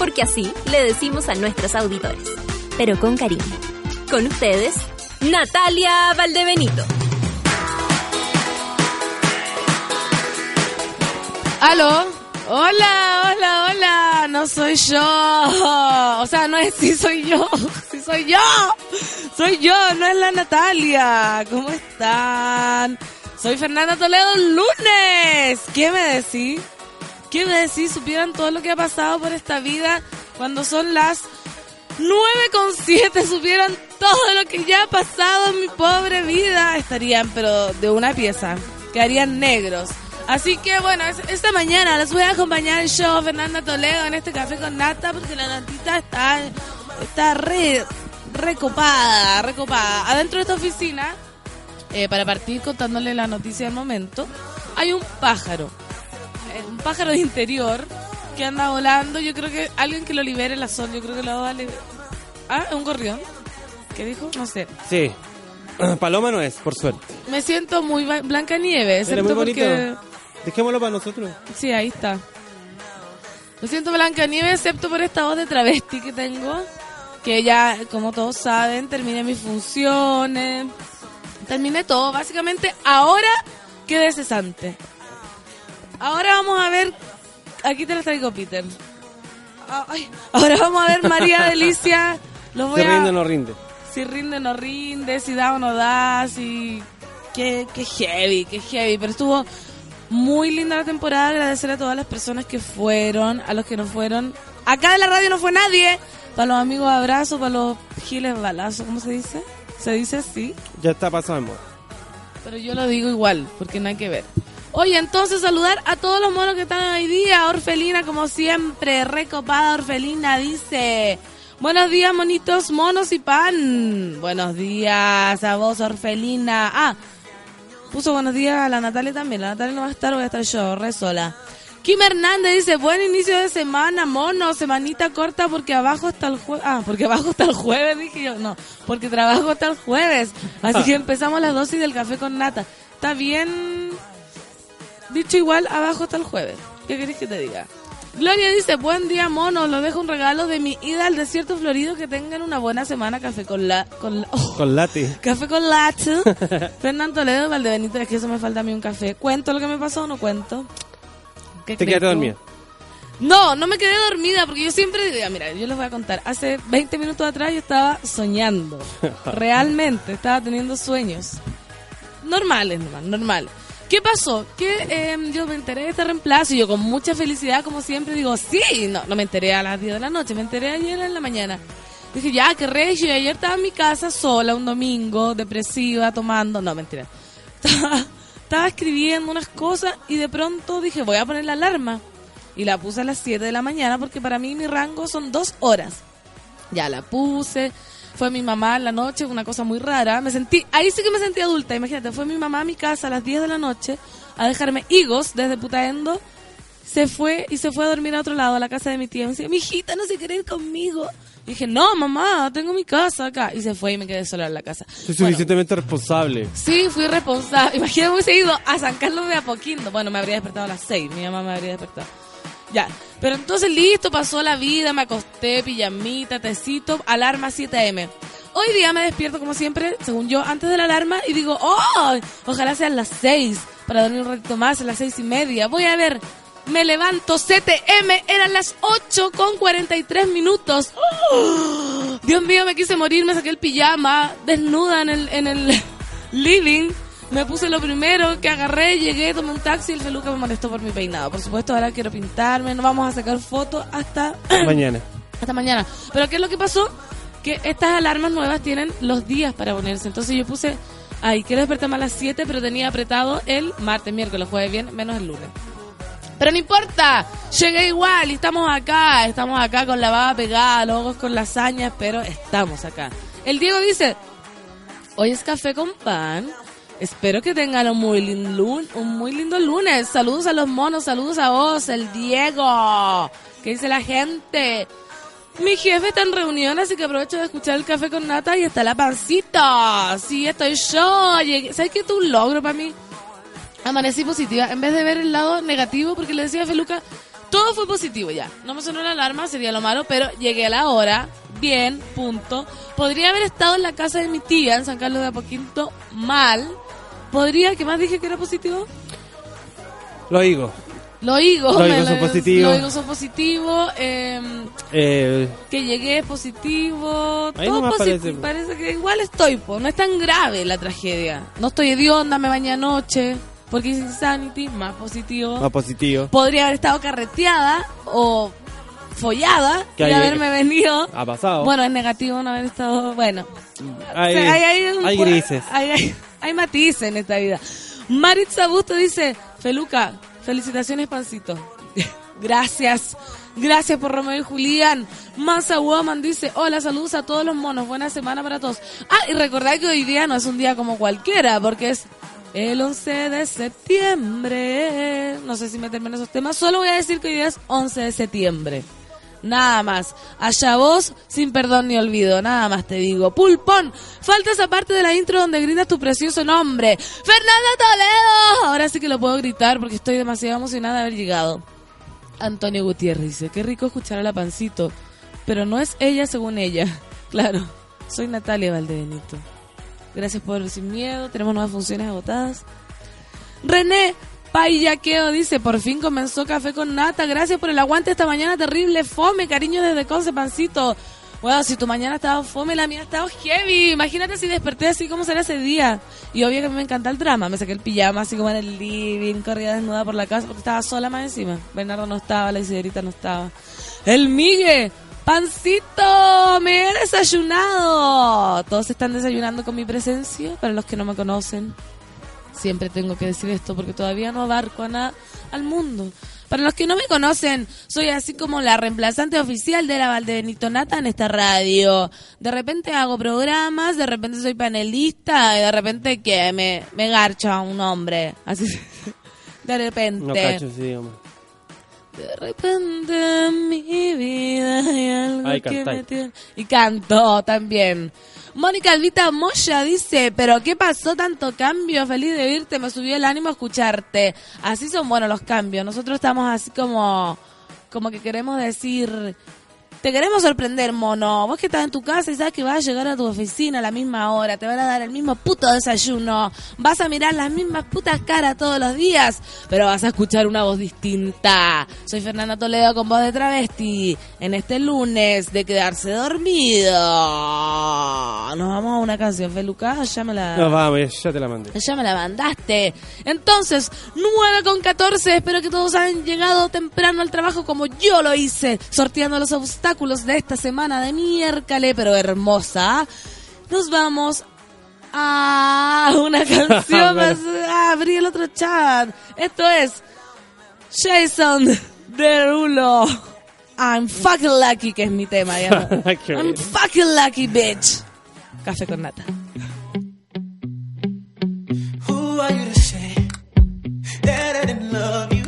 Porque así le decimos a nuestros auditores. Pero con cariño. Con ustedes, Natalia Valdebenito. ¿Aló? Hola, hola, hola. No soy yo. O sea, no es si soy yo. Si soy yo. Soy yo, no es la Natalia. ¿Cómo están? Soy Fernanda Toledo lunes. ¿Qué me decís? ¿Qué me decís? Supieran todo lo que ha pasado por esta vida cuando son las 9 con 7. Supieran todo lo que ya ha pasado en mi pobre vida. Estarían, pero de una pieza. Quedarían negros. Así que bueno, esta mañana les voy a acompañar yo, Fernanda Toledo, en este café con nata, porque la natita está, está re, recopada, recopada. Adentro de esta oficina, eh, para partir contándole la noticia del momento, hay un pájaro, un pájaro de interior que anda volando. Yo creo que alguien que lo libere la sol, yo creo que lo va a liberar. Ah, un gorrión. ¿Qué dijo? No sé. Sí. Paloma no es, por suerte. Me siento muy blanca nieve, excepto muy bonito. porque Dejémoslo para nosotros. Sí, ahí está. Me siento Blanca Nieve, excepto por esta voz de travesti que tengo. Que ya, como todos saben, terminé mis funciones. Terminé todo. Básicamente, ahora quedé cesante. Ahora vamos a ver. Aquí te lo traigo, Peter. ahora vamos a ver María Delicia. si rinde o no rinde. Si rinde o no rinde, si da o no da, si. Qué, qué heavy, qué heavy. Pero estuvo muy linda la temporada, agradecer a todas las personas que fueron, a los que no fueron. Acá de la radio no fue nadie. Para los amigos abrazos, para los giles balazos, ¿cómo se dice? ¿Se dice así? Ya está pasando. Pero yo lo digo igual, porque no hay que ver. Oye, entonces saludar a todos los monos que están hoy día. Orfelina, como siempre, recopada Orfelina, dice... Buenos días, monitos, monos y pan. Buenos días a vos, Orfelina. Ah, Puso buenos días a la Natalia también. La Natalia no va a estar, voy a estar yo, re sola. Kim Hernández dice, buen inicio de semana, mono, semanita corta porque abajo está el jueves. Ah, porque abajo está el jueves, dije yo. No, porque trabajo hasta el jueves. Así que empezamos las dosis del café con nata. Está bien dicho igual, abajo está el jueves. ¿Qué querés que te diga? Gloria dice, buen día mono, lo dejo un regalo de mi ida al desierto florido, que tengan una buena semana, café con la... Con, con late. Café con late. Fernando Toledo, Valdebenito, es que eso me falta a mí un café. ¿Cuento lo que me pasó o no cuento? ¿Te quedaste dormida? No, no me quedé dormida, porque yo siempre digo, mira, yo les voy a contar, hace 20 minutos atrás yo estaba soñando, realmente, estaba teniendo sueños. Normales, normal, normales. ¿Qué pasó? Que em, yo me enteré de este reemplazo y yo con mucha felicidad, como siempre, digo, sí, no, no me enteré a las 10 de la noche, me enteré ayer en la mañana. Dije, ya, qué regio, y ayer estaba en mi casa sola un domingo, depresiva, tomando, no, mentira. Estaba, estaba escribiendo unas cosas y de pronto dije, voy a poner la alarma. Y la puse a las 7 de la mañana porque para mí mi rango son dos horas. Ya la puse, fue mi mamá en la noche, una cosa muy rara. Me sentí, ahí sí que me sentí adulta, imagínate, fue mi mamá a mi casa a las 10 de la noche a dejarme higos desde Putaendo. Se fue y se fue a dormir a otro lado, a la casa de mi tía. Me decía, mi hijita no se quiere ir conmigo. Y dije, no, mamá, tengo mi casa acá. Y se fue y me quedé sola en la casa. Soy suficientemente responsable. Sí, fui responsable. Imagínate, hubiese ido a San Carlos de Apoquindo. Bueno, me habría despertado a las 6. Mi mamá me habría despertado. Ya. Pero entonces listo, pasó la vida, me acosté, pijamita, tecito, alarma 7am. Hoy día me despierto como siempre, según yo, antes de la alarma y digo, ¡oh! Ojalá sean las 6 para dormir un ratito más, a las seis y media. Voy a ver, me levanto 7M, eran las 8 con 43 minutos. ¡Oh! Dios mío, me quise morir, me saqué el pijama, desnuda en el, en el living me puse lo primero que agarré, llegué, tomé un taxi y el peluca me molestó por mi peinado. Por supuesto, ahora quiero pintarme, no vamos a sacar fotos hasta mañana. hasta mañana. Pero ¿qué es lo que pasó? Que estas alarmas nuevas tienen los días para ponerse. Entonces yo puse, ay, quiero despertarme a las 7, pero tenía apretado el martes, miércoles, jueves, bien, menos el lunes. Pero no importa, llegué igual y estamos acá, estamos acá con la baba pegada, los ojos con lasañas, pero estamos acá. El Diego dice, hoy es café con pan. Espero que tengan un muy, lindo, un muy lindo lunes. Saludos a los monos, saludos a vos, el Diego. ¿Qué dice la gente? Mi jefe está en reunión, así que aprovecho de escuchar el café con nata y está la pancita. Sí, estoy yo. ¿Sabes qué es un logro para mí? Amanecí positiva. En vez de ver el lado negativo, porque le decía a Feluca, todo fue positivo ya. No me sonó la alarma, sería lo malo, pero llegué a la hora, bien, punto. Podría haber estado en la casa de mi tía en San Carlos de Apoquinto mal. ¿Podría? ¿Qué más dije que era positivo? Lo digo. Lo digo. Lo digo, son positivo. Lo digo, son positivo. Em, eh, que llegué positivo. Todo positivo. Parece. que igual estoy, pues no es tan grave la tragedia. No estoy hedionda, me bañé anoche. Porque es Insanity, más positivo. Más positivo. Podría haber estado carreteada o follada y haberme venido. Ha pasado. Bueno, es negativo no haber estado. Bueno. Hay, hay, grises. Hay, hay, matices en esta vida. Maritza Busto dice: Feluca, felicitaciones, pancito. Gracias. Gracias por Romeo y Julián. Masa Woman dice, hola, saludos a todos los monos, buena semana para todos. Ah, y recordad que hoy día no es un día como cualquiera, porque es el 11 de septiembre. No sé si meterme en esos temas. Solo voy a decir que hoy es 11 de septiembre. Nada más. Allá vos, sin perdón ni olvido. Nada más te digo. Pulpón, falta esa parte de la intro donde gritas tu precioso nombre. ¡Fernanda Toledo! Ahora sí que lo puedo gritar porque estoy demasiado emocionada de haber llegado. Antonio Gutiérrez dice, qué rico escuchar a la pancito. Pero no es ella según ella. Claro, soy Natalia Valdebenito. Gracias por Sin Miedo. Tenemos nuevas funciones agotadas. René Payaqueo dice, por fin comenzó Café con Nata. Gracias por el aguante esta mañana terrible. Fome, cariño desde Conce, Pancito. Bueno, si tu mañana estaba fome, la mía estaba heavy. Imagínate si desperté así como será ese día. Y obvio que me encanta el drama. Me saqué el pijama así como en el living, corría desnuda por la casa porque estaba sola más encima. Bernardo no estaba, la Isidorita no estaba. El Migue Pancito, me he desayunado. Todos están desayunando con mi presencia, para los que no me conocen. Siempre tengo que decir esto porque todavía no abarco a nada al mundo. Para los que no me conocen, soy así como la reemplazante oficial de la Valdebenito Nata en esta radio. De repente hago programas, de repente soy panelista, y de repente que me, me garcha un hombre. Así de repente. No cacho, sí, de repente en mi vida hay algo que me tiene... Y canto también. Mónica Alvita Moya dice, pero ¿qué pasó tanto cambio? Feliz de oírte, me subió el ánimo escucharte. Así son buenos los cambios. Nosotros estamos así como, como que queremos decir, te queremos sorprender, mono. Vos que estás en tu casa y sabes que vas a llegar a tu oficina a la misma hora, te van a dar el mismo puto desayuno, vas a mirar las mismas putas caras todos los días, pero vas a escuchar una voz distinta. Soy Fernanda Toledo con voz de travesti, en este lunes de quedarse dormido. Nos vamos a una canción, Feluca, ya me la... No, vamos, ya te la mandé. Ya me la mandaste. Entonces, 9 con 14, espero que todos hayan llegado temprano al trabajo como yo lo hice, sorteando los obstáculos de esta semana de miércoles, pero hermosa, nos vamos a una canción más. Ah, abrí el otro chat. Esto es Jason Derulo. I'm fucking lucky, que es mi tema. I'm fucking lucky, bitch. Café con nata. Who are you to say that I didn't love you?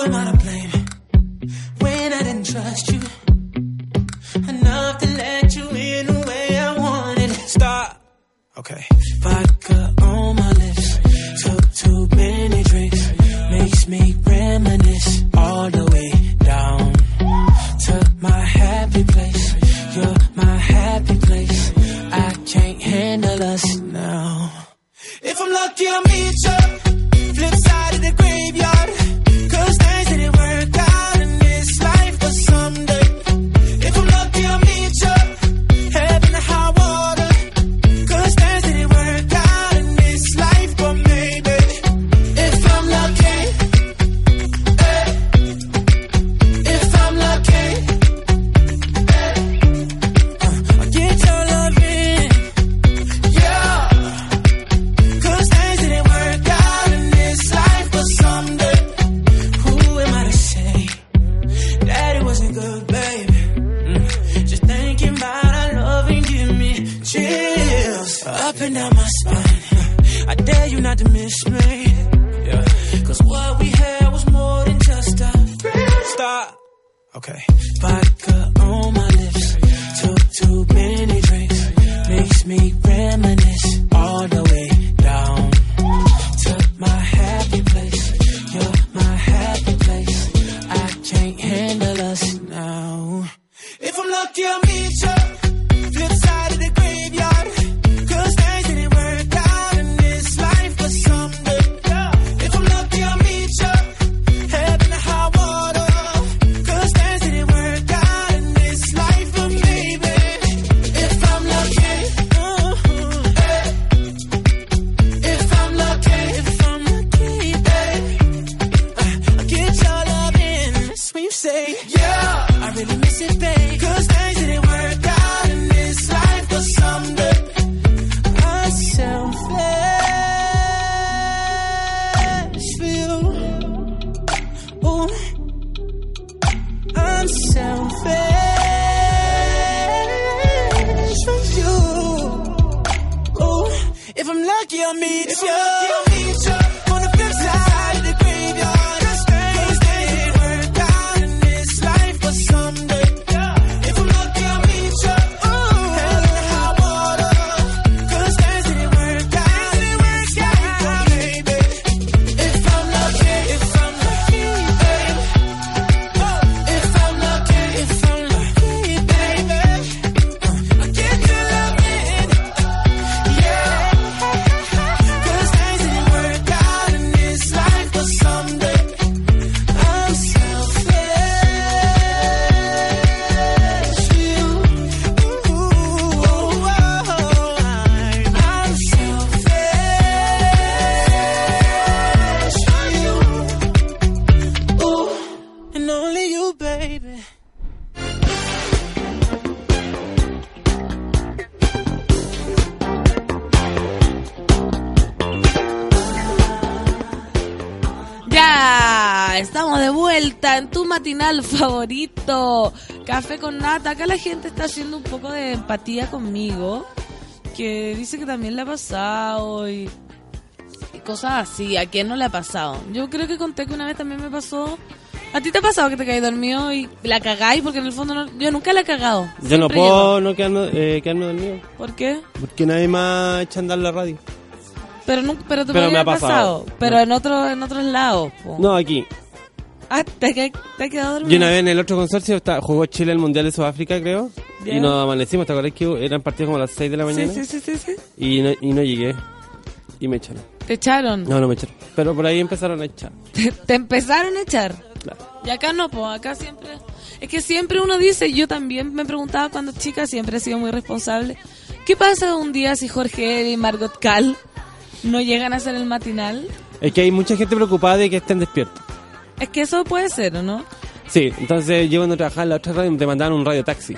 Who am I to blame when I didn't trust you enough to let you in the way I wanted? Stop. Okay. Vodka on my lips, took too many drinks, makes me reminisce all the way down to my happy place. You're my happy place. I can't handle us now. If I'm lucky, I'll meet you. Flip side yeah. Matinal favorito, Café con Nata. Acá la gente está haciendo un poco de empatía conmigo, que dice que también le ha pasado y, y cosas así. ¿A quién no le ha pasado? Yo creo que conté que una vez también me pasó. ¿A ti te ha pasado que te caí dormido y la cagáis? Porque en el fondo no- yo nunca la he cagado. Yo no puedo no quedarme, eh, quedarme dormido. llego. ¿Por qué? Porque nadie más echa a andar la radio. Pero, no, pero te Pero me ha pasado. Pero No. en, otro, en otros lados. po. No, aquí. Ah, ¿te, te has quedado dormido? Y una vez en el otro consorcio está- jugó Chile el Mundial de Sudáfrica, creo. Y nos amanecimos. ¿Te acuerdas que eran partidos como a las 6 de la Sí, mañana? sí, sí, sí, sí. Y, no, y no llegué. Y me echaron. Te echaron. No, no me echaron. Pero por ahí empezaron a echar. Te, te empezaron a echar. Claro. Y acá no, pues acá siempre... Es que siempre uno dice, yo también me preguntaba cuando chica, siempre he sido muy responsable. ¿Qué pasa un día si Jorge y Margot Cal no llegan a hacer el matinal? Es que hay mucha gente preocupada de que estén despiertos. Es que eso puede ser, ¿o no? Sí, entonces yo cuando trabajaba en la otra radio te mandaban un radio taxi.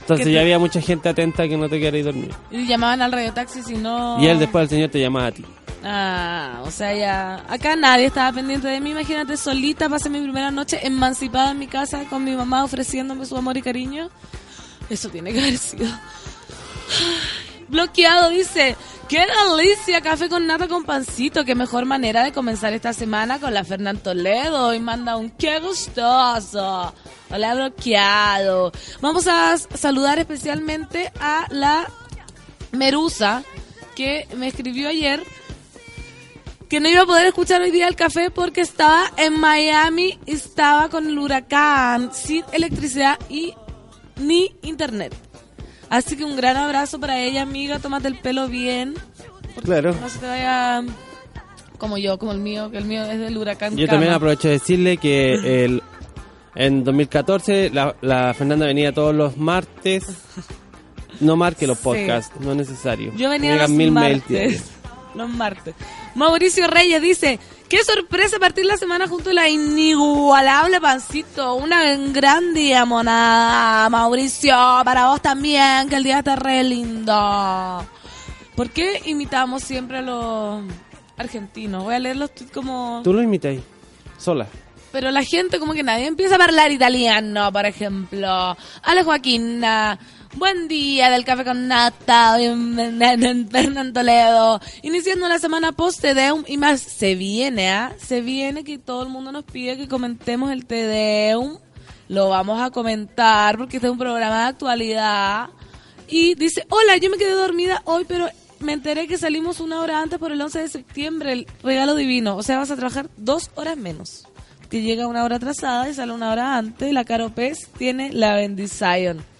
Entonces ¿Qué te- ya había mucha gente atenta que no te quedarais dormido. Y llamaban al radiotaxi si no... Y él después el señor te llamaba a ti. Ah, o sea, ya... Acá nadie estaba pendiente de mí. Imagínate, solita pasé mi primera noche emancipada en mi casa con mi mamá ofreciéndome su amor y cariño. Eso tiene que haber sido... Bloqueado dice, qué delicia, café con nata con pancito, qué mejor manera de comenzar esta semana con la Fernán Toledo y manda un qué gustoso. Hola bloqueado. Vamos a saludar especialmente a la Merusa que me escribió ayer que no iba a poder escuchar hoy día el café porque estaba en Miami, estaba con el huracán, sin electricidad y ni internet. Así que un gran abrazo para ella, amiga. Tómate el pelo bien. Claro. No se te vaya como yo, como el mío, que el mío es del huracán. Yo también aprovecho de decirle que el, en 2014 la, la Fernanda venía todos los martes. No marque los Sí. podcasts, no es necesario. Yo venía los mil mails martes. diarios. Los martes. Mauricio Reyes dice, qué sorpresa partir la semana junto a la inigualable Pancito. Una gran día, monada. Mauricio, para vos también, que el día está re lindo. ¿Por qué imitamos siempre a los argentinos? Voy a leer los tweets como... Tú lo imitáis, sola. pero la gente como que nadie empieza a hablar italiano, por ejemplo. Hola Joaquina, buen día del café con nata, Fernando Toledo, iniciando la semana post Tedeum y más. Se viene, ¿ah? Se viene que todo el mundo nos pide que comentemos el Tedeum. Lo vamos a comentar porque este es un programa de actualidad. Y dice, hola, yo me quedé dormida hoy, pero me enteré que salimos una hora antes por el 11 de septiembre, el regalo divino. O sea, vas a trabajar dos horas menos. Que llega una hora atrasada y sale una hora antes. La Caro Pez tiene la bendición.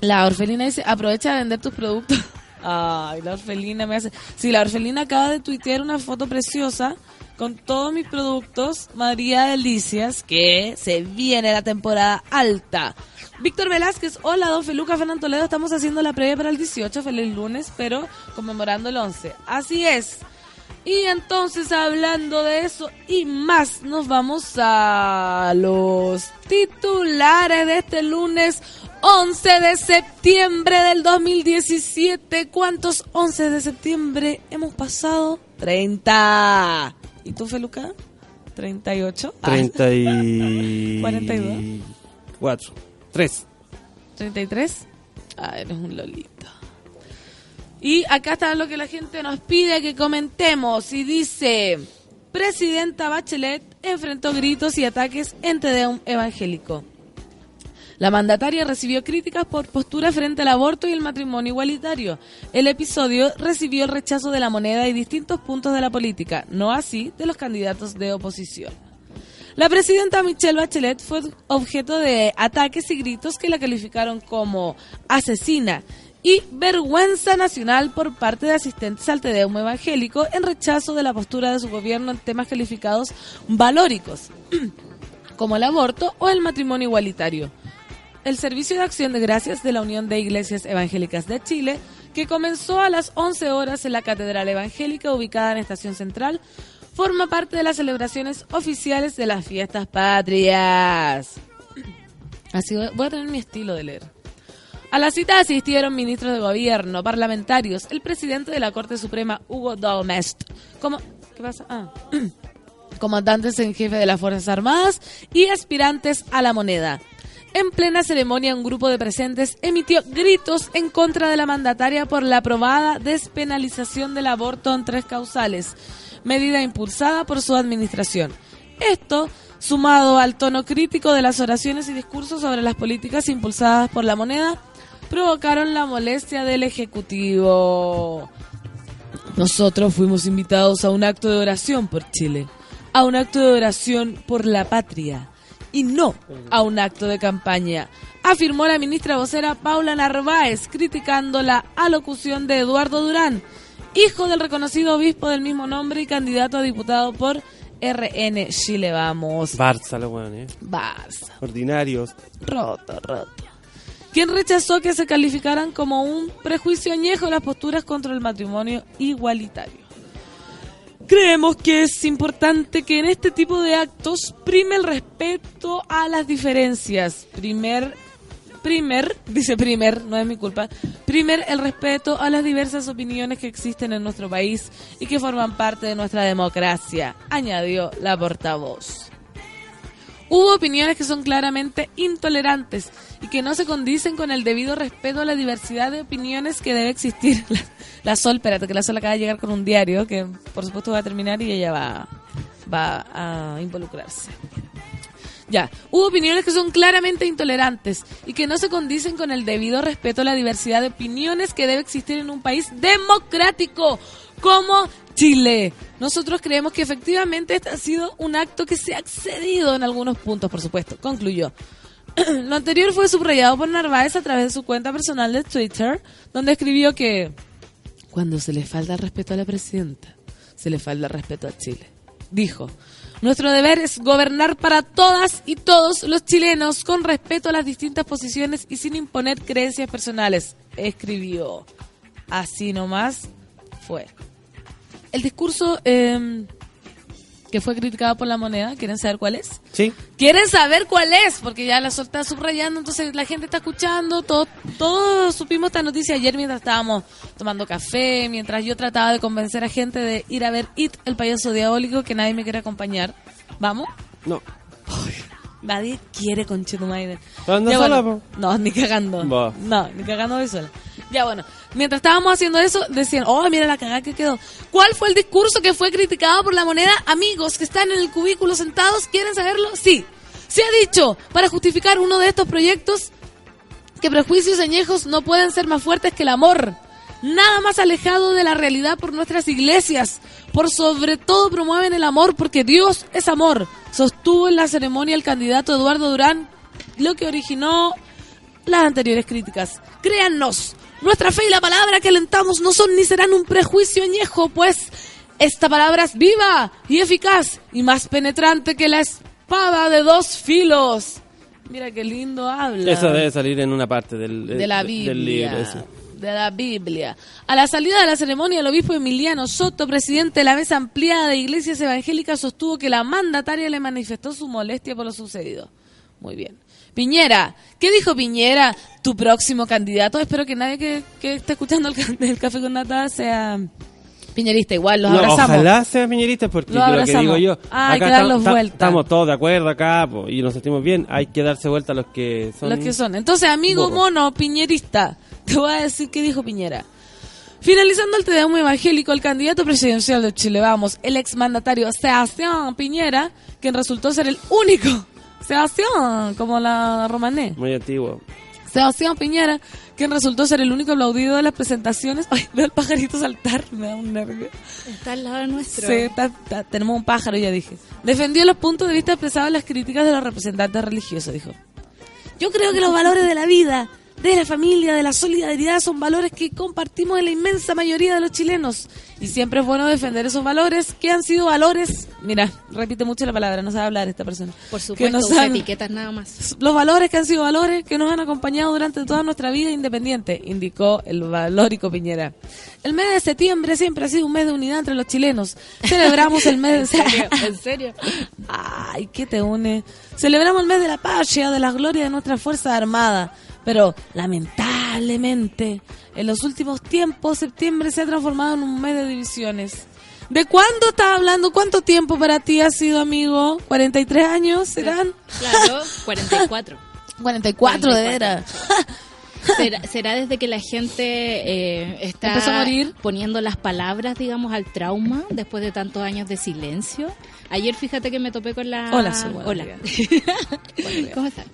La orfelina dice, aprovecha de vender tus productos. Ay, la orfelina me hace... Sí, la orfelina acaba de tuitear una foto preciosa con todos mis productos María Delicias, que se viene la temporada alta. Víctor Velázquez, hola, don Feluca, Fernando Toledo, estamos haciendo la previa para el 18, feliz lunes, pero conmemorando el 11. Así es. Y entonces, hablando de eso y más, nos vamos a los titulares de este lunes 11 de septiembre del 2017. ¿Cuántos 11 de septiembre hemos pasado? 30. ¿Y tú, Feluca? 38. 30 y... 42. 4. 3. 33. Ah, eres un lolito. Y acá está lo que la gente nos pide que comentemos. Y dice, Presidenta Bachelet enfrentó gritos y ataques en Tedeum evangélico. La mandataria recibió críticas por postura frente al aborto y el matrimonio igualitario. El episodio recibió el rechazo de la moneda y distintos puntos de la política, no así de los candidatos de oposición. La presidenta Michelle Bachelet fue objeto de ataques y gritos que la calificaron como asesina y vergüenza nacional por parte de asistentes al Tedeum evangélico en rechazo de la postura de su gobierno en temas calificados valóricos, como el aborto o el matrimonio igualitario. El Servicio de Acción de Gracias de la Unión de Iglesias Evangélicas de Chile, que comenzó a las 11 horas en la Catedral Evangélica ubicada en Estación Central, forma parte de las celebraciones oficiales de las fiestas patrias. Así voy a tener mi estilo de leer. A la cita asistieron ministros de gobierno, parlamentarios, el presidente de la Corte Suprema, Hugo Domest, como. Ah. comandantes en jefe de las Fuerzas Armadas y aspirantes a la moneda. En plena ceremonia, un grupo de presentes emitió gritos en contra de la mandataria por la aprobada despenalización del aborto en tres causales, medida impulsada por su administración. Esto, sumado al tono crítico de las oraciones y discursos sobre las políticas impulsadas por la moneda, provocaron la molestia del Ejecutivo. Nosotros fuimos invitados a un acto de oración por Chile, a un acto de oración por la patria y no a un acto de campaña, afirmó la ministra vocera Paula Narváez, criticando la alocución de Eduardo Durán, hijo del reconocido obispo del mismo nombre y candidato a diputado por RN Chile Vamos. Barça, los weones. Barça. Ordinarios. Roto, roto. Quien rechazó que se calificaran como un prejuicio añejo las posturas contra el matrimonio igualitario. Creemos que es importante que en este tipo de actos prime el respeto a las diferencias. Primer, primer, dice primer, no es mi culpa. Primer, el respeto a las diversas opiniones que existen en nuestro país y que forman parte de nuestra democracia, añadió la portavoz. Hubo opiniones que son claramente intolerantes y que no se condicen con el debido respeto a la diversidad de opiniones que debe existir. La, la Sol, espérate, que la Sol acaba de llegar con un diario que por supuesto va a terminar y ella va, va a involucrarse. Ya, hubo opiniones que son claramente intolerantes y que no se condicen con el debido respeto a la diversidad de opiniones que debe existir en un país democrático como Chile. Nosotros creemos que efectivamente este ha sido un acto que se ha excedido en algunos puntos, por supuesto, concluyó. Lo anterior fue subrayado por Narváez a través de su cuenta personal de Twitter, donde escribió que cuando se le falta el respeto a la presidenta, se le falta el respeto a Chile. Dijo, nuestro deber es gobernar para todas y todos los chilenos con respeto a las distintas posiciones y sin imponer creencias personales, escribió. Así nomás fue. El discurso eh, que fue criticado por la moneda, ¿quieren saber cuál es? Sí. ¿Quieren saber cuál es? Porque ya la sol está subrayando, entonces la gente está escuchando, todo, todos supimos esta noticia ayer mientras estábamos tomando café, mientras yo trataba de convencer a gente de ir a ver It, el payaso diabólico, que nadie me quiere acompañar. ¿Vamos? No. Nadie quiere con Chetumaiden. ¿Pero anda Ya, sola, bueno. No, ni cagando. Va. No, ni cagando voy sola. Ya bueno, mientras estábamos haciendo eso, decían, oh, mira la cagada que quedó. ¿Cuál fue el discurso que fue criticado por la moneda? Amigos que están en el cubículo sentados, ¿quieren saberlo? Sí. Se ha dicho, para justificar uno de estos proyectos, que prejuicios añejos no pueden ser más fuertes que el amor. Nada más alejado de la realidad por nuestras iglesias. Por sobre todo promueven el amor porque Dios es amor. Sostuvo en la ceremonia el candidato Eduardo Durán, lo que originó las anteriores críticas. Créannos, nuestra fe y la palabra que alentamos no son ni serán un prejuicio añejo, pues esta palabra es viva y eficaz y más penetrante que la espada de dos filos. Mira qué lindo habla Eso debe salir en una parte del, de la del Biblia. libro. De la Biblia. A la salida de la ceremonia, el obispo Emiliano Soto, presidente de la mesa ampliada de iglesias evangélicas, sostuvo que la mandataria le manifestó su molestia por lo sucedido. Muy bien. Piñera, ¿qué dijo Piñera? Tu próximo candidato. Espero que nadie que, que esté escuchando el, ca- el café con nata sea piñerista. Igual, los No, abrazamos. ojalá sea piñerista porque Lo lo, que digo yo, Ah, hay que darlos tam- tam- vuelta. estamos todos de acuerdo acá po, y nos sentimos bien, hay que darse vuelta a los que son... Los que son. Entonces, amigo mono piñerista, te voy a decir qué dijo Piñera. Finalizando el Tedeum evangélico, el candidato presidencial de Chile Vamos, el exmandatario Sebastián Piñera, quien resultó ser el único, Sebastián, como la romané, Muy antiguo. Sebastián Piñera, quien resultó ser el único aplaudido de las presentaciones. Ay, veo el pajarito saltar, me da un nervio. Está al lado nuestro. Sí, está- está- tenemos un pájaro, ya dije. Defendió los puntos de vista expresados en las críticas de los representantes religiosos, dijo. Yo creo que los valores de la vida, de la familia, de la solidaridad son valores que compartimos en la inmensa mayoría de los chilenos. Y siempre es bueno defender esos valores que han sido valores. Mira, repite mucho la palabra, no sabe hablar esta persona. Por Que supuesto, nos usa han- etiquetas nada más. los valores que han sido valores que nos han acompañado durante toda nuestra vida independiente, indicó el valórico Piñera. El mes de septiembre siempre ha sido un mes de unidad entre los chilenos. Celebramos el mes de... ¿En serio? Ay, ¿qué te une? Celebramos el mes de la patria, de la gloria de nuestra Fuerza Armada. Pero, lamentablemente, en los últimos tiempos, septiembre se ha transformado en un mes de divisiones. ¿De cuándo estás hablando? ¿Cuánto tiempo para ti ha sido, amigo? ¿43 años serán? Claro, 44. 44 de veras. ¿Será, será desde que la gente eh, está Empezó a morir. poniendo las palabras, digamos, al trauma después de tantos años de silencio? Ayer fíjate que me topé con la... Hola, buenos Hola. ¿Cómo están?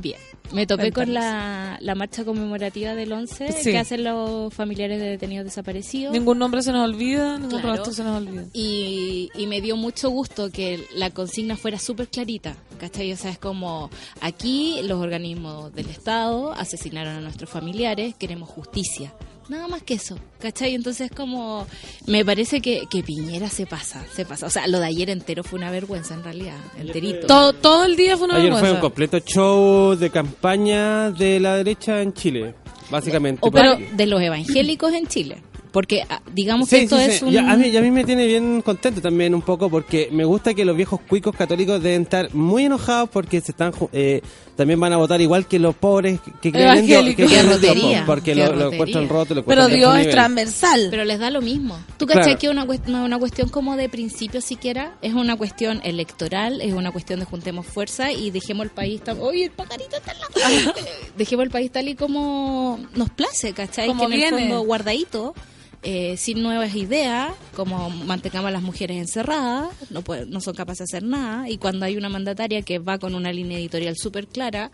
Bien. Me topé con la, la marcha conmemorativa del 11 Sí. que hacen los familiares de detenidos desaparecidos. Ningún nombre se nos olvida, ningún Claro. se nos olvida. Y, y me dio mucho gusto que la consigna fuera súper clarita, ¿cachai? O sea, es como aquí los organismos del Estado asesinaron a nuestros familiares, queremos justicia. Nada más que eso, ¿cachai? Entonces como, me parece que, que Piñera se pasa, se pasa. O sea, lo de ayer entero fue una vergüenza en realidad, enterito. Todo, todo el día fue una Ayer fue un vergüenza. completo show de campaña de la derecha en Chile, básicamente. O pero de los evangélicos en Chile. Porque ah, digamos Sí, que esto sí, es sí. un... Ya, a, mí, y a mí me tiene bien contento también un poco porque me gusta que los viejos cuicos católicos deben estar muy enojados porque se están ju- eh, también van a votar igual que los pobres que creen en Dios, que creen en rotería, porque qué lo, lo encuentran roto, lo Pero encuentran Dios es transversal. Pero les da lo mismo. ¿Tú cachai Claro. que una no es una cuestión como de principio siquiera? Es una cuestión electoral, es una cuestión de juntemos fuerza y dejemos el país. ¡Oye, el pajarito está lado! Eh, Dejemos el país tal y como nos place, ¿cachai? Como que en el fondo guardadito, eh, sin nuevas ideas, como mantengamos a las mujeres encerradas, no, puede- no son capaces de hacer nada, y cuando hay una mandataria que va con una línea editorial súper clara,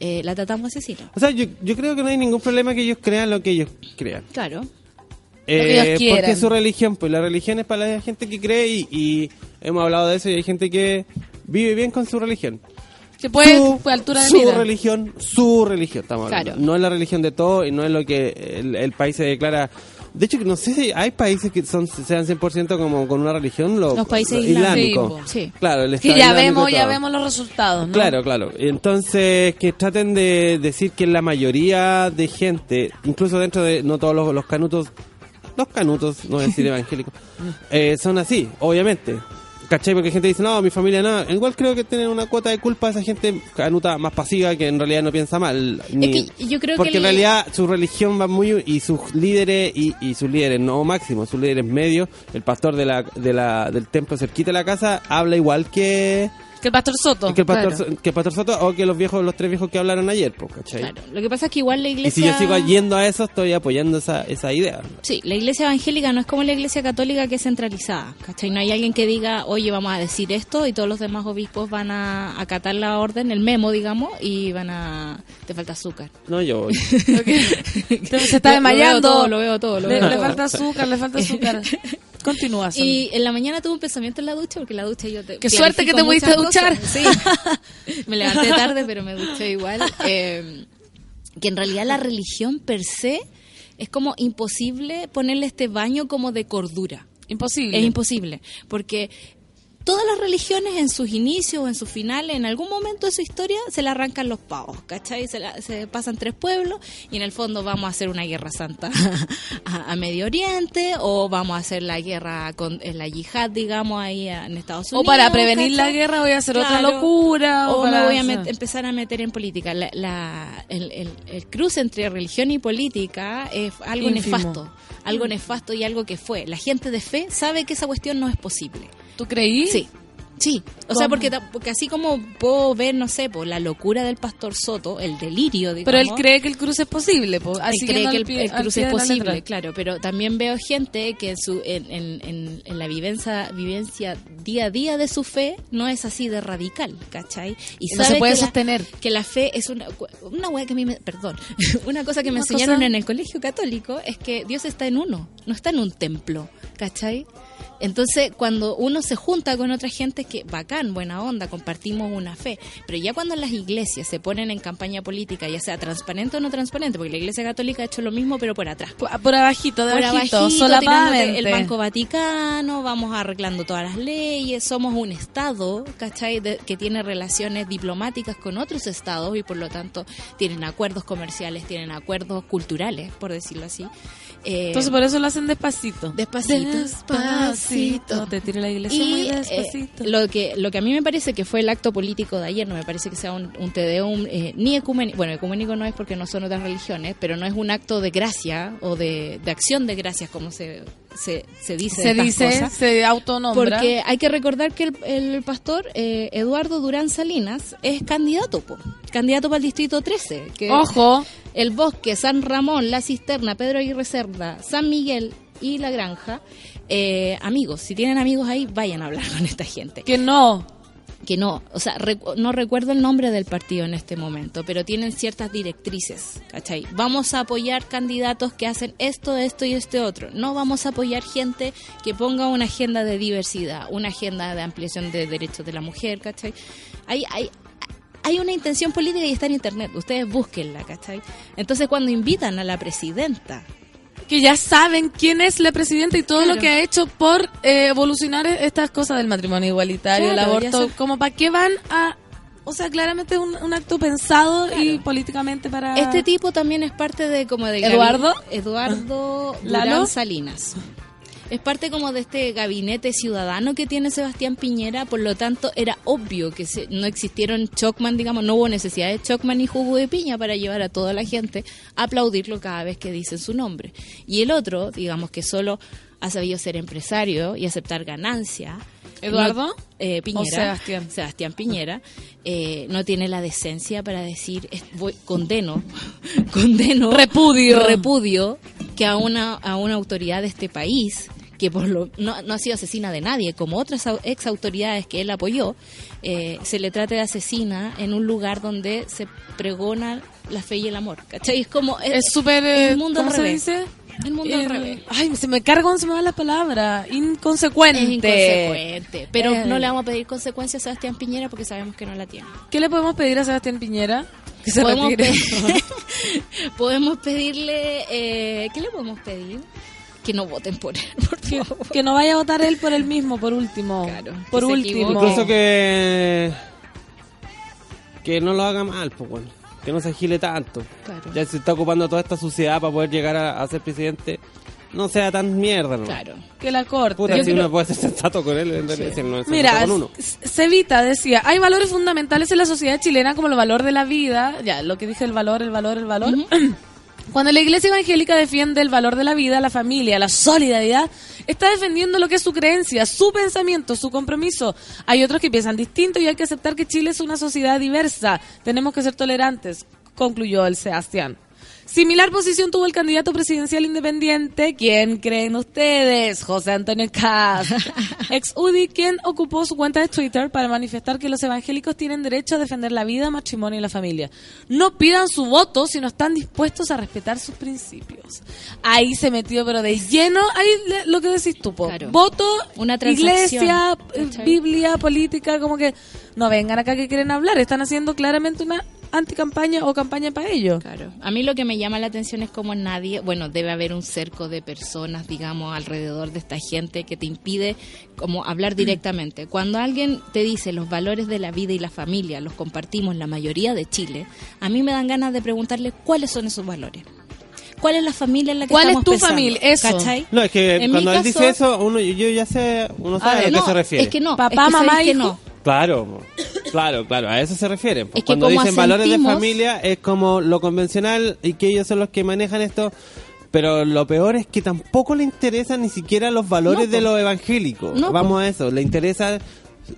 eh, la tratamos asesina. O sea, yo, yo creo que no hay ningún problema que ellos crean lo que ellos crean. Claro. Eh, porque es su religión, pues la religión es para la gente que cree y, y hemos hablado de eso y hay gente que vive bien con su religión. Que puede, su, fue altura de su religión, su religión, estamos hablando. Claro. No es la religión de todos y no es lo que el, el país se declara. De hecho, no sé si hay países que son sean 100% como con una religión. Lo, Los países lo islámicos, Sí. Claro, el Que Estado ya islámico vemos, ya vemos los resultados, ¿no? Claro, claro. Entonces, que traten de decir que la mayoría de gente, incluso dentro de no todos los, los canutos, los canutos, no voy a decir evangélicos, eh, son así, obviamente. ¿Cachai? Porque gente dice, no, mi familia no. Igual creo que tienen una cuota de culpa esa gente canuta más pasiva que en realidad no piensa mal. ni- que yo creo que porque en realidad su religión va muy. y sus líderes, y, y sus líderes no máximos, sus líderes medios, el pastor de la, de la, del templo cerquita de la casa, habla igual que. Que el pastor Soto. que el pastor, claro. So- que el pastor Soto o que los viejos, los tres viejos que hablaron ayer, pues, ¿cachai? Claro. Lo que pasa es que igual la Y iglesia... si yo sigo yendo a eso, estoy apoyando esa, esa idea. Sí, la iglesia evangélica no es como la iglesia católica que es centralizada, ¿cachai? No hay alguien que diga, oye, vamos a decir esto y todos los demás obispos van a acatar la orden, el memo, digamos, y van a... Te falta azúcar. No, yo voy. Entonces se está Lo- lo veo desmayando. todo, lo veo todo, lo le, veo le todo. falta azúcar, le falta azúcar. Continúa. Y en la mañana tuve un pensamiento en la ducha, porque la ducha yo te Qué suerte que te pudiste muchas duchar. Sí, me levanté tarde, pero me duché igual. Eh, que en realidad la religión per se es como imposible ponerle este baño como de cordura. Imposible. Es imposible, porque todas las religiones en sus inicios o en sus finales, en algún momento de su historia, se la arrancan los pavos, ¿cachai? Se, la- se pasan tres pueblos y en el fondo vamos a hacer una guerra santa a, a Medio Oriente o vamos a hacer la guerra con en la yihad, digamos, ahí en Estados o Unidos. para prevenir la guerra voy a hacer otra locura. O, para- me voy a met- empezar a meter en política. La, la- el, el- el cruce entre religión y política es algo nefasto. Algo nefasto y algo que fue. La gente de fe sabe que esa cuestión no es posible. ¿Tú creí? Sí. Sí, o ¿Cómo? sea, porque, porque así como puedo ver, no sé, por la locura del pastor Soto, el delirio, digamos. Pero él cree que el cruce es posible. po, él así cree que el, pie- el al cruce es posible, claro, pero también veo gente que en, su, en, en, en, la vivencia, vivencia día a día de su fe no es así de radical, ¿cachai? Y No sabe se puede que la- sostener. que la fe es una una wea que a mí me, perdón, una cosa que me enseñaron cosa- en el colegio católico es que Dios está en uno, no está en un templo, ¿cachai? Entonces, cuando uno se junta con otra gente, que bacán, buena onda, compartimos una fe. Pero ya cuando las iglesias se ponen en campaña política, ya sea transparente o no transparente, porque la iglesia católica ha hecho lo mismo, pero por atrás. Por, por abajito, de Por abajito, abajito, solapadamente. el Banco Vaticano, vamos arreglando todas las leyes, somos un Estado, ¿cachai? De- que tiene relaciones diplomáticas con otros Estados y por lo tanto tienen acuerdos comerciales, tienen acuerdos culturales, por decirlo así. Eh, Entonces por eso lo hacen despacito. Despacito. Despacito. Te tira la iglesia muy y eh, despacito. lo que lo que a mí me parece que fue el acto político de ayer, no me parece que sea un, un tedeum eh, ni ecuménico, bueno, ecuménico no es porque no son otras religiones, pero no es un acto de gracia o de, de acción de gracias como se, se, se dice. se dice, cosas. se autonombra. Porque hay que recordar que el, el pastor eh, Eduardo Durán Salinas es candidato, po, candidato para el distrito 13. Que Ojo, El Bosque, San Ramón, La Cisterna, Pedro Aguirre Cerda, San Miguel y La Granja. Eh, amigos, si tienen amigos ahí, vayan a hablar con esta gente. que no. Que no, o sea, recu- no recuerdo el nombre del partido en este momento, pero tienen ciertas directrices, ¿cachai? Vamos a apoyar candidatos que hacen esto, esto y este otro. No vamos a apoyar gente que ponga una agenda de diversidad, una agenda de ampliación de derechos de la mujer, ¿cachai? Hay, hay, hay una intención política y está en internet, ustedes búsquenla, ¿cachai? Entonces cuando invitan a la presidenta Que ya saben quién es la presidenta y todo Claro. lo que ha hecho por eh, evolucionar estas cosas del matrimonio igualitario, Claro, el aborto. Como para qué van a. O sea, claramente un, un acto pensado y políticamente para. Este tipo también es parte de como de ¿Eduardo? Eduardo ¿Lalo? Durán Salinas. Es parte como de este gabinete ciudadano que tiene Sebastián Piñera, por lo tanto era obvio que se- no existieron Chocman, digamos, no hubo necesidad de Chocman ni jugo de piña para llevar a toda la gente a aplaudirlo cada vez que dicen su nombre. Y el otro, digamos que solo ha sabido ser empresario y aceptar ganancia. ¿Eduardo? No- eh, Piñera. ¿O Sebastián? Sebastián Piñera, eh, no tiene la decencia para decir, voy, condeno, condeno, Repudio. repudio que a una, a una autoridad de este país, que por lo, no, no ha sido asesina de nadie, como otras ex autoridades que él apoyó, eh, se le trate de asesina en un lugar donde se pregona la fe y el amor. ¿Cachai? Es como... Es súper. eh, el mundo ¿Cómo al se dice? El mundo al Eh, revés. Ay, se me carga se me va la palabra. Inconsecuente. Es inconsecuente. Pero Eh. no le vamos a pedir consecuencias a Sebastián Piñera porque sabemos que no la tiene. ¿Qué le podemos pedir a Sebastián Piñera? Que se podemos, podemos pedirle eh, ¿qué le podemos pedir? Que no voten por él por favor que no vaya a votar él por él mismo, por último. Claro, por que último. Incluso que. Que no lo haga mal, pues bueno. Que no se agile tanto. Claro. Ya se está ocupando toda esta suciedad para poder llegar a, a ser presidente. No sea tan mierda, ¿no? claro Que la corte. Puta, Yo si creo- uno puede ser sensato con él, en realidad, si no es Mira, con uno. Cevita decía, hay valores fundamentales en la sociedad chilena como el valor de la vida, ya, lo que dije el valor, el valor, el valor. Cuando la iglesia evangélica defiende el valor de la vida, la familia, la solidaridad, está defendiendo lo que es su creencia, su pensamiento, su compromiso. Hay otros que piensan distinto y hay que aceptar que Chile es una sociedad diversa. Tenemos que ser tolerantes, concluyó el Sebastián. Similar posición tuvo el candidato presidencial independiente. ¿Quién creen ustedes? José Antonio Caz. Ex UDI, quien ocupó su cuenta de Twitter para manifestar que los evangélicos tienen derecho a defender la vida, matrimonio y la familia. No pidan su voto si no están dispuestos a respetar sus principios. Ahí se metió, pero de lleno, ahí lo que decís tú, po. Claro. voto, Una iglesia, eh. Biblia, política, como que no vengan acá que quieren hablar. Están haciendo claramente una anticampaña o campaña para ello. Claro. A mí lo que me llama la atención es como nadie, bueno, debe haber un cerco de personas, digamos, alrededor de esta gente que te impide como hablar directamente. Cuando alguien te dice los valores de la vida y la familia, los compartimos la mayoría de Chile, a mí me dan ganas de preguntarle cuáles son esos valores. ¿Cuál es la familia en la que ¿Cuál es estamos tu pensando? familia? Eso. ¿Cachai? No, es que En cuando él dice eso, uno, yo ya sé, uno sabe a, qué no, se refiere. Es que no, Papá, es que mamá, sabéis que no. Claro, claro, claro, a eso se refieren. Es que Cuando dicen valores de familia es como lo convencional y que ellos son los que manejan esto. Pero lo peor es que tampoco le interesan ni siquiera los valores No, de po. los evangélicos. No, po. Vamos a eso, le interesan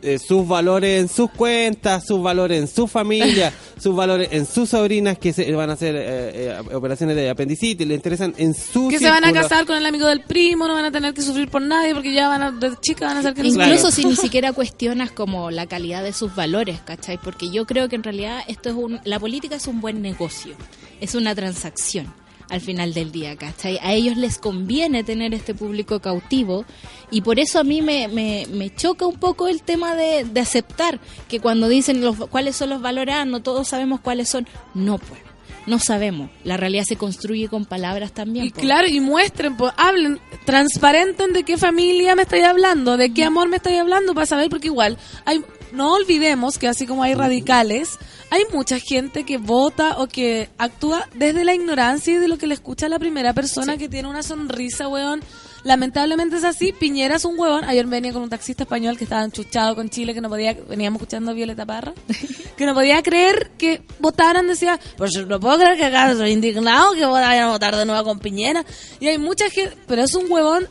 eh, sus valores en sus cuentas, sus valores en su familia, sus valores en sus sobrinas que se van a hacer eh, eh, operaciones de apendicitis, le interesan en su Que se van a casar con el amigo del primo, no van a tener que sufrir por nadie porque ya van a, de chicas van a ser que Claro. Incluso si ni siquiera cuestionas como la calidad de sus valores, ¿cachai? Porque yo creo que en realidad esto es un, la política es un buen negocio, es una transacción al final del día, ¿cachai? A ellos les conviene tener este público cautivo y por eso a mí me, me, me choca un poco el tema de, de aceptar que cuando dicen los, cuáles son los valores, ah, no todos sabemos cuáles son, no pues. No sabemos. La realidad se construye con palabras también. Y po. claro, y muestren, pues, hablen, transparenten de qué familia me estáis hablando, de qué amor me estáis hablando, para saber, porque igual, hay, no olvidemos que así como hay radicales, hay mucha gente que vota o que actúa desde la ignorancia y de lo que le escucha a la primera persona que tiene una sonrisa, weón. Lamentablemente es así, Piñera es un huevón. Ayer venía con un taxista español que estaba enchuchado con Chile, que no podía, veníamos escuchando a Violeta Parra, que no podía creer que votaran, decía, pues yo no puedo creer que acá soy indignado que vayan a votar de nuevo con Piñera. Y hay mucha gente, pero es un huevón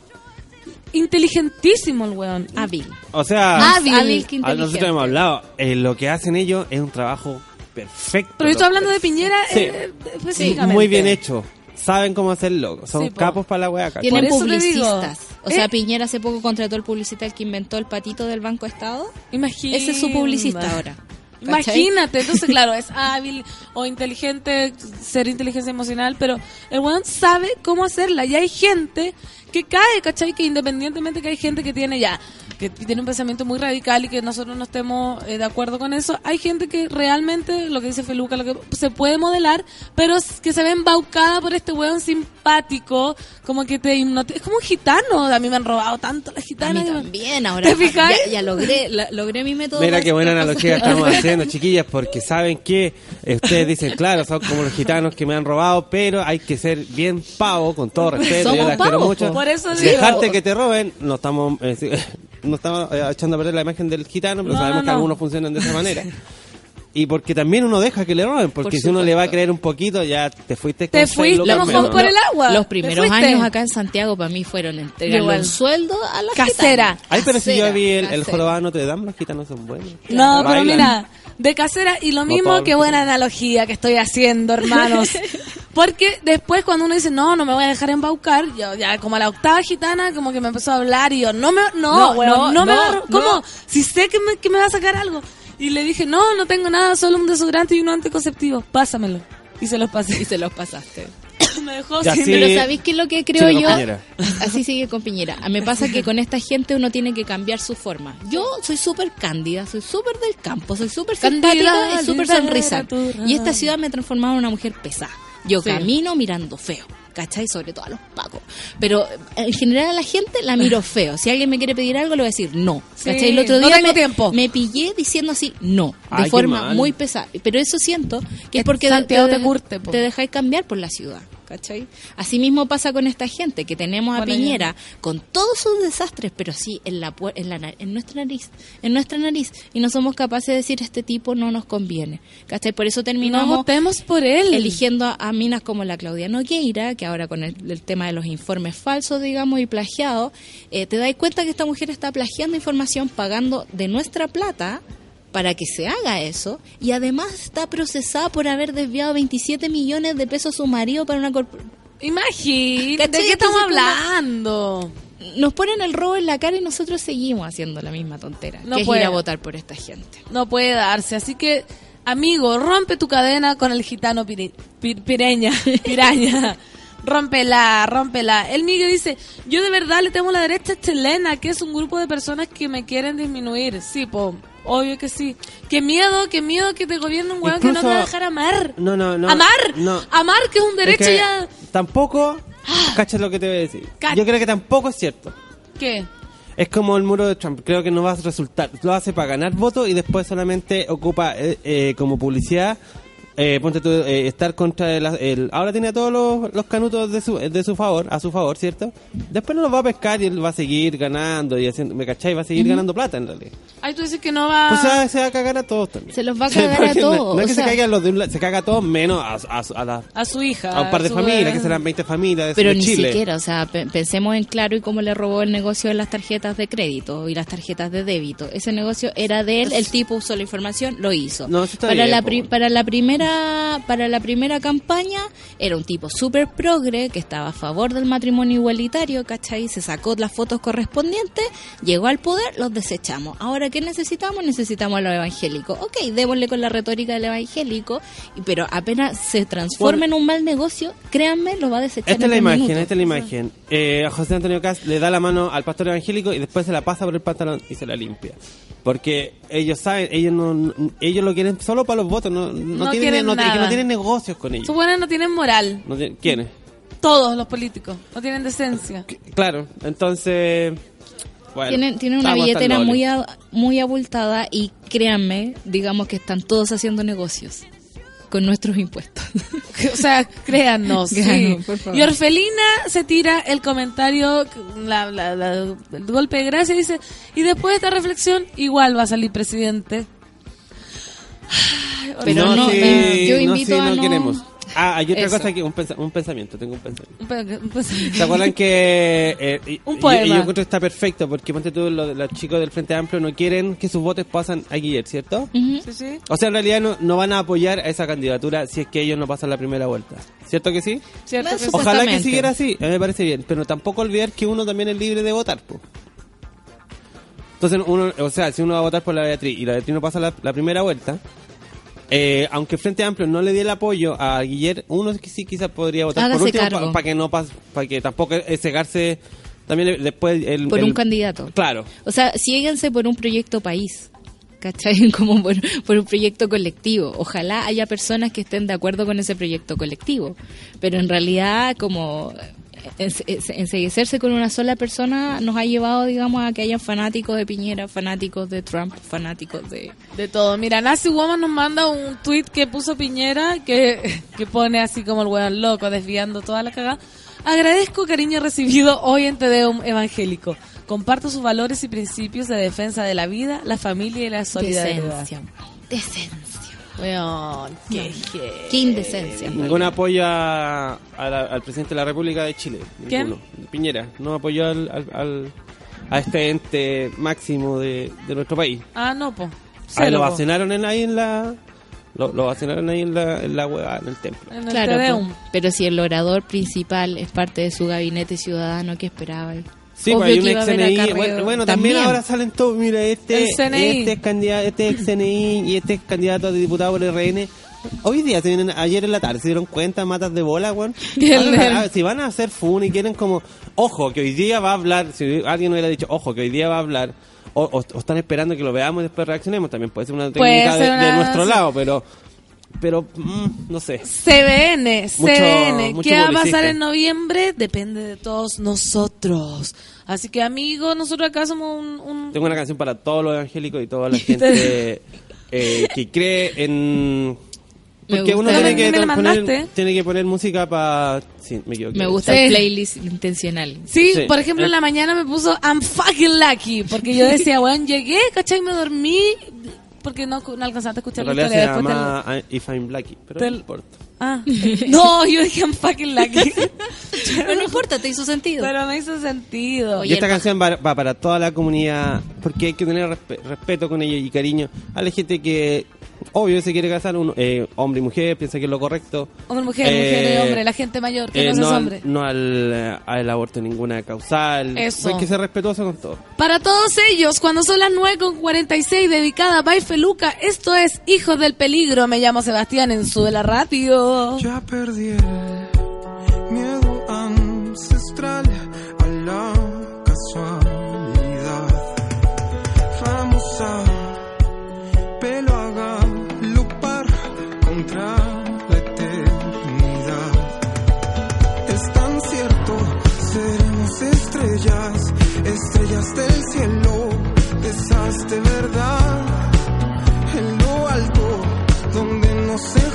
inteligentísimo el huevón. Hábil. O sea, Hábil. hábil que a inteligente. nosotros hemos hablado, eh, lo que hacen ellos es un trabajo perfecto. Pero yo estoy hablando de Perfecto. Piñera Sí. eh, específicamente. Muy bien hecho. Saben cómo hacerlo. Son Sí, capos para la. ¿cachai? Tienen publicistas. O sea, eh, Piñera hace poco contrató al publicista el que inventó el patito del Banco Estado. Imagínate. Ese es su publicista ahora. ¿cachai? Imagínate, entonces claro, es hábil o inteligente, ser inteligencia emocional, pero el weón sabe cómo hacerla. Y hay gente que cae, ¿cachai? Que independientemente que hay gente que tiene ya, que tiene un pensamiento muy radical y que nosotros no estemos eh, de acuerdo con eso, hay gente que realmente, lo que dice Feluca, lo que se puede modelar, pero que se ve embaucada por este weón simpático, como que te hipnotiza. Es como un gitano, a mí me han robado tanto las A gitanas. mí también, ahora ¿Te fijas? ya, ya logré, la- logré mi método. Mira qué buena analogía estamos haciendo, chiquillas, porque saben que eh, ustedes dicen, claro, son como los gitanos que me han robado, pero hay que ser bien pavo, con todo respeto, yo Somos las quiero pavos, mucho. po. Por eso digo. Dejarte que te roben, no estamos, eh, no estamos eh, echando a perder la imagen del gitano, pero No, sabemos no, que no. algunos funcionan de esa manera. Y porque también uno deja que le roben, porque Por si uno le va a creer un poquito, ya te fuiste Te con fuiste menos. por el agua. Los ¿Te primeros años acá en Santiago para mí fueron entregarle Igual. un sueldo a la Casera. Ay, pero si yo vi el, el jorobado Notre Dame, los gitanos son buenos. No, pero mira, de casera y lo No mismo, qué los buena analogía que estoy haciendo, hermanos. Porque después cuando uno dice, no, no me voy a dejar embaucar, yo ya como a la octava gitana, como que me empezó a hablar y yo, no me, no, No, no, no, me no, va a- ¿cómo? no. Si sé que me, que me va a sacar algo. Y le dije, no, no tengo nada, solo un desodorante y un anticonceptivo, pásamelo. Y se los pasé. Y se los pasaste. me dejó Ya sin... sí. Pero ¿sabéis qué es lo que creo yo? Piñera. Así sigue con Piñera. A mí me pasa que con esta gente uno tiene que cambiar su forma. Yo soy súper cándida, soy súper del campo, soy súper simpática y súper sonrisa. Y esta ciudad me ha transformado en una mujer pesada. Yo Sí. camino mirando feo. ¿Cachai? Sobre todo a los pacos. Pero en general a la gente la miro feo. Si alguien me quiere pedir algo, le voy a decir no. El otro no día tengo me, tiempo. me pillé diciendo así no. De Ay, forma muy pesada. Pero eso siento que es Es porque Santiago te, te curte, po. te dejáis cambiar por la ciudad. ¿Cachai? Así mismo pasa con esta gente, que tenemos a Bueno, Piñera con todos sus desastres, pero sí en, la, en, la, en nuestra nariz, en nuestra nariz, y no somos capaces de decir este tipo no nos conviene. ¿Cachai? Por eso No terminamos votemos por él. eligiendo a, a minas como la Claudia Nogueira, que ahora con el, el tema de los informes falsos, digamos, y plagiados, eh, te das cuenta que esta mujer está plagiando información pagando de nuestra plata para que se haga eso y además está procesada por haber desviado 27 millones de pesos a su marido para una corporación. Imagínate, ¿de qué estamos hablando? Nos ponen el robo en la cara y nosotros seguimos haciendo la misma tontera, No que puede. es ir a votar por esta gente. No puede darse, así que, amigo, rompe tu cadena con el gitano piri- pir- pireña, piraña. Rómpela, rómpela. El Miguel dice, yo de verdad le temo la derecha chilena, que es un grupo de personas que me quieren disminuir. Sí, po, obvio que sí. Qué miedo, qué miedo que te gobierne un weón que no te va a dejar amar. No, no, no. Amar, No. amar que es un derecho Es que ya... Tampoco. Cachas lo que te voy a decir. Yo creo que tampoco es cierto. ¿Qué? Es como el muro de Trump. Creo que no va a resultar. Lo hace para ganar votos y después solamente ocupa eh, eh, como publicidad. Eh, ponte tú, eh, estar contra el, el- Ahora tiene a todos los, los canutos de su, de su favor, a su favor, ¿cierto? Después no los va a pescar y él va a seguir ganando y haciendo. ¿Me cachai? Va a seguir ganando plata en realidad. Ay, tú dices que no va... Pues se va, se va a cagar a todos también. Se los va a Sí, cagar a no- todos, No, es o que sea. se caigan los de un lado, se caga a todos menos a, a, a la- a su hija. a un par de su- familias, que serán 20 familias de, Pero de ni Chile. siquiera, o sea, pe- pensemos en claro y cómo le robó el negocio de las tarjetas de crédito y las tarjetas de débito. Ese negocio era de él, el tipo usó la información, lo hizo. No, eso está para bien, la pri- para la primera para la primera campaña era un tipo súper progre que estaba a favor del matrimonio igualitario, ¿cachai? Se sacó las fotos correspondientes, llegó al poder, los desechamos. Ahora, ¿qué necesitamos? Necesitamos a los evangélicos. Ok, démosle con la retórica del evangélico, pero apenas se transforma en un mal negocio, créanme, lo va a desechar. Esta es la imagen, minutos. esta es la imagen. Eh, a José Antonio Cast le da la mano al pastor evangélico y después se la pasa por el pantalón y se la limpia. Porque ellos saben, ellos no, no- ellos lo quieren solo para los votos, no, no, No tienen, no, nada. que no tienen negocios con ellos. Sus buenas no tienen moral. No tienen- ¿Quiénes? Todos los políticos. No tienen decencia. Claro, entonces... Bueno, Tienen, tienen una billetera muy, a- muy abultada y créanme, digamos que están todos haciendo negocios con nuestros impuestos. O sea, créannos. Claro, sí. por favor. Y Orfelina se tira el comentario, la, la- la- el golpe de gracia, y dice, y después de esta reflexión, igual va a salir presidente. Pero no, no, sí, eh, yo no, sí, a no, no- queremos. Ah, hay otra Eso. cosa aquí, un, pensa- un pensamiento, tengo un pensamiento. Pe- ¿Se acuerdan que... eh, y- Un poema. Y yo encuentro que está perfecto porque, ponte tú, los, los chicos del Frente Amplio no quieren que sus votos pasen a Guillermo, ¿cierto? Sí, sí. O sea, en realidad no, no van a apoyar a esa candidatura si es que ellos no pasan la primera vuelta. ¿Cierto que sí? Cierto que sí. Ojalá que siguiera así, a mí me parece bien. Pero tampoco olvidar que uno también es libre de votar. po. Entonces, uno, o sea, si uno va a votar por la Beatriz y la Beatriz no pasa la, la primera vuelta, eh, aunque Frente Amplio no le dé el apoyo a Guillermo, uno que sí quizás podría votar por último para que no para que tampoco cegarse también después el, por el- un candidato. Claro. O sea, síguense por un proyecto país. ¿Cachai? Como por, por un proyecto colectivo. Ojalá haya personas que estén de acuerdo con ese proyecto colectivo. Pero en realidad, como enseguecerse con una sola persona nos ha llevado, digamos, a que hayan fanáticos de Piñera, fanáticos de Trump, fanáticos de... De todo. Mira, Nazi Woman nos manda un tweet que puso Piñera que, que pone así como el weón loco, desviando toda la cagada. Agradezco cariño recibido hoy en Tedeum Evangélico. Comparto sus valores y principios de defensa de la vida, la familia y la solidaridad. Decencia. Decencia. Weón, qué Qué indecencia. Ningún apoyo a- a la- al presidente de la República de Chile. ¿Quién? Ninguno. Piñera. No apoyó al, al- al- a este ente máximo de, de nuestro país. Ah, no, po. Ahí Cero, lo po. vacunaron en, ahí en la... Lo, lo vacunaron ahí en la, en la hueá, en el templo. En el Claro, Tedeum. po. pero si el orador principal es parte de su gabinete ciudadano, ¿qué esperaba? él? Sí, Obvio pues hay un a ex CNI. Bueno, bueno, también, También. ahora salen todos. Mira, este, este es candidato, este ex CNI y este es candidato de diputado por el RN. Hoy día se vienen, ayer en la tarde, se dieron cuenta, matas de bola, weón. Si van a hacer fun y quieren como, ojo, que hoy día va a hablar, si alguien hubiera dicho, ojo, que hoy día va a hablar, o, o- o están esperando que lo veamos y después reaccionemos, también puede ser una técnica de, nuestro lado, pero, pero, mm, no sé. CBN, CBN. mucho ¿Qué va a pasar en noviembre? Depende de todos nosotros. Así que, amigos, nosotros acá somos un... un- Tengo una canción para todos los evangélicos y toda la gente eh, que cree en Porque uno tiene que, poner, tiene que poner música para... Sí, me equivoqué. me gusta Sí. el playlist intencional. Sí, Sí. por ejemplo, en Eh. la mañana me puso I'm fucking lucky. Porque yo decía, bueno, llegué, ¿cachai? Me dormí. Porque no, no alcanzaste a escuchar la historia se después llama del- I- If I'm Lucky, pero del- no importa. Ah. No, yo dije I'm fucking lucky. Pero no importa, te hizo sentido. Pero me hizo sentido. Oye, y esta canción va, va para toda la comunidad, porque hay que tener respe- respeto con ellos y cariño a la gente que, obvio, se quiere casar, uno, eh, hombre y mujer, piensa que es lo correcto. Hombre, mujer, Eh, mujer y hombre, la gente mayor que Eh, no, no, es al, hombre. no al, eh, al aborto ninguna causal. Eso. Hay que ser respetuoso con todo. Para todos ellos, cuando son las 9 con 46, dedicada a Bay Feluca, esto es Hijos del Peligro. Me llamo Sebastián en Sube la Radio. Ya perdí el miedo ancestral a la estrellas, estrellas del cielo, de esas de verdad en lo alto, donde no se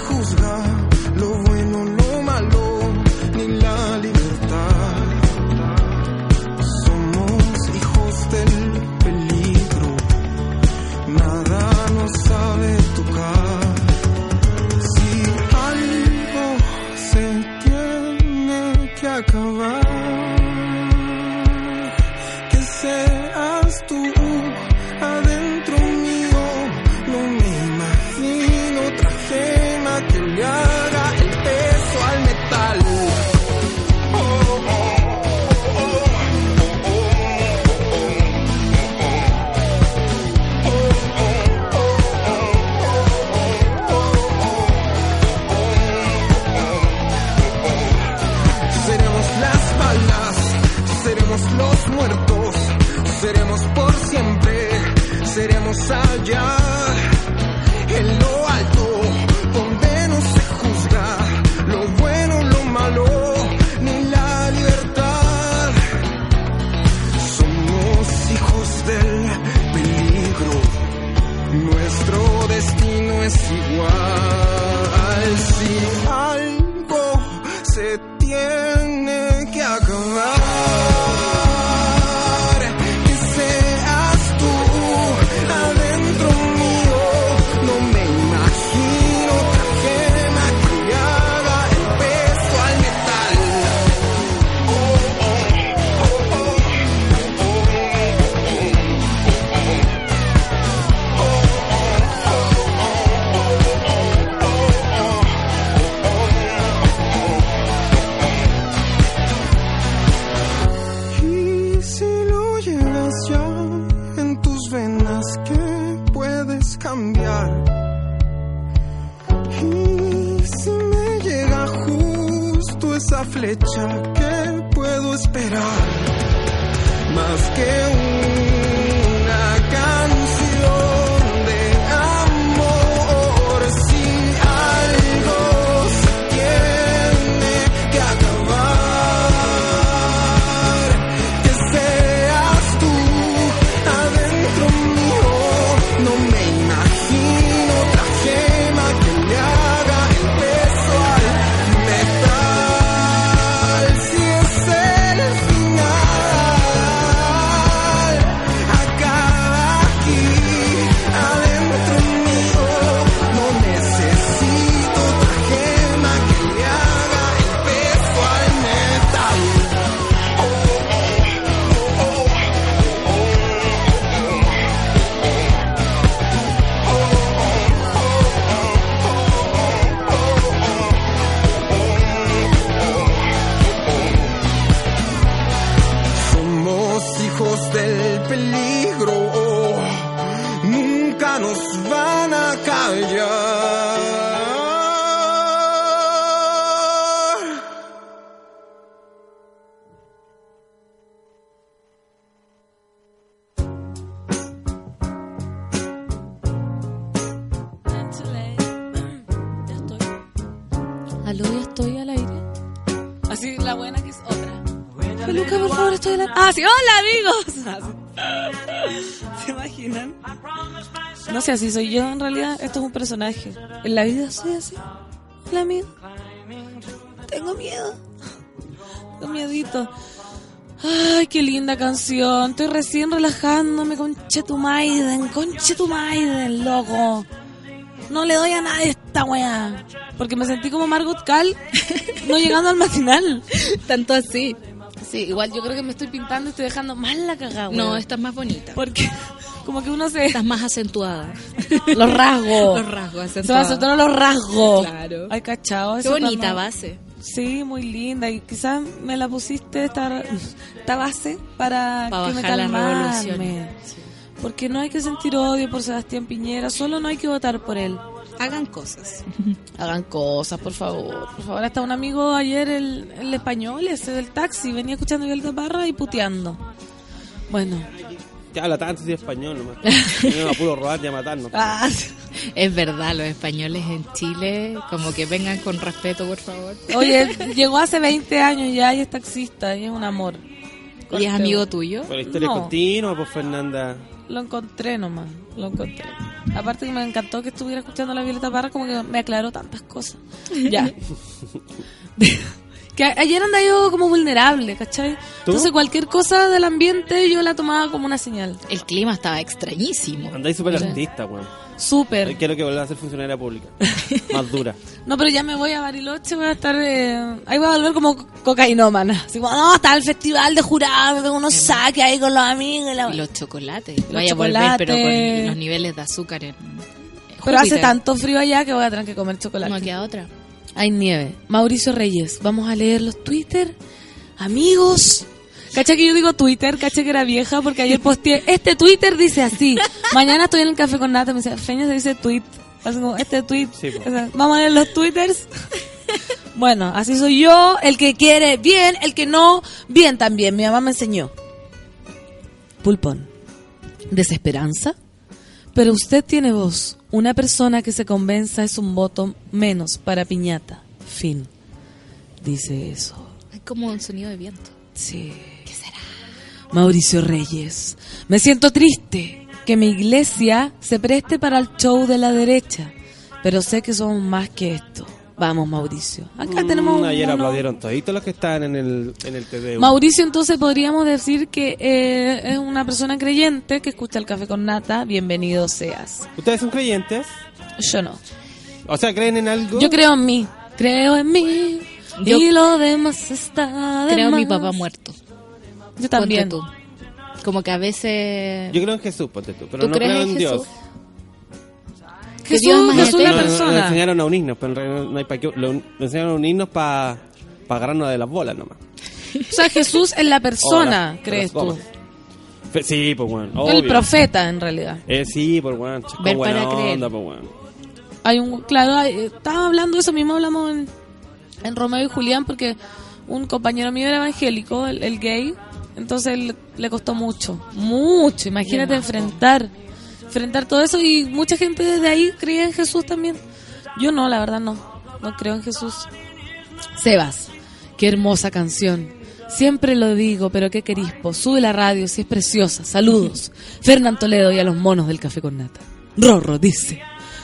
sé, así soy yo en realidad. Esto es un personaje. En la vida soy así. el amigo. Tengo miedo. Tengo miedito. Ay, qué linda canción. Estoy recién relajándome con Chetumaiden. Con Chetumaiden, loco. No le doy a nadie esta weá. Porque me sentí como Margot Cal no llegando al matinal. Tanto así. Sí, igual yo creo que me estoy pintando y estoy dejando mal la cagada, No, esta es más bonita. Porque como que uno se... Estás más acentuada. Los rasgos. Los rasgos Se me acentuados. azotaron los rasgos. Claro. Ay, cachao. Qué bonita base. Sí, muy linda. Y quizás me la pusiste esta, esta base para, Para que me bajar la calmarme. revolución. Porque no hay que sentir odio por Sebastián Piñera, solo no hay que votar por él. Hagan cosas. Hagan cosas, por favor. Por favor, hasta un amigo ayer, el, el español, ese del taxi, venía escuchando Violeta Parra y puteando. Bueno. Ya habla tanto así español nomás. Viene a puro robar y a matarnos. Ah, Es verdad, los españoles en Chile, como que vengan con respeto, por favor. oye, llegó hace 20 años ya y es taxista y es un amor. ¿Y es amigo tuyo? Pero la historia No. es continua, pues Fernanda. Lo encontré nomás, lo encontré. Aparte que me encantó que estuviera escuchando la Violeta Parra, como que me aclaró tantas cosas. Ya. Que ayer andaba yo como vulnerable, ¿cachai? Entonces cualquier cosa del ambiente yo la tomaba como una señal. El clima estaba extrañísimo. Andáis súper artista, weón. Súper. Quiero que vuelva a ser funcionaria pública. Más dura. No, pero ya me voy a Bariloche, voy a estar... eh, ahí voy a volver como co- cocainómana. Así como, no, está el festival de jurado, me pego unos saques ahí con los amigos. y la- los chocolates. Vaya a volver, pero chocolates. con los niveles de azúcar en. Pero hace Júpiter. tanto frío allá que voy a tener que comer chocolate. No queda otra. Hay nieve. Mauricio Reyes, vamos a leer los Twitter. Amigos. Caché que yo digo Twitter, caché que era vieja porque ayer posteé, este Twitter dice así. Mañana estoy en el café con Nata, me dice, Feña se dice tweet. Así como, este tweet. Sí, po. O sea, vamos a leer los Twitters. bueno, así soy yo, el que quiere bien, el que no, bien también. Mi mamá me enseñó. Pulpón. Desesperanza. Pero usted tiene voz. Una persona que se convenza es un voto menos para piñata. Fin. Dice eso. Es como un sonido de viento. Sí. ¿Qué será? Mauricio Reyes. Me siento triste que mi iglesia se preste para el show de la derecha. Pero sé que somos más que esto. Vamos, Mauricio. Acá tenemos un Mm, Ayer mono. aplaudieron toditos los que estaban en el, en el TDU. Mauricio, entonces podríamos decir que eh, es una persona creyente que escucha el café con nata. Bienvenido seas. ¿Ustedes son creyentes? Yo no. O sea, ¿creen en algo? Yo creo en mí. Creo en mí. Yo y lo demás está de Creo en mi papá muerto. Yo también. Ponte tú. Como que a veces. Yo creo en Jesús, ponte tú. Pero ¿Tú no crees creo en en Dios. Jesús? Que Jesús, Dios es. No, no, Nos persona. enseñaron a unirnos, pero en realidad no hay para qué. Lo, nos enseñaron a unirnos para agarrarnos de las bolas nomás. O sea, Jesús es la persona, crees tú. Fe- Sí, pues bueno. El profeta, en realidad. Eh, sí, pues bueno. Ver buena para creer. onda, pues bueno. Hay un, claro, hay- eh, estaba hablando de eso mismo, hablamos en, en Romeo y Julián, porque un compañero mío era evangélico, el, el gay, entonces le, le costó mucho, mucho. Imagínate enfrentar, enfrentar todo eso y mucha gente desde ahí creía en Jesús también. Yo no, la verdad no, no creo en Jesús. Sebas, qué hermosa canción. Siempre lo digo, pero qué querispo. Sube la radio, si es preciosa. Saludos. Fernán Toledo y a los monos del café con nata. Rorro dice.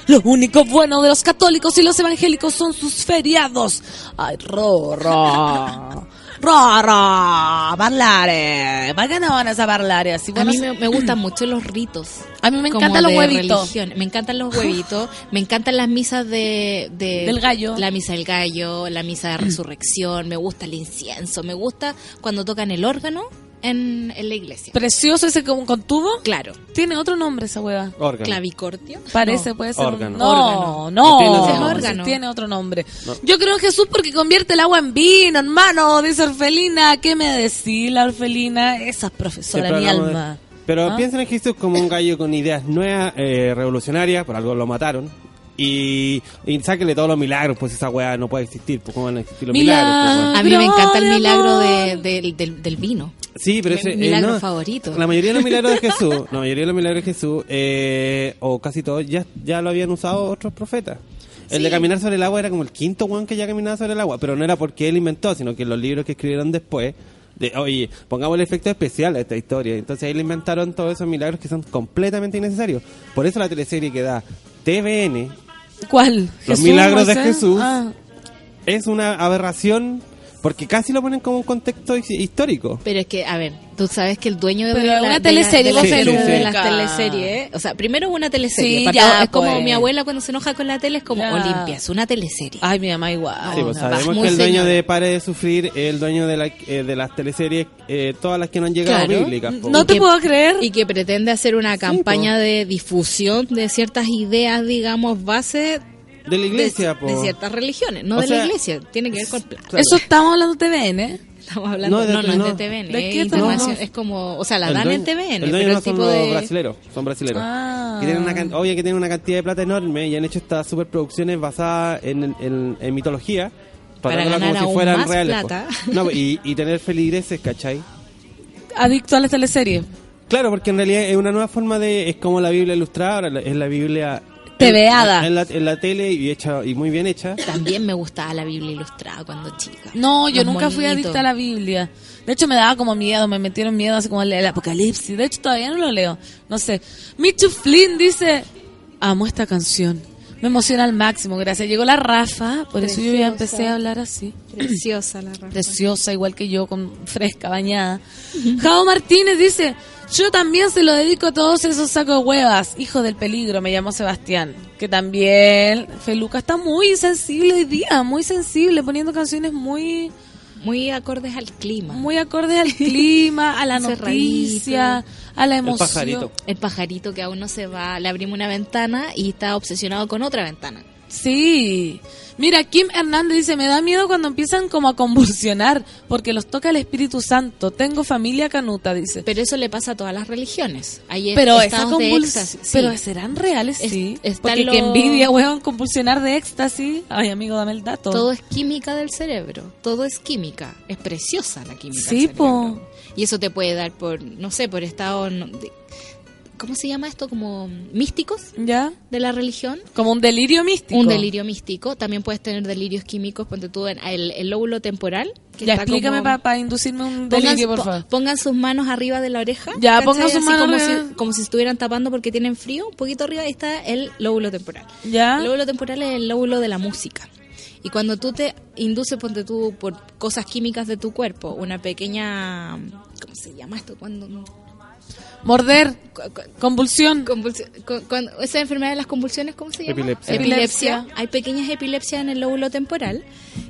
Lo único bueno de los católicos y los evangélicos son sus feriados. Ay, Rorro. Rorro. Parlare. ¿Para qué no van a parlare así? A mí me, me gustan mucho los ritos. a mí me encantan los huevitos. religión. Me encantan los huevitos. me encantan las misas de, de- Del gallo. La misa del gallo, la misa de resurrección. Me gusta el incienso. Me gusta cuando tocan el órgano en, en la iglesia. Precioso ese con, con tubo. Claro. Tiene otro nombre esa hueva. Órgano. Clavicordio. Parece, No. puede ser. un- Órgano. No, Órgano. no. Tiene otro Ese nombre. órgano. Tiene otro nombre. No. Yo creo en Jesús porque convierte el agua en vino, hermano. Dice Orfelina. ¿Qué me decís, la Orfelina? Esa es profesora, mi de- alma. Pero ¿Ah? piensen en Jesús como un gallo con ideas nuevas, eh, revolucionarias, por algo lo mataron. Y, y sáquenle todos los milagros, pues esa weá no puede existir. Pues, ¿Cómo van a existir los Milagro. milagros? pues, A mí me encanta el milagro de- del- del vino. Sí, pero ese, eh, milagro no, favorito. La mayoría de los milagros de Jesús, la mayoría de los milagros de Jesús, eh, o casi todos, ya, ya lo habían usado otros profetas. El de caminar sobre el agua era como el quinto one que ya caminaba sobre el agua, pero no era porque él inventó, sino que los libros que escribieron después, de, oye, pongamos el efecto especial a esta historia. Entonces ahí le inventaron todos esos milagros que son completamente innecesarios. Por eso la teleserie que da TVN ¿Cuál? Los ¿Jesús, milagros de? Jesús. Ah. Es una aberración porque casi lo ponen como un contexto his- histórico. Pero es que, a ver, tú sabes que el dueño de, Pero la, una de la- teleserie, de, la- vos de las teleseries, o sea, primero es una teleserie. Sí, para- ya, es como pues. mi abuela cuando se enoja con la tele, es como Ya. Olimpia, es una teleserie. Ay, mi mamá igual. Sí, pues no, sabemos que el dueño señora. de Pare de Sufrir es el dueño de, la, eh, de las teleseries, eh, todas las que no han llegado Claro. bíblicas. po. No te que- puedo creer. Y que pretende hacer una campaña de difusión de ciertas ideas, digamos, base de la de, iglesia, po. de ciertas religiones, no O de sea, la iglesia, tiene que ver con plata. Claro. Eso estamos hablando de TVN, ¿eh? Estamos hablando, No, no, de- no, no. es de TVN, ¿De es, qué es como, o sea, la El dan dueño- en TVN, el dueño pero no el son tipo los de... brasileros, son brasileros. Ah. Que tienen una can- obvio que tienen una cantidad de plata enorme y han hecho estas superproducciones basadas en, en, en mitología. Para tratándola ganar como si aún fueran más po. plata. No, y, y tener feligreses, ¿cachai? Adicto a las teleseries. Claro, porque en realidad es una nueva forma de... Es como la Biblia ilustrada, ahora la- es la Biblia... Tebeada. En, en la, en la tele y hecha y muy bien hecha. También me gustaba la Biblia ilustrada cuando chica. No, yo Los nunca fui monitos. adicta a la Biblia. De hecho, me daba como miedo, me metieron miedo así como el, el apocalipsis. De hecho, todavía no lo leo. No sé. Michu Flynn dice, amo esta canción. Me emociona al máximo, gracias. Llegó la Rafa, por eso yo ya empecé a hablar así. Preciosa la raza. Preciosa, igual que yo, con fresca, bañada. Jao Martínez dice, yo también se lo dedico a todos esos sacos de huevas. Hijo del peligro, me llamo Sebastián. Que también, Feluca está muy sensible hoy día, muy sensible, poniendo canciones muy Muy acordes al clima. muy acordes al clima, a la noticia, a la El emoción. pajarito. El pajarito que aún no se va, le abrimos una ventana y está obsesionado con otra ventana. Sí. Mira, Kim Hernández dice, me da miedo cuando empiezan como a convulsionar, porque los toca el Espíritu Santo. Tengo familia canuta, dice. Pero eso le pasa a todas las religiones. Hay Pero esa estados de convuls- éxtasis. sí. Pero serán reales, Es- sí. está Porque lo- que envidia, weón, convulsionar de éxtasis. Ay, amigo, dame el dato. Todo es química del cerebro. Todo es química. Es preciosa la química. Sí, del po. Y eso te puede dar por, no sé, por estado... no- de- ¿Cómo se llama esto? Como místicos ¿Ya? de la religión. Como un delirio místico. Un delirio místico. También puedes tener delirios químicos. Ponte tú en el, el lóbulo temporal. que Ya, explícame como- para inducirme un Pongan, delirio, por po- favor. pongan sus manos arriba de la oreja. Ya, pongan sus manos como arriba. si, como si estuvieran tapando porque tienen frío. Un poquito arriba ahí está el lóbulo temporal. ¿Ya? El lóbulo temporal es el lóbulo de la música. Y cuando tú te induces, ponte tú, por cosas químicas de tu cuerpo, una pequeña... ¿Cómo se llama esto? Cuando... Morder. Convulsión. convulsi- cu- cuando- esa enfermedad de las convulsiones, ¿cómo se llama? Epilepsia. Epilepsia. Hay pequeñas epilepsias en el lóbulo temporal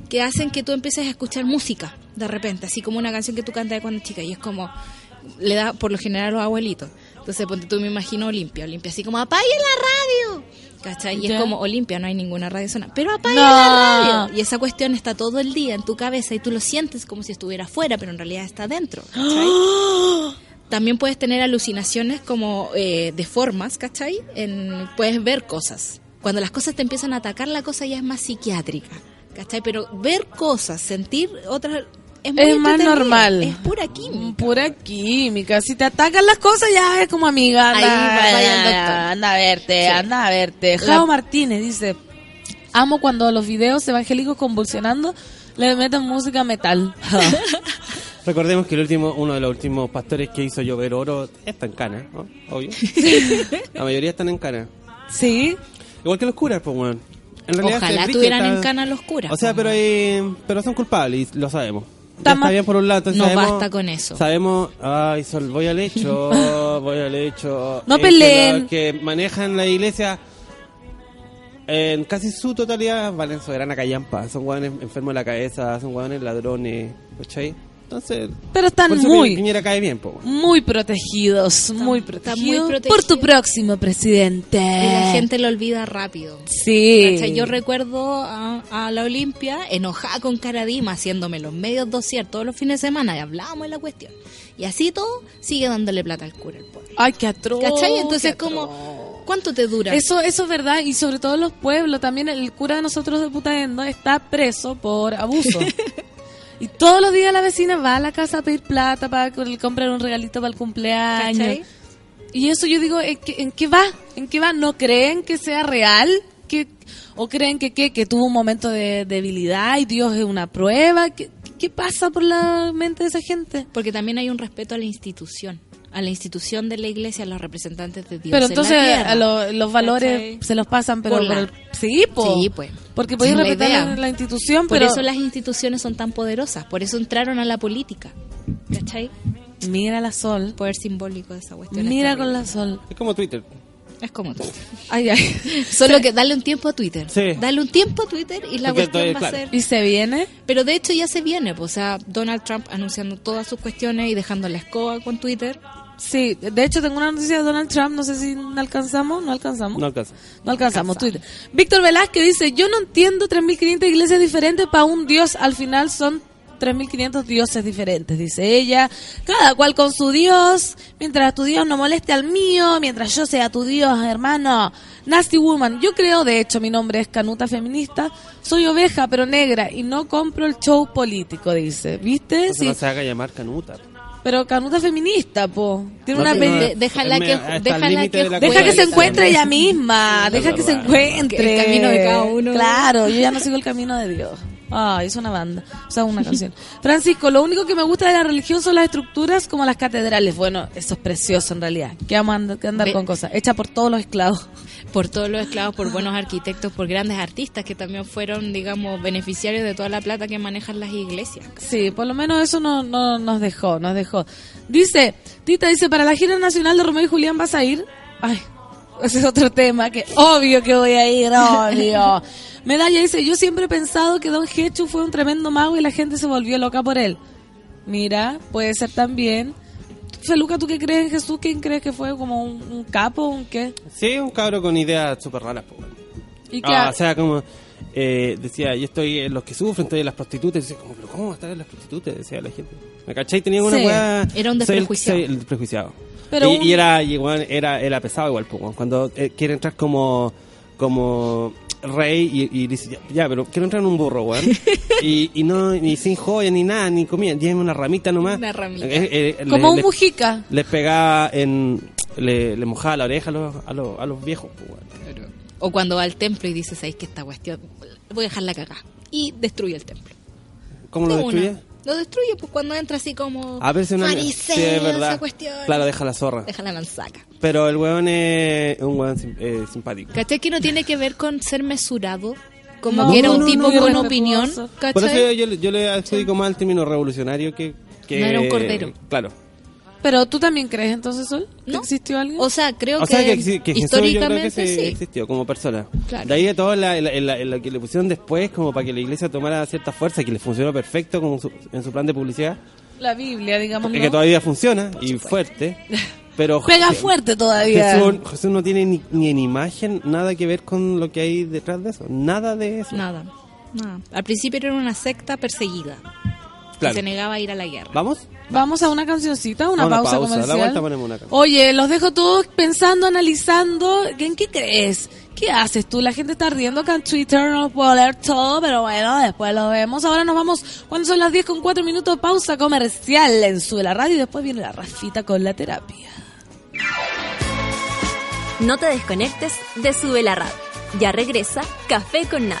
que hacen que tú empieces a escuchar música de repente, así como una canción que tú cantas de cuando chica y es como le da por lo general a los abuelitos. Entonces, ponte tú me imagino Olimpia, Olimpia así como apague la radio. ¿Cachai? Y Ya. es como Olimpia, no hay ninguna radio sonando. Pero apague No. la radio. Y esa cuestión está todo el día en tu cabeza y tú lo sientes como si estuviera afuera, pero en realidad está dentro. ¿cachai? También puedes tener alucinaciones como eh, de formas, ¿cachai? En, puedes ver cosas. Cuando las cosas te empiezan a atacar, la cosa ya es más psiquiátrica, ¿cachai? Pero ver cosas, sentir otras... Es, muy Es más normal. Es pura química. Pura química. Si te atacan las cosas, ya es como amiga. Ahí Anda, va- vaya anda, doctor. anda a verte, Sí. anda a verte. La- Jao Martínez dice: Amo cuando los videos evangélicos convulsionando le meten música metal. Recordemos que el último, uno de los últimos pastores que hizo llover oro está en cana, ¿no? Obvio. La mayoría están en cana. sí. Igual que los curas, pues, weón. En realidad, Ojalá tuvieran está- en cana los curas. O sea, po, pero hay, pero son culpables y lo sabemos. Está Ya está más- bien por un lado, entonces No sabemos- basta con eso. Sabemos, ay, sol, voy al hecho, voy al hecho. No Es que peleen. los que manejan la iglesia en casi su totalidad valen soberana callampa. Son hueones enfermos de la cabeza, son hueones ladrones, ¿cachai? Entonces, Pero están muy, Piñera cae bien, po. weón. muy protegidos. muy está muy protegidos. protegido. Por tu próximo presidente. Y la gente lo olvida rápido. Sí. ¿Cachai? Yo recuerdo a, a la Olimpia enojada con Caradima haciéndome los medios dossier todos los fines de semana y hablábamos de la cuestión. Y así todo sigue dándole plata al cura el pobre. Ay, qué atroz. ¿Cachai? Entonces como. ¿cuánto te dura? Eso, eso es verdad, y sobre todo los pueblos, también el cura de nosotros de Putaendo está preso por abuso. y todos los días la vecina va a la casa a pedir plata para que le compren un regalito para el cumpleaños. ¿Cachai? Y eso yo digo, ¿en qué, en qué va? ¿En qué va? ¿No creen que sea real? ¿Que, ¿O creen que, que tuvo un momento de debilidad y Dios es una prueba? ¿Qué, qué pasa por la mente de esa gente? Porque también hay un respeto a la institución. A la institución de la iglesia, a los representantes de Dios. Pero en la entonces tierra. a lo- los valores ¿Cachai? se los pasan, pero Por por la- el- sí, po. Sí, pues. Porque podéis respetar la, la institución, Por pero eso las instituciones son tan poderosas, por eso entraron a la política. ¿Cachai? mira la sol, Poder simbólico de esa cuestión. mira es con la sol. Es como Twitter. Es como tú. Ay, ay. Solo que dale un tiempo a Twitter. Sí. Dale un tiempo a Twitter y la Porque cuestión todavía, va a claro. ser... Y se viene. Pero de hecho ya se viene, pues, o sea, Donald Trump anunciando todas sus cuestiones y dejando la escoba con Twitter. Sí, de hecho tengo una noticia de Donald Trump, no sé si no alcanzamos, no alcanzamos. No alcanza. No alcanzamos, Twitter. Víctor Velázquez dice, yo no entiendo 3.500 iglesias diferentes para un dios, al final son 3.500 dioses diferentes, dice ella. Cada cual con su dios, mientras tu dios no moleste al mío, mientras yo sea tu dios, hermano. Nasty Woman, yo creo, de hecho, mi nombre es Canuta Feminista, soy oveja pero negra y no compro el show político, dice. ¿Viste? Sí, no se haga llamar Canuta. Pero Canuta Feminista, po. Tiene No, una... no, de- déjala me- que- déjala que de. Deja que se encuentre ella misma, deja que se encuentre. El camino de cada uno. Claro, yo ya no sigo el camino de Dios. Ay, es una banda, o sea, una canción. Francisco, lo único que me gusta de la religión son las estructuras como las catedrales. Bueno, eso es precioso en realidad. ¿Qué vamos a andar, que con cosas? Hecha por todos los esclavos. Por todos los esclavos, por buenos arquitectos, por grandes artistas que también fueron, digamos, beneficiarios de toda la plata que manejan las iglesias. Sí, por lo menos eso no, no nos dejó, nos dejó. Dice, Tita dice, para la gira nacional de Romeo y Julián vas a ir. Ay, ese es otro tema que obvio que voy a ir, obvio. Medalla dice, yo siempre he pensado que Don Hechu fue un tremendo mago y la gente se volvió loca por él. Mira, puede ser también. Feluca, ¿tú qué crees en Jesús? ¿Quién crees que fue? ¿Como un, un capo? ¿Un qué? Sí, un cabro con ideas súper raras. ¿Y Ah, o sea, como eh, decía, yo estoy en los que sufren, estoy en las prostitutas. Decía, como, pero ¿cómo va a estar en las prostitutas? Decía la gente. ¿Me cachai? Tenía una Sí, weá. era un soy el- desprejuiciado. soy el desprejuiciado. Pero y, un- y era, igual, era, era pesado igual, cuando eh, quiere entrar como, como rey y, y dice, ya, ya, pero quiero entrar en un burro, weón. y, y no, ni sin joya, ni nada, ni comida, llévame una ramita nomás. Una ramita. Eh, eh, le- Como un le- mujica. les pegaba en. Le, le mojaba la oreja a los, a los, a los viejos, pues, weón. O cuando va al templo y dice, ¿sabéis que esta cuestión? Voy a dejarla cagar. Y destruye el templo. ¿Cómo lo De una. Lo destruye pues cuando entra así como A veces una. fariseo, sí, es verdad. esa cuestión. Claro, deja la zorra. Deja la manzaca. Pero el weón es un weón sim- eh, simpático. ¿Cachai? Que no tiene que ver con ser mesurado. Como No, que era un no, tipo no, con opinión. Por eso yo, yo le adjudico más el término revolucionario que. que No era un cordero. Claro. Pero tú también crees entonces, Sol, que No. existió alguien. O sea, creo O sea, que, que, que Jesús yo creo históricamente que sí, existió como persona. Claro. De ahí a todo la, la- la- la que le pusieron después, como para que la iglesia tomara cierta fuerza, que le funcionó perfecto como su- en su plan de publicidad. La Biblia, digamos. Que todavía funciona y fuerte. Pero Pega fuerte todavía. Jesús, Jesús no tiene ni, ni en imagen nada que ver con lo que hay detrás de eso. Nada de eso. Nada, nada. Al principio era una secta perseguida. Claro. Que se negaba a ir a la guerra. ¿Vamos? Vamos a una cancioncita, una, A una pausa, pausa, a la comercial. vuelta ponemos una canción. Oye, los dejo todos pensando, analizando. ¿En qué crees? ¿Qué haces tú? La gente está riendo acá en Twitter, no puedo leer todo, pero bueno, después lo vemos. Ahora nos vamos, cuando son las 10 con 4 minutos, pausa comercial en Sube la Radio y después viene la Rafita con la terapia. No te desconectes de Sube la Radio. Ya regresa Café con Nat.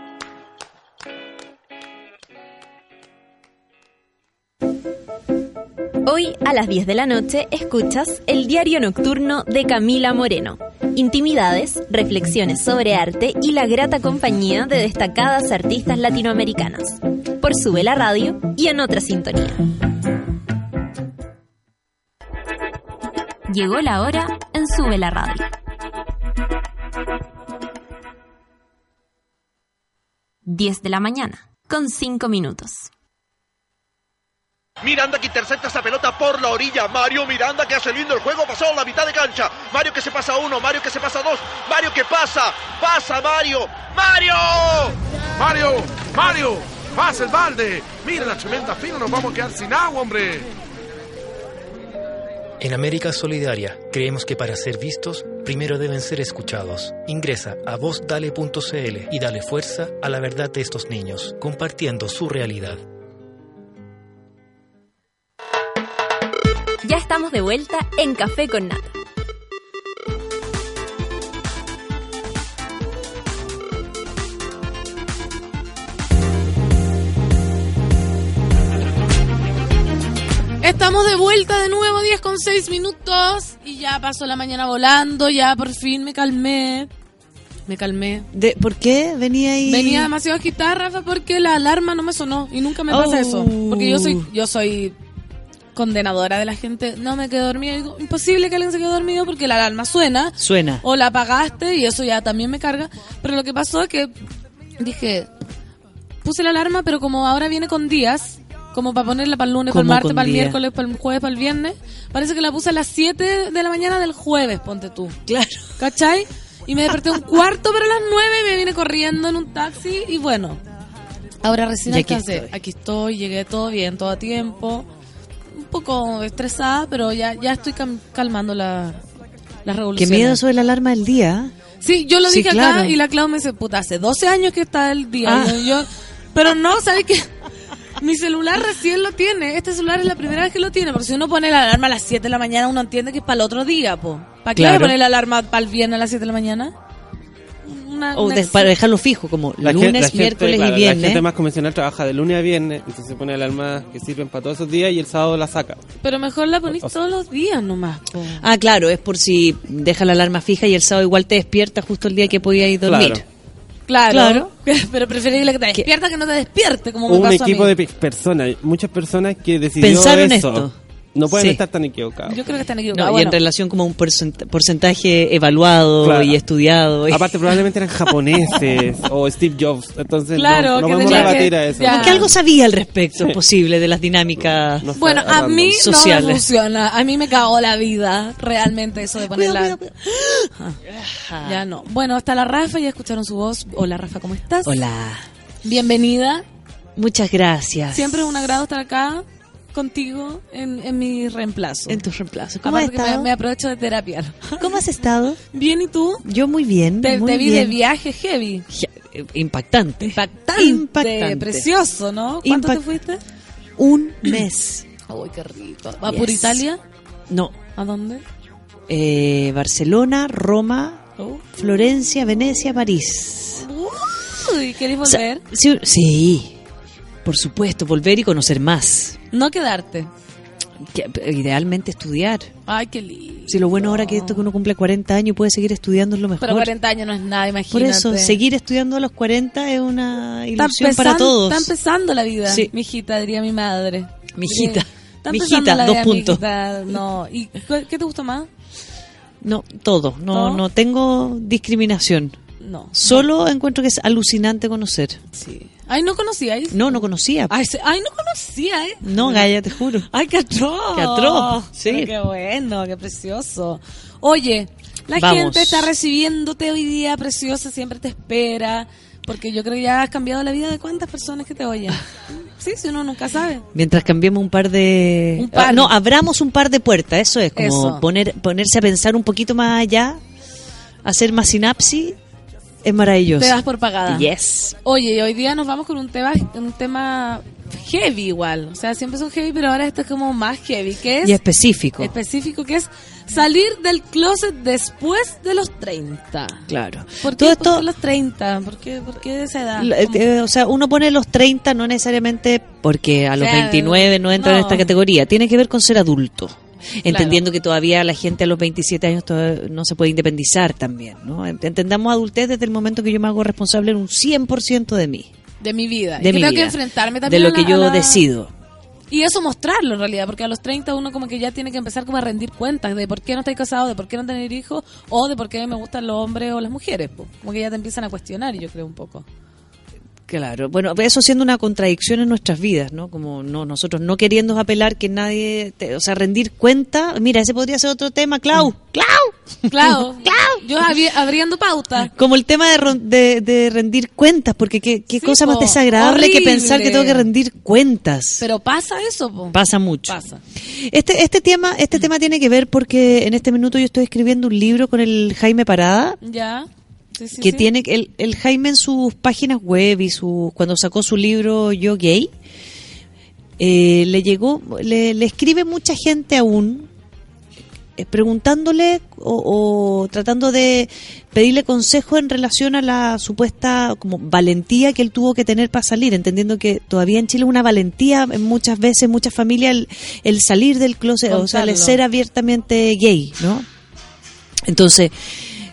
Hoy a las 10 de la noche escuchas el diario nocturno de Camila Moreno. Intimidades, reflexiones sobre arte y la grata compañía de destacadas artistas latinoamericanas. Por Sube la Radio y en otra sintonía. Llegó la hora en Sube la Radio. 10 de la mañana, con 5 minutos. Miranda que intercepta esa pelota por la orilla. Mario Miranda que hace lindo el juego. Pasó a la mitad de cancha. Mario que se pasa a uno. Mario que se pasa a dos. Mario que pasa. Pasa Mario. ¡Mario! Mario, Mario, pasa el balde. Mira la tremenda fila, nos vamos a quedar sin agua, hombre. En América Solidaria creemos que para ser vistos, primero deben ser escuchados. Ingresa a vozdale.cl y dale fuerza a la verdad de estos niños, compartiendo su realidad. Ya estamos de vuelta en Café con Nata. Estamos de vuelta de nuevo, 10 con 6 minutos. Y ya pasó la mañana volando, ya por fin me calmé. Me calmé. De, ¿Por qué venía ahí? Venía demasiado agitada, Rafa, porque la alarma no me sonó. Y nunca me pasa Oh. eso. Porque yo soy, yo soy condenadora de la gente. No me quedé dormida. Digo, imposible que alguien se quede dormido porque la alarma suena. Suena. O la apagaste y eso ya también me carga. Pero lo que pasó es que dije, puse la alarma, pero como ahora viene con días, como para ponerla para el lunes, para el ¿Cómo martes, para el día? miércoles, para el jueves, para el viernes, parece que la puse a las 7 de la mañana del jueves, ponte tú. Claro. ¿Cachai? Y me desperté un cuarto para las 9 me vine corriendo en un taxi y bueno. Ahora recién Y aquí alcancé. estoy. Aquí estoy, llegué todo bien, todo a tiempo. Un poco estresada, pero ya, ya estoy calmando la, las Qué revoluciones. miedo de la alarma del día. Sí, yo lo Sí, dije claro. acá y la Clau me dice, puta, hace 12 años que está el día. Ah. Yo, pero no, ¿sabes qué? Mi celular recién lo tiene. Este celular es la primera vez que lo tiene. Porque si uno pone la alarma a las 7 de la mañana, uno entiende que es para el otro día, po. ¿Para qué Claro. poner la alarma para el viernes a las 7 de la mañana? Una- O una de- para dejarlo fijo, como La lunes, la gente, miércoles claro, y La viernes. gente más convencional trabaja de lunes a viernes, entonces se pone alarmas que sirven para todos esos días y el sábado la saca. Pero mejor la ponís O sea- todos los días nomás, po. Ah, claro, es por si deja la alarma fija y el sábado igual te despierta justo el día que podías ir dormir. Claro. Claro. Claro. Pero preferible que te despierta que no te despierte, como me Un pasó a equipo mí. de pe- personas, muchas personas que decidieron Pensaron eso. esto. No pueden Sí. estar tan equivocados. Yo creo que están No, equivocados. y Bueno, en relación como a un porcent- porcentaje evaluado Claro. y estudiado. y- Aparte probablemente eran japoneses o Steve Jobs, entonces Claro, no, no vamos a debatir a eso. ya. Porque algo sabía al respecto, es posible, de las dinámicas. No Bueno, a mí no me funciona. A mí me cagó la vida, realmente, eso de ponerla. Ah. Ya no. Bueno, hasta la Rafa, ya escucharon su voz. Hola, Rafa, ¿cómo estás? Hola. Bienvenida. Muchas gracias. Siempre es un agrado estar acá contigo en, en mi reemplazo. En tu reemplazo. ¿Cómo has Aparte que me, estado? me aprovecho de terapia. ¿Cómo has estado? Bien, ¿y tú? Yo muy bien. Te, muy te vi bien. de viaje heavy. Eh, Impactante. Impactante. Impactante. Precioso, ¿no? ¿Cuánto Impact- te fuiste? Un mes. Uy, qué rico. ¿Va Yes. por Italia? No. ¿A dónde? Eh, Barcelona, Roma, Oh. Florencia, Venecia, París. Uy, ¿querés O sea, volver? sí, sí, por supuesto, volver y conocer más. No quedarte. Que- idealmente estudiar. Ay, qué lindo. Si lo bueno ahora que esto que uno cumple 40 años y puede seguir estudiando es lo mejor. Pero 40 años no es nada, imagínate. Por eso, seguir estudiando a los 40 es una ilusión para empezando- todos. Está empezando la vida, Sí. mi hijita, diría mi madre. Mijita. Está Mijita, empezando la dos puntos. mijita. No. ¿Y qué te gusta más? No, todo. No, ¿Todo? no tengo discriminación. No. Solo encuentro que es alucinante conocer. Sí. Ay, ¿no conocíais? No, no conocía. Ay, se- ay, no conocía, ¿eh? No, Gaya, te juro. Ay, qué atroz. Qué atroz, sí. Pero Qué bueno, qué precioso. Oye, la Vamos. gente está recibiéndote hoy día, preciosa, siempre te espera. Porque yo creo que ya has cambiado la vida de cuántas personas que te oyen. Sí, si uno nunca sabe. Mientras cambiemos un par de... Un par. Ah, no, abramos un par de puertas, eso es, como Eso. Poner, ponerse a pensar un poquito más allá, hacer más sinapsis, es maravilloso. Te das por pagada. Yes. Oye, hoy día nos vamos con un tema, un tema heavy igual. O sea, siempre son heavy, pero ahora esto es como más heavy. que es? Y específico. Específico, que es salir del closet después de los 30. Claro. ¿Por Todo qué, esto, ¿Por qué los 30? ¿Por qué, por qué esa edad? Como- eh, o sea, uno pone los 30 no necesariamente porque a los Claro, 29 no entra en esta categoría. Tiene que ver con ser adulto. Entendiendo que todavía la gente a los 27 años todavía no se puede independizar también. ¿no? Entendamos adultez desde el momento que yo me hago responsable en un 100% de mí. de mi vida. De y mi tengo vida. que enfrentarme De también lo a que yo la- decido. Y eso mostrarlo en realidad, porque a los 30 uno como que ya tiene que empezar como a rendir cuentas de por qué no estáis casado, de por qué no tener hijos, o de por qué me gustan los hombres o las mujeres. Como que ya te empiezan a cuestionar, yo creo un poco. Claro, bueno, eso siendo una contradicción en nuestras vidas, ¿no? Como no nosotros no queriendo apelar que nadie, te- o sea, rendir cuenta. Mira, ese podría ser otro tema, Clau. Clau. Claro, yo abri- abriendo pauta. Como el tema de, ron- de, de rendir cuentas, porque qué, qué Sí, cosa más desagradable que pensar que tengo que rendir cuentas. Pero pasa eso, po. Pasa mucho. Pasa. Este, este tema, este tema tiene que ver porque en este minuto yo estoy escribiendo un libro con el Jaime Parada, Ya. Sí, sí, que sí. tiene el, el Jaime en sus páginas web y su cuando sacó su libro Yo Gay, eh, le llegó, le, le escribe mucha gente aún eh, preguntándole o, o tratando de pedirle consejo en relación a la supuesta como valentía que él tuvo que tener para salir, entendiendo que todavía en Chile es una valentía en muchas veces, en muchas familias, el, el salir del closet, o sea, el ser abiertamente gay, ¿no? Entonces,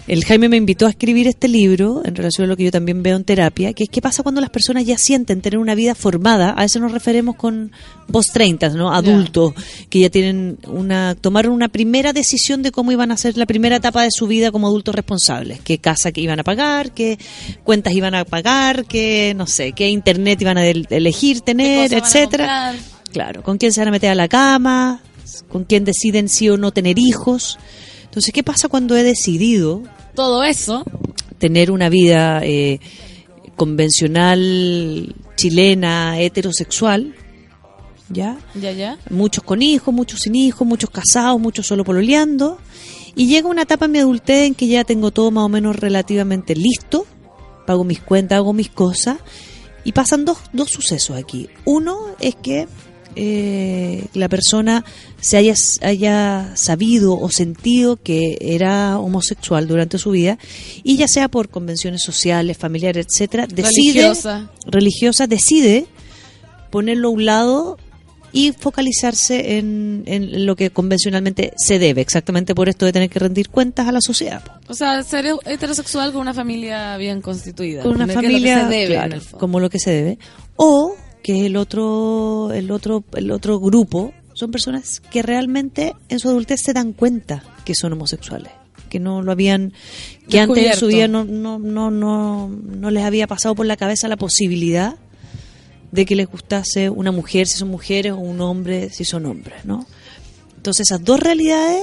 el Jaime me invitó a escribir este libro en relación a lo que yo también veo en terapia, que es qué pasa cuando las personas ya sienten tener una vida formada, a eso nos referemos con post 30, ¿no? Adultos, que ya tienen una, tomaron una primera decisión de cómo iban a hacer la primera etapa de su vida como adultos responsables, qué casa que iban a pagar, qué cuentas iban a pagar, qué, no sé, qué internet iban a el- elegir tener, ¿Qué cosas van a etcétera. Claro, con quién se van a meter a la cama, con quién deciden sí o no tener hijos. Entonces, ¿qué pasa cuando he decidido Todo eso. tener una vida eh, convencional, chilena, heterosexual? ¿Ya? Ya, ya. Muchos con hijos, muchos sin hijos, muchos casados, muchos solo pololeando. Y llega una etapa en mi adultez en que ya tengo todo más o menos relativamente listo, pago mis cuentas, hago mis cosas. Y pasan dos, dos sucesos aquí. Uno es que eh, la persona se haya, haya sabido o sentido que era homosexual durante su vida y ya sea por convenciones sociales, familiares, etcétera, decide Religiosa. religiosa decide ponerlo a un lado y focalizarse en, en lo que convencionalmente se debe, exactamente por esto de tener que rendir cuentas a la sociedad. O sea, ser heterosexual con una familia bien constituida. Con una lo que familia, se debe, claro, como lo que se debe. O que el otro, el otro, el otro grupo son personas que realmente en su adultez se dan cuenta que son homosexuales que no lo habían que antes en su vida no, no, no, no, no les había pasado por la cabeza la posibilidad de que les gustase una mujer si son mujeres o un hombre si son hombres, ¿no? Entonces esas dos realidades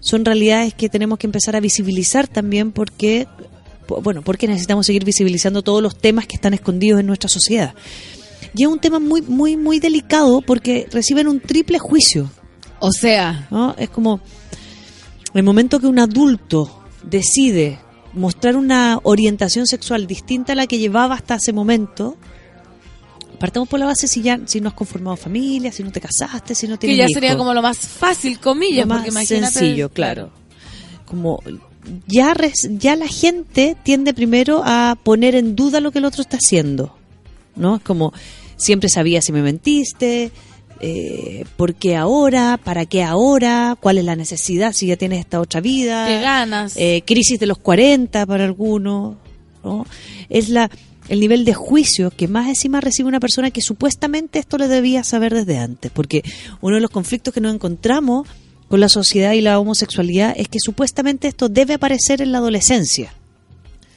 son realidades que tenemos que empezar a visibilizar también porque po- bueno, porque necesitamos seguir visibilizando todos los temas que están escondidos en nuestra sociedad. Y es un tema muy muy muy delicado porque reciben un triple juicio, O sea, ¿no? Es como el momento que un adulto decide mostrar una orientación sexual distinta a la que llevaba hasta ese momento, partamos por la base si ya si no has conformado familia, si no te casaste, si no que tienes ya hijos. sería como lo más fácil, comillas, Lo más porque imagínate. sencillo, claro. Como ya res- ya la gente tiende primero a poner en duda lo que el otro está haciendo, ¿no? Es como siempre sabía si me mentiste, eh, ¿por qué ahora? ¿Para qué ahora? ¿Cuál es la necesidad si ya tienes esta otra vida? Qué ganas. Eh, crisis de los 40 para algunos, ¿no? Es la el nivel de juicio que más encima recibe una persona que supuestamente esto le debía saber desde antes, porque uno de los conflictos que nos encontramos con la sociedad y la homosexualidad es que supuestamente esto debe aparecer en la adolescencia,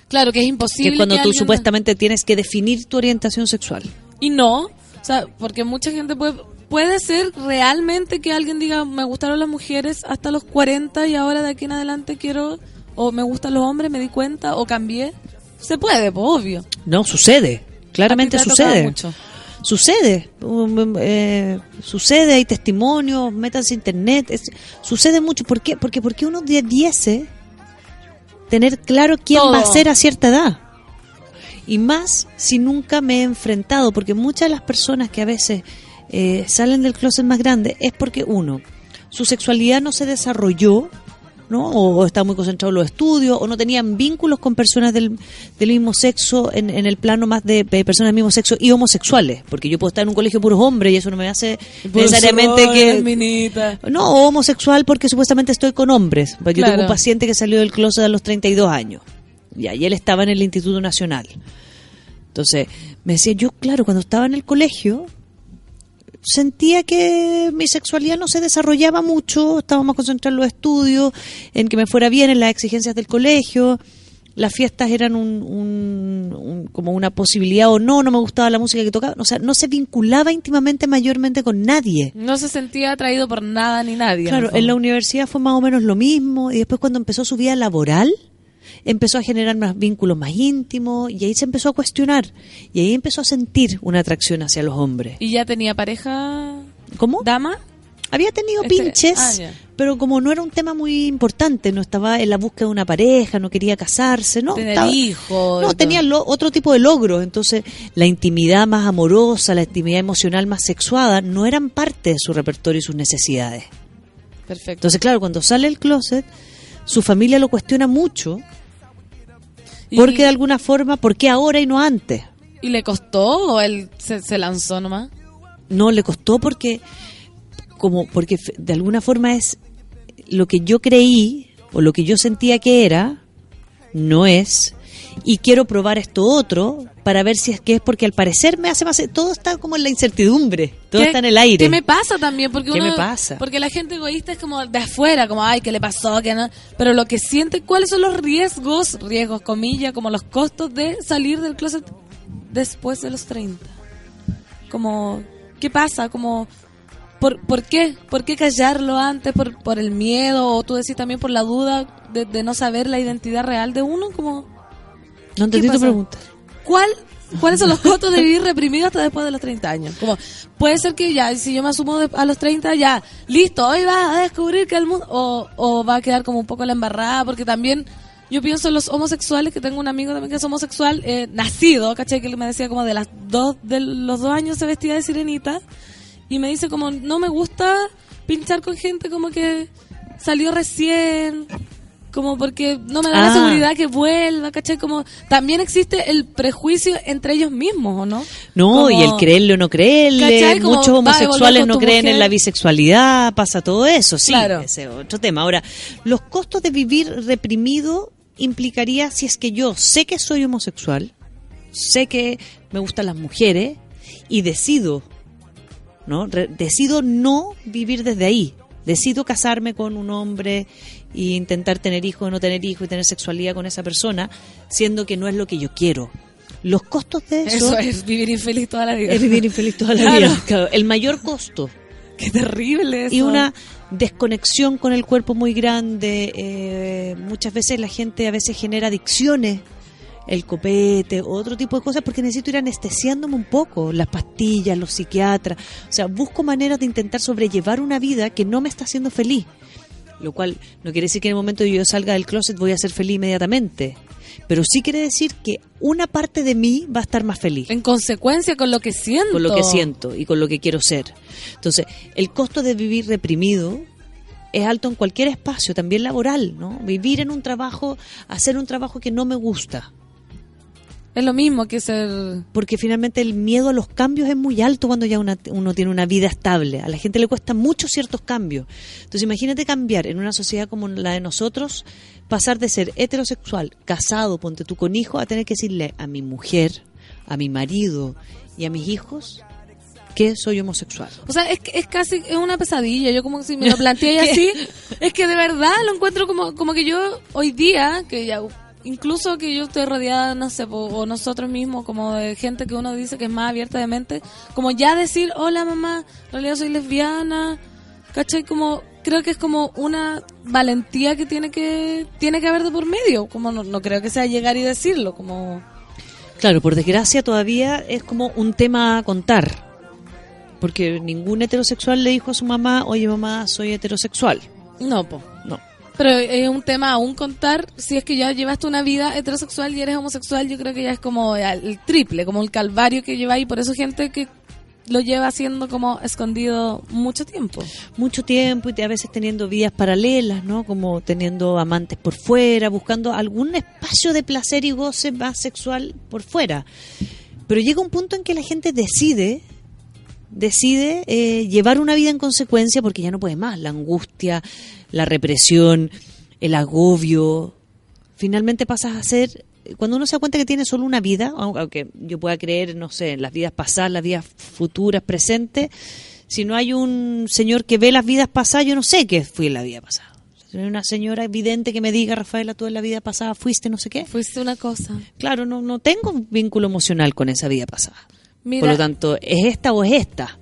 claro, que es imposible. que es cuando que tú alguien- supuestamente tienes que definir tu orientación sexual. Y no, o sea, porque mucha gente puede, puede ser realmente que alguien diga, me gustaron las mujeres hasta los 40 y ahora de aquí en adelante quiero, o me gustan los hombres, me di cuenta, o cambié. Se puede, pues obvio. No, sucede, claramente sucede. mucho. Sucede, um, eh, sucede, hay testimonios, métanse a internet, es- sucede mucho. ¿Por qué? Porque, porque uno debiese tener claro quién Todo. va a ser a cierta edad. Y más si nunca me he enfrentado, porque muchas de las personas que a veces eh, salen del closet más grande es porque, uno, su sexualidad no se desarrolló, ¿no? O, o está muy concentrado en los estudios, o no tenían vínculos con personas del, del mismo sexo en, en el plano más de, de personas del mismo sexo y homosexuales, porque yo puedo estar en un colegio puros hombres y eso no me hace necesariamente que... Minita. No, o homosexual porque supuestamente estoy con hombres. Pues Yo tengo un paciente que salió del closet a los 32 años. Ya, y él estaba en el Instituto Nacional. Entonces, me decía, yo, claro, cuando estaba en el colegio, sentía que mi sexualidad no se desarrollaba mucho, estaba más concentrado en los estudios, en que me fuera bien, en las exigencias del colegio. las fiestas eran un, un- un- como una posibilidad o no, no me gustaba la música que tocaba, o sea, no se vinculaba íntimamente mayormente con nadie. No se sentía atraído por nada ni nadie. Claro, en la universidad fue más o menos lo mismo y después cuando empezó su vida laboral empezó a generar más vínculos más íntimos y ahí se empezó a cuestionar y ahí empezó a sentir una atracción hacia los hombres. ¿Y ya tenía pareja ¿Cómo? dama? Había tenido Este- pinches, ah, pero como no era un tema muy importante, no estaba en la búsqueda de una pareja, no quería casarse, no. Tener estaba- hijos. No, tenía lo- otro tipo de logros. Entonces, la intimidad más amorosa, la intimidad emocional más sexuada, no eran parte de su repertorio y sus necesidades. Perfecto. Entonces, claro, cuando sale el closet, su familia lo cuestiona mucho, Porque de alguna forma, ¿por qué ahora y no antes? ¿Y le costó o él se, se lanzó nomás? No, le costó porque, como, porque de alguna forma es lo que yo creí o lo que yo sentía que era, no es, y quiero probar esto otro para ver si es que es porque al parecer me hace más... Todo está como en la incertidumbre, todo ¿Qué- está en el aire. ¿Qué me pasa también? Porque ¿Qué uno- me pasa? Porque la gente egoísta es como de afuera, como, ay, ¿qué le pasó? ¿Qué no? Pero lo que siente, ¿cuáles son los riesgos, riesgos, comillas, como los costos de salir del closet después de los 30? Como, ¿qué pasa? Como, ¿por, ¿por qué? ¿Por qué callarlo antes? ¿Por, ¿Por el miedo? ¿O tú decís también por la duda de, de no saber la identidad real de uno? Como, no entendí tu pregunta. ¿Cuál, ¿Cuáles son los costos de vivir reprimido hasta después de los 30 años? Como, puede ser que ya, si yo me asumo de- a los 30, ya, listo, hoy vas a descubrir que el mundo, o, o va a quedar como un poco la embarrada, porque también yo pienso en los homosexuales, que tengo un amigo también que es homosexual, eh, nacido, ¿cachai? Que me decía como de las dos, de los dos años se vestía de sirenita, y me dice como, no me gusta pinchar con gente como que salió recién, como porque no me da la Ah. seguridad que vuelva, ¿cachai? Como también existe el prejuicio entre ellos mismos, ¿o no? No, Como- y el creerle o no creerle. Muchos homosexuales no creen en la bisexualidad, pasa todo eso, sí. Claro. Ese es otro tema. Ahora, los costos de vivir reprimido implicaría si es que yo sé que soy homosexual, sé que me gustan las mujeres y decido, ¿no? Re- decido no vivir desde ahí. Decido casarme con un hombre e intentar tener hijos o no tener hijos y tener sexualidad con esa persona, siendo que no es lo que yo quiero. Los costos de eso, Eso es vivir infeliz toda la vida. es vivir infeliz toda la Claro. vida. Claro, el mayor costo Qué terrible eso. y una desconexión con el cuerpo muy grande. eh, muchas veces la gente a veces genera adicciones, el copete, otro tipo de cosas, porque necesito ir anestesiándome un poco, las pastillas, los psiquiatras. O sea, busco maneras de intentar sobrellevar una vida que no me está haciendo feliz. Lo cual no quiere decir que en el momento que yo salga del closet voy a ser feliz inmediatamente. Pero sí quiere decir que una parte de mí va a estar más feliz En consecuencia con lo que siento. con lo que siento y con lo que quiero ser. Entonces, el costo de vivir reprimido es alto en cualquier espacio, también laboral, ¿no? Vivir en un trabajo, hacer un trabajo que no me gusta, Es lo mismo que ser... porque finalmente el miedo a los cambios es muy alto cuando ya una- uno tiene una vida estable. A la gente le cuesta mucho ciertos cambios. Entonces, imagínate cambiar en una sociedad como la de nosotros, pasar de ser heterosexual, casado, ponte tú con hijo, a tener que decirle a mi mujer, a mi marido y a mis hijos que soy homosexual. O sea, es, es casi es una pesadilla. Yo como si me lo planteé así, es que de verdad lo encuentro como, como que yo hoy día, que ya incluso que yo estoy rodeada, no sé, po- o nosotros mismos, como de gente que uno dice que es más abierta de mente, como ya decir, hola mamá, en realidad soy lesbiana, ¿cachai? Como, creo que es como una valentía que tiene que, tiene que haber de por medio, como no, no creo que sea llegar y decirlo, como... Claro, por desgracia todavía es como un tema a contar. Porque ningún heterosexual le dijo a su mamá, oye mamá, soy heterosexual. No, po. Pero es un tema aún contar, si es que ya llevaste una vida heterosexual y eres homosexual, yo creo que ya es como el triple, como el calvario que lleva y por eso gente que lo lleva haciendo como escondido mucho tiempo. Mucho tiempo y a veces teniendo vidas paralelas, ¿no? Como teniendo amantes por fuera, buscando algún espacio de placer y goce más sexual por fuera. Pero llega un punto en que la gente decide decide eh, llevar una vida en consecuencia porque ya no puede más. La angustia, la represión, el agobio. Finalmente pasas a ser, cuando uno se da cuenta que tiene solo una vida, au- aunque yo pueda creer, no sé, en las vidas pasadas, las vidas futuras, presentes, si no hay un señor que ve las vidas pasadas, yo no sé qué fui en la vida pasada. Soy una señora evidente que me diga, Rafaela, tú en la vida pasada fuiste no sé qué. Fuiste una cosa. Claro, no, no tengo un vínculo emocional con esa vida pasada. Mira, Por lo tanto, ¿es esta o es esta?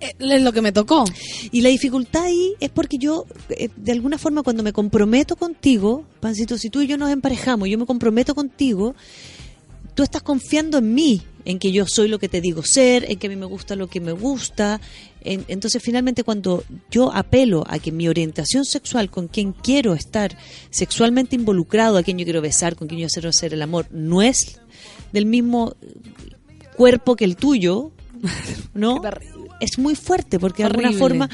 eh, es lo que me tocó. Y la dificultad ahí es porque yo, eh, de alguna forma, cuando me comprometo contigo, Pancito, si tú y yo nos emparejamos, yo me comprometo contigo, tú estás confiando en mí, en que yo soy lo que te digo ser, en que a mí me gusta lo que me gusta. En- entonces, finalmente, cuando yo apelo a que mi orientación sexual, con quien quiero estar sexualmente involucrado, a quien yo quiero besar, con quien yo quiero hacer el amor, no es del mismo cuerpo que el tuyo, ¿no? Es muy fuerte porque de alguna forma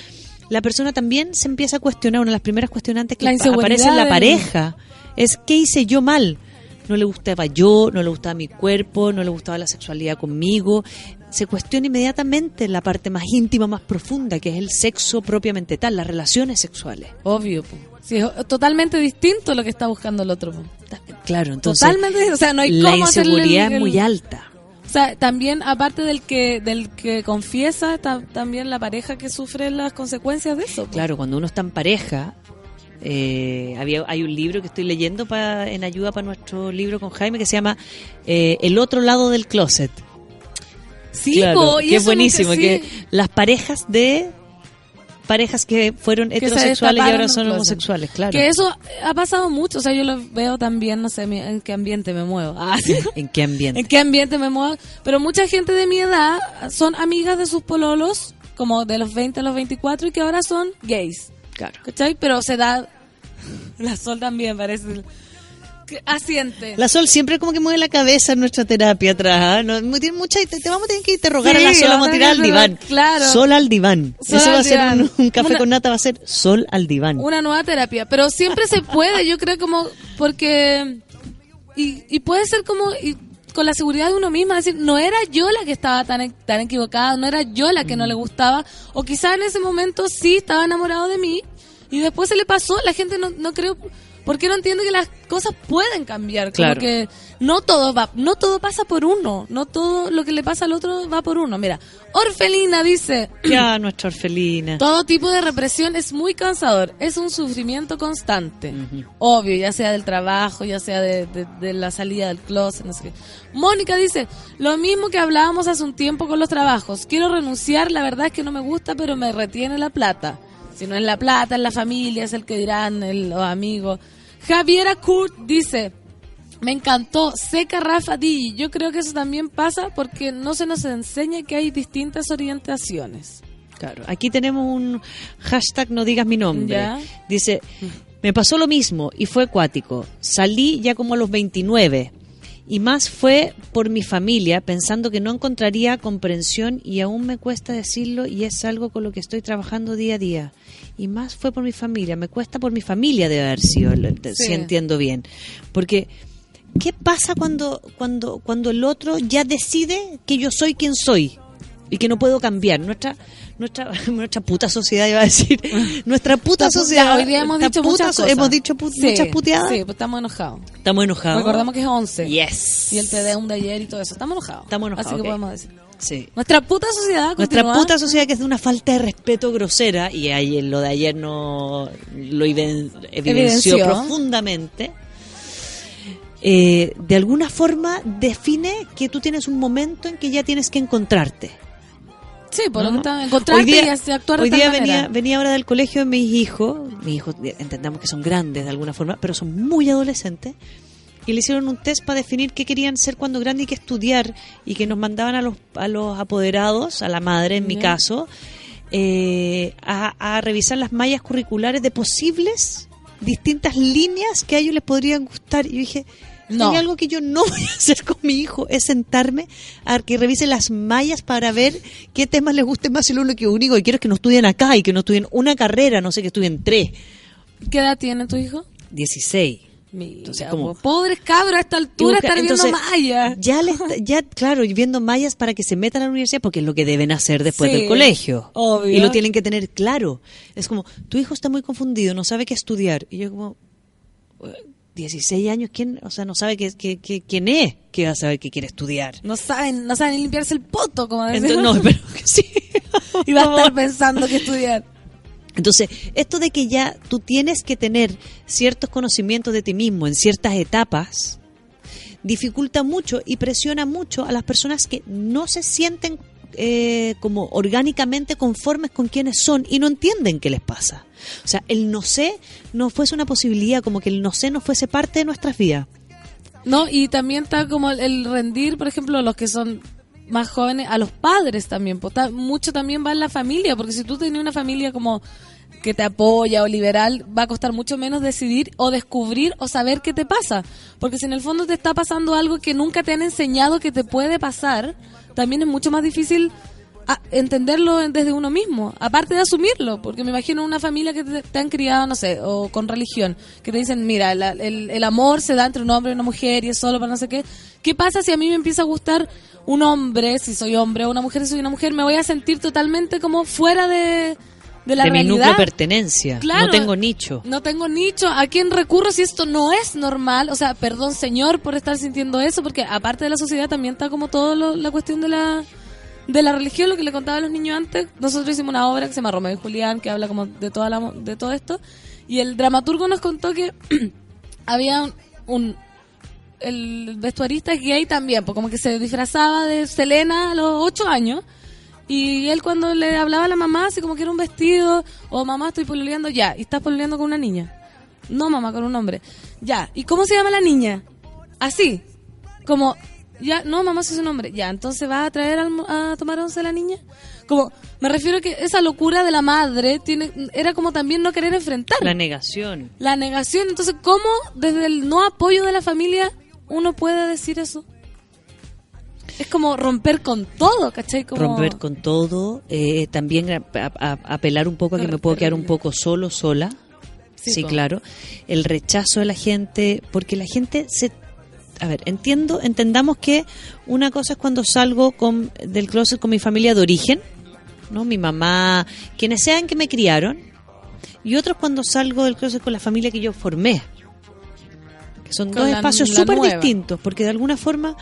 la persona también se empieza a cuestionar, una de las primeras cuestionantes que aparece en la del- pareja es ¿qué hice yo mal? No le gustaba yo, no le gustaba mi cuerpo, no le gustaba la sexualidad conmigo. Se cuestiona inmediatamente la parte más íntima, más profunda, que es el sexo propiamente tal, las relaciones sexuales. Obvio. Sí, es totalmente distinto lo que está buscando el otro. Claro, entonces Totalmente. O sea, no hay la cómo hacerle el- inseguridad el- es muy alta. O sea, también, aparte del que del que confiesa, está también la pareja que sufre las consecuencias de eso. Claro, cuando uno está en pareja, eh, había, hay un libro que estoy leyendo pa- en ayuda para nuestro libro con Jaime que se llama eh, El otro lado del closet. Sí, Claro, po, y que es eso buenísimo, sí. que las parejas de parejas que fueron se heterosexuales y ahora son homosexuales, claro. Que eso ha pasado mucho. O sea, yo lo veo también, no sé en qué ambiente me muevo. Ah, sí. ¿En qué ambiente? en qué ambiente me muevo. Pero mucha gente de mi edad son amigas de sus pololos, como de los 20 a los 24, y que ahora son gays. Claro. ¿Cachai? Pero se da. La Sol también parece. Asiente. La Sol siempre como que mueve la cabeza en nuestra terapia atrás. ¿ah? No, tiene mucha, te, te vamos a tener que interrogar Sí, a la Sol, vamos a tirar al diván. claro. Sol al diván. Sol Eso va a ser un, café Una- con nata, va a ser Sol al diván. Una nueva terapia. Pero siempre se puede, yo creo, como. Porque. Y, y puede ser como. y con la seguridad de uno misma, decir, no era yo la que estaba tan, tan equivocada, no era yo la que no le gustaba, o quizás en ese momento sí estaba enamorado de mí, y después se le pasó, la gente no, no creo, porque no entiende que las cosas pueden cambiar, como Claro. que no todo va, no todo pasa por uno, no todo lo que le pasa al otro va por uno. Mira, Orfelina dice, Ya, nuestra orfelina. todo tipo de represión es muy cansador, es un sufrimiento constante. Obvio, ya sea del trabajo, ya sea de, de- de la salida del closet, no sé qué. Mónica dice, lo mismo que hablábamos hace un tiempo con los trabajos, quiero renunciar, la verdad es que no me gusta, pero me retiene la plata. Si no es la plata, es la familia, es el que dirán los amigos. Javiera Kurt dice, me encantó, seca Rafa Di. Yo creo que eso también pasa porque no se nos enseña que hay distintas orientaciones. Claro. Aquí tenemos un hashtag no digas mi nombre. Ya. Dice, me pasó lo mismo y fue acuático. Salí ya como a los 29 y más fue por mi familia pensando que no encontraría comprensión y aún me cuesta decirlo y es algo con lo que estoy trabajando día a día. Y más fue por mi familia, me cuesta por mi familia de haber sido, si entiendo bien. Porque ¿qué pasa cuando cuando cuando el otro ya decide que yo soy quien soy y que no puedo cambiar? Nuestra nuestra nuestra puta sociedad iba a decir, nuestra puta sociedad. hoy día hemos dicho puta muchas cosas. Hemos dicho pu- Sí, muchas puteadas. Sí, pues estamos enojados. Estamos enojados. Recordamos que es 11. Yes. Y el TDUM de ayer y todo eso. Estamos enojados. Estamos enojados, Así que ok. podemos decir. Sí. Nuestra puta sociedad Nuestra continúa. puta sociedad que es de una falta de respeto grosera y ayer, lo de ayer no lo evidenció, Evidenció. profundamente. eh, de alguna forma define que tú tienes un momento en que ya tienes que encontrarte. Sí, por lo ¿no? que está- encontrarte hoy día, y actuar de hoy día manera. venía, ahora del colegio de mis hijos, mis hijos entendamos que son grandes de alguna forma, pero son muy adolescentes, y le hicieron un test para definir qué querían ser cuando grandes y qué estudiar, y que nos mandaban a los, a los apoderados, a la madre en mi caso, eh, a, a revisar las mallas curriculares de posibles distintas líneas que a ellos les podrían gustar. Y yo dije, No. hay algo que yo no voy a hacer con mi hijo, es sentarme a que revise las mallas para ver qué temas les guste más y lo único que que quiero es que no estudien acá y que no estudien una carrera, no sé, que estudien tres. ¿Qué edad tiene tu hijo? 16. Mira, Entonces, como- po, pobres cabros a esta altura busca- estar viendo entonces, Maya. Ya, le está- ya, claro, y viendo mallas para que se metan a la universidad, porque es lo que deben hacer después Sí, del colegio. obvio. Y lo tienen que tener claro. Es como, tu hijo está muy confundido, no sabe qué estudiar. Y yo como, "Eh, 16 años, ¿quién? O sea, no sabe qué, qué- qué- quién es que va a saber qué quiere estudiar. No saben, no saben ni limpiarse el poto, como decimos. Entonces, no, pero que sí. Y va a estar pensando que estudiar. Entonces, esto de que ya tú tienes que tener ciertos conocimientos de ti mismo en ciertas etapas, dificulta mucho y presiona mucho a las personas que no se sienten eh, como orgánicamente conformes con quienes son y no entienden qué les pasa. O sea, el no sé no fuese una posibilidad, como que el no sé no fuese parte de nuestras vidas. No, y también está como el, rendir, por ejemplo, los que son más jóvenes, a los padres también. pues, mucho también va en la familia, porque si tú tienes una familia como que te apoya o liberal, va a costar mucho menos decidir o descubrir o saber qué te pasa. Porque si en el fondo te está pasando algo que nunca te han enseñado que te puede pasar, también es mucho más difícil a- entenderlo en- desde uno mismo, aparte de asumirlo, porque me imagino una familia que te, te han criado, no sé, o con religión, que te dicen, mira, la- el, el amor se da entre un hombre y una mujer y es solo para no sé qué. ¿Qué pasa si a mí me empieza a gustar un hombre, si soy hombre, o una mujer si soy una mujer? Me voy a sentir totalmente como fuera de, de la de mi núcleo pertenencia. Claro. no tengo nicho. No tengo nicho. ¿A quién recurro si esto no es normal? O sea, perdón, señor, por estar sintiendo eso, porque aparte de la sociedad también está como todo lo- la cuestión de la de la religión, lo que le contaba a los niños antes. Nosotros hicimos una obra que se llama Romeo y Julián, que habla como de toda la, de todo esto. Y el dramaturgo nos contó que había un, un- el vestuarista es gay también, pues como que se disfrazaba de Selena a los ocho años. Y él cuando le hablaba a la mamá, así como que era un vestido, o mamá estoy pololeando, ya, y estás pololeando con una niña. No, mamá, con un hombre. Ya, ¿y cómo se llama la niña? Así, como, ya, no, mamá, si es un hombre. Ya, entonces va a traer al a tomar once a la niña. Como, me refiero que esa locura de la madre tiene, era como también no querer enfrentar La negación. la negación. Entonces, ¿cómo desde el no apoyo de la familia uno puede decir eso? Es como romper con todo, ¿cachai? Como... Romper con todo. eh, también a- a- a- apelar un poco a que me puedo quedar un poco solo, sola. Sí, claro. El rechazo de la gente, porque la gente se... A ver, entiendo, entendamos que una cosa es cuando salgo con, del closet con mi familia de origen, ¿no? Mi mamá, quienes sean que me criaron, y otro es cuando salgo del closet con la familia que yo formé. Que son Con dos la- espacios súper distintos, porque de alguna forma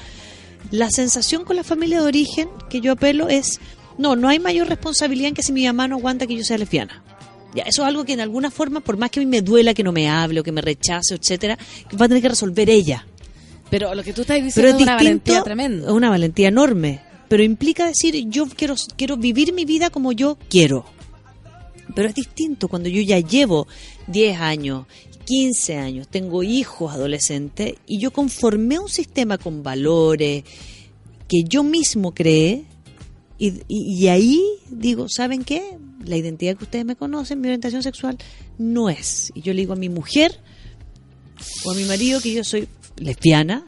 la sensación con la familia de origen que yo apelo es, no, no hay mayor responsabilidad en que si mi mamá no aguanta que yo sea lesbiana. Ya, eso es algo que en alguna forma, por más que a mí me duela que no me hable o que me rechace, etcétera, va a tener que resolver ella. Pero lo que tú estás Pero diciendo es una valentía tremenda. es una valentía enorme. Pero implica decir, yo quiero, quiero vivir mi vida como yo quiero. Pero es distinto cuando yo ya llevo 10 años, 15 años, tengo hijos adolescentes y yo conformé un sistema con valores que yo mismo creé y, y- y ahí digo, ¿saben qué? La identidad que ustedes me conocen, mi orientación sexual, no es. Y yo le digo a mi mujer o a mi marido que yo soy lesbiana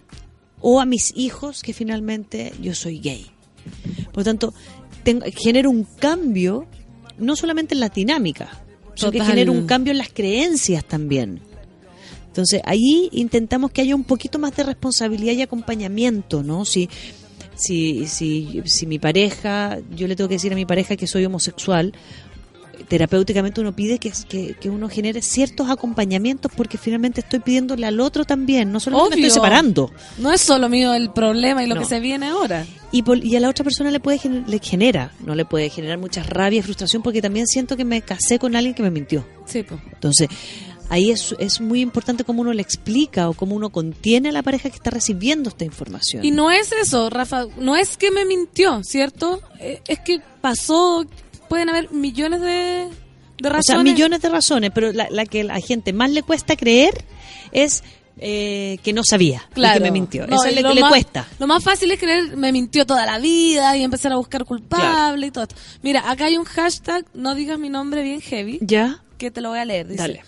o a mis hijos que finalmente yo soy gay. Por lo tanto, tengo, genero un cambio no solamente en la dinámica, sino que genero un cambio en las creencias también. Entonces, ahí intentamos que haya un poquito más de responsabilidad y acompañamiento, ¿no? Si, si, si, si mi pareja, yo le tengo que decir a mi pareja que soy homosexual, terapéuticamente uno pide que, que, que uno genere ciertos acompañamientos porque finalmente estoy pidiéndole al otro también, no solo me estoy separando. No es solo mío el problema y lo No. que se viene ahora. Y, por- y a la otra persona le puede le genera, no le puede generar mucha rabia y frustración porque también siento que me casé con alguien que me mintió. Sí, pues. Entonces, ahí es, es muy importante cómo uno le explica o cómo uno contiene a la pareja que está recibiendo esta información. Y no es eso, Rafa, no es que me mintió, ¿cierto? Eh, Es que pasó, pueden haber millones de, de o razones. sea, millones de razones, pero la, la que a la gente más le cuesta creer es eh, que no sabía Claro. que me mintió. No, Eso es lo lo que le más- cuesta. Lo más fácil es creer, me mintió toda la vida y empezar a buscar culpable y todo. esto. Mira, acá hay un hashtag, no digas mi nombre bien heavy, ¿Ya? que te lo voy a leer. Dice, Dale.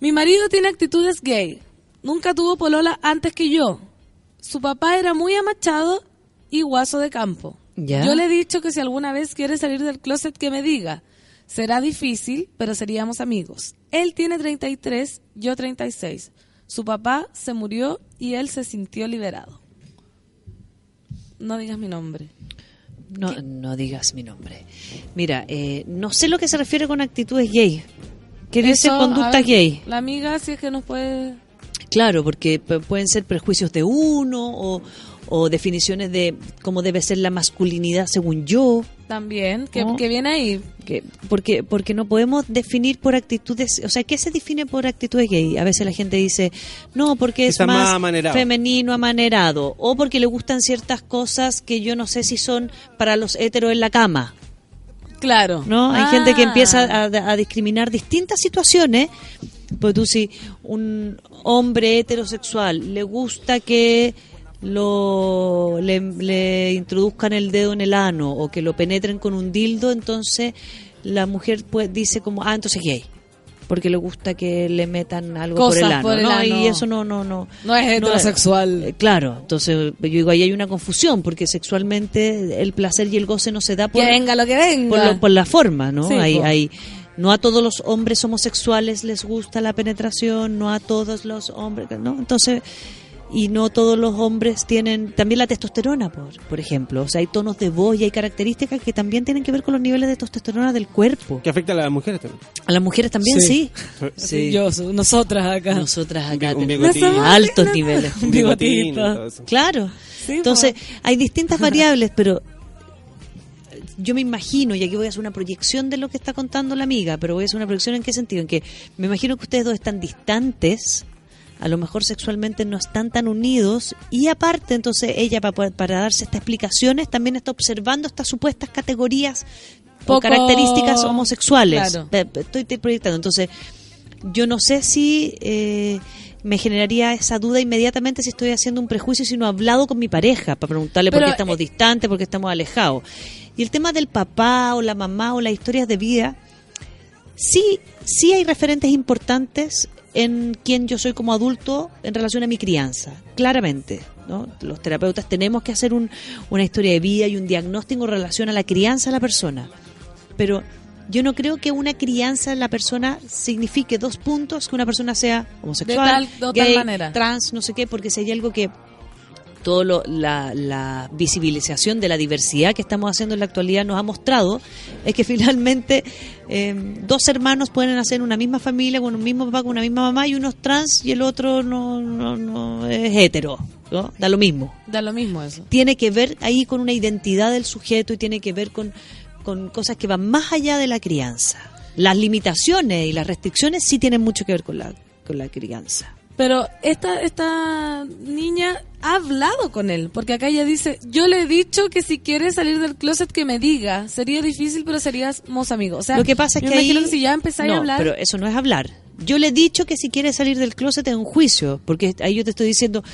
Mi marido tiene actitudes gay. Nunca tuvo polola antes que yo. Su papá era muy amachado y guaso de campo. Ya. Yo le he dicho que si alguna vez quiere salir del closet que me diga. Será difícil, pero seríamos amigos. Él tiene 33, yo 36. Su papá se murió y él se sintió liberado. No digas mi nombre. No, no digas mi nombre. Mira, eh, no sé lo que se refiere con actitudes gay. ¿Qué dice Eso, a conductas ver, gay? La amiga, si es que nos puede... Claro, porque pueden ser prejuicios de uno o, o definiciones de cómo debe ser la masculinidad según yo. También, que, ¿No? que viene ahí. Que, porque, porque no podemos definir por actitudes, o sea, ¿qué se define por actitudes gay? A veces la gente dice, no, porque es Está más, más amanerado. femenino, amanerado, o porque le gustan ciertas cosas que yo no sé si son para los héteros en la cama. Claro. ¿no? Hay Ah. gente que empieza a, a discriminar distintas situaciones. Pues tú si un hombre heterosexual le gusta que lo le, le introduzcan el dedo en el ano o que lo penetren con un dildo, entonces la mujer pues dice como, ah, entonces gay. Porque le gusta que le metan algo por el ano. por el ¿no? ano. Y eso no, no, no. No es heterosexual. eh, claro, entonces yo digo, ahí hay una confusión, porque sexualmente el placer y el goce no se da por, que venga lo que venga. por, lo- por la forma, ¿no? Sí, hay, hay, no a todos los hombres homosexuales les gusta la penetración, no a todos los hombres, ¿no? Entonces, y no todos los hombres tienen también la testosterona, por, por ejemplo. O sea, hay tonos de voz y hay características que también tienen que ver con los niveles de testosterona del cuerpo. Que afecta a las mujeres también. A las mujeres también sí. Sí. Sí. Yo, nosotras acá. Nosotras acá Un tenemos bigotín. altos niveles. Un eso. Claro. Sí, Entonces, hay distintas variables, pero yo me imagino, y aquí voy a hacer una proyección de lo que está contando la amiga, pero voy a hacer una proyección en qué sentido, en que me imagino que ustedes dos están distantes, a lo mejor sexualmente no están tan unidos, y aparte entonces ella para, para darse estas explicaciones también está observando estas supuestas categorías o Poco- características homosexuales. Claro. Estoy, proyectando, entonces yo no sé si eh, me generaría esa duda inmediatamente si estoy haciendo un prejuicio si no he hablado con mi pareja para preguntarle por qué estamos eh, distantes, por qué estamos alejados. Y el tema del papá o la mamá o las historias de vida, sí, sí hay referentes importantes en quién yo soy como adulto en relación a mi crianza, claramente. ¿no? Los terapeutas tenemos que hacer un- una historia de vida y un diagnóstico en relación a la crianza de la persona. Pero yo no creo que una crianza en la persona signifique dos puntos, que una persona sea homosexual, De tal- de tal manera. trans, no sé qué, porque si hay algo que todo lo- la, la visibilización de la diversidad que estamos haciendo en la actualidad nos ha mostrado es que finalmente eh, dos hermanos pueden nacer en una misma familia con un mismo papá, con una misma mamá y uno es trans y el otro no, no, no es hetero, ¿no? Da lo mismo Da lo mismo eso. tiene que ver ahí con una identidad del sujeto y tiene que ver con, con cosas que van más allá de la crianza. Las limitaciones y las restricciones sí tienen mucho que ver con la, con la crianza. Pero esta, esta niña ha hablado con él, porque acá ella dice, yo le he dicho que si quiere salir del closet que me diga, sería difícil, pero seríamos amigos. O sea, Lo que pasa es que imagino ahí- que si ya empezáis no, a hablar, pero eso no es hablar. Yo le he dicho que si quiere salir del closet en un juicio, porque ahí yo te estoy diciendo,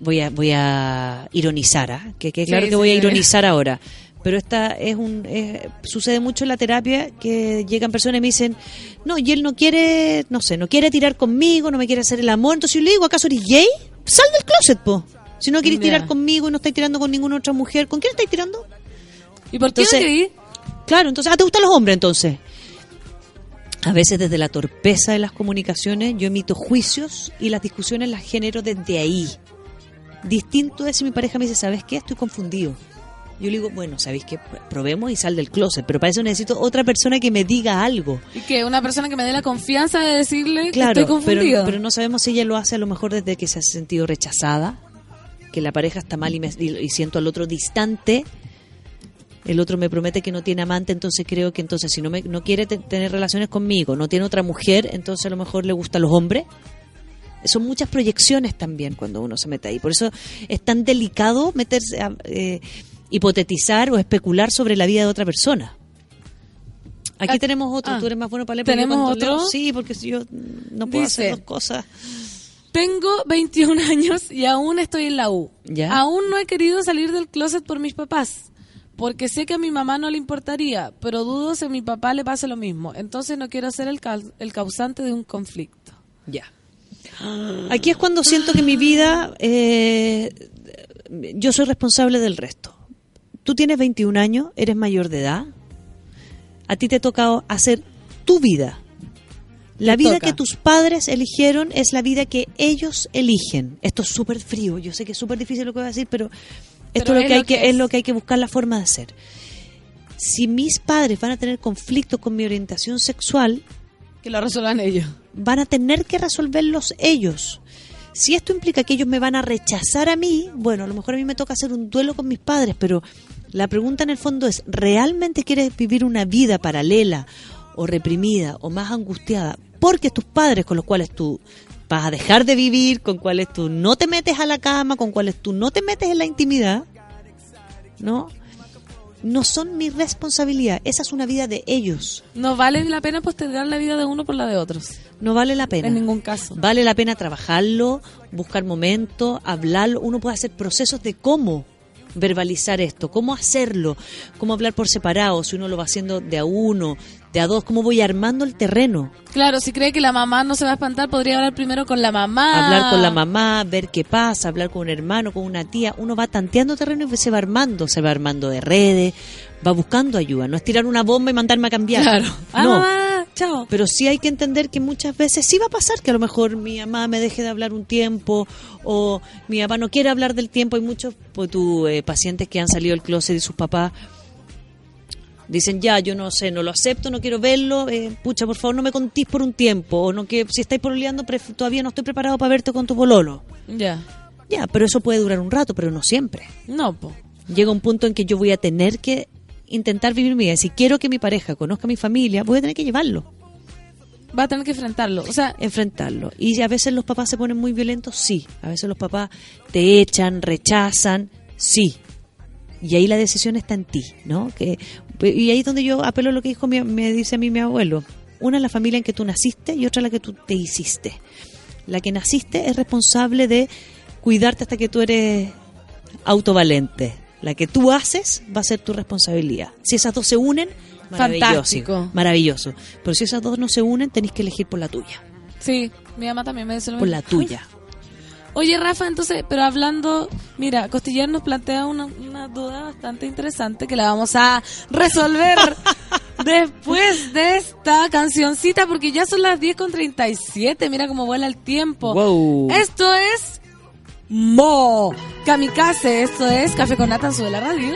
voy a voy a ironizar, ¿ah? que, que claro Sí, que sí, voy a ironizar ahora. Pero esta es un es- sucede mucho en la terapia que llegan personas y me dicen, no, y él no quiere, no sé, no quiere tirar conmigo, no me quiere hacer el amor. Entonces yo le digo, ¿acaso eres gay? Sal del closet, po. Si no quieres tirar conmigo y no estáis tirando con ninguna otra mujer, ¿con quién estáis tirando? ¿y por qué entonces-? Claro, entonces, ah, ¿te gustan los hombres entonces? A veces desde la torpeza de las comunicaciones yo emito juicios y las discusiones las genero desde ahí. Distinto es si mi pareja me dice, ¿sabes qué? Estoy confundido. Yo le digo, bueno, ¿sabéis qué? Probemos y sal del closet, pero para eso necesito otra persona que me diga algo. Y que una persona que me dé la confianza de decirle Claro, que estoy pero, confundido. pero no sabemos si ella lo hace a lo mejor desde que se ha sentido rechazada, que la pareja está mal y, me- y- y siento al otro distante. El otro me promete que no tiene amante, entonces creo que entonces si no me, no quiere te- tener relaciones conmigo, no tiene otra mujer, entonces a lo mejor le gustan los hombres. Son muchas proyecciones también cuando uno se mete ahí. Por eso es tan delicado meterse a eh, hipotetizar o especular sobre la vida de otra persona. Aquí Ah, tenemos otro, ah, tú eres más bueno para leer. ¿tenemos leo- otro? sí, porque si yo no puedo Dice, hacer dos cosas. Tengo 21 años y aún estoy en la U. Ya. Aún no he querido salir del closet por mis papás. Porque sé que a mi mamá no le importaría, pero dudo si a mi papá le pase lo mismo. Entonces no quiero ser el, cau- el causante de un conflicto. Ya. Aquí es cuando siento que mi vida, eh, yo soy responsable del resto. Tú tienes 21 años, eres mayor de edad. A ti te toca hacer tu vida. La vida toca. que tus padres eligieron es la vida que ellos eligen. Esto es súper frío, yo sé que es súper difícil lo que voy a decir, pero esto Pero es, lo que hay lo que, es es. lo que hay que buscar la forma de hacer. Si mis padres van a tener conflicto con mi orientación sexual, Que lo resuelvan ellos. van a tener que resolverlos ellos. Si esto implica que ellos me van a rechazar a mí, bueno, a lo mejor a mí me toca hacer un duelo con mis padres, pero la pregunta en el fondo es, ¿realmente quieres vivir una vida paralela o reprimida o más angustiada porque tus padres con los cuales tú vas a dejar de vivir, con cuales tú no te metes a la cama, con cuales tú no te metes en la intimidad, ¿no? No son mi responsabilidad, esa es una vida de ellos. No vale la pena postergar la vida de uno por la de otros. No vale la pena. En ningún caso. Vale la pena trabajarlo, buscar momentos, hablarlo. Uno puede hacer procesos de cómo verbalizar esto, cómo hacerlo, cómo hablar por separado, si uno lo va haciendo de a uno, de a dos, cómo voy armando el terreno. Claro, si cree que la mamá no se va a espantar, podría hablar primero con la mamá. Hablar con la mamá, ver qué pasa, hablar con un hermano, con una tía. Uno va tanteando terreno y se va armando, se va armando de redes, va buscando ayuda. No es tirar una bomba y mandarme a cambiar. Claro. Ah, No. mamá, chao. Pero sí hay que entender que muchas veces sí va a pasar que a lo mejor mi mamá me deje de hablar un tiempo o mi papá no quiere hablar del tiempo. Hay muchos pues, tu, eh, pacientes que han salido del closet y sus papás dicen ya, yo no sé, no lo acepto, no quiero verlo, eh, pucha, por favor no me contís por un tiempo o no que si estáis pololeando todavía no estoy preparado para verte con tu pololo. Ya. Ya, pero eso puede durar un rato, pero no siempre. No, po. Llega un punto en que yo voy a tener que intentar vivir mi vida. Si quiero que mi pareja conozca a mi familia, voy a tener que llevarlo. Va a tener que enfrentarlo. O sea, enfrentarlo. Y a veces los papás se ponen muy violentos, sí. A veces los papás te echan, rechazan, sí. Y ahí la decisión está en ti, ¿no? Que, y ahí es donde yo apelo a lo que dijo mi- me dice a mí mi abuelo. Una es la familia en que tú naciste y otra la que tú te hiciste. La que naciste es responsable de cuidarte hasta que tú eres autovalente. La que tú haces va a ser tu responsabilidad. Si esas dos se unen, maravilloso. Fantástico. Maravilloso. Pero si esas dos no se unen, tenéis que elegir por la tuya. sí, mi mamá también me dice lo Por la tuya. Oye, Rafa, entonces, pero hablando, mira, Costiller nos plantea una, una duda bastante interesante que la vamos a resolver después de esta cancioncita, porque ya son las 10 con 37, mira cómo vuela el tiempo. Wow. Esto es Mo Kamikaze, esto es Café con Nata Sube la Radio.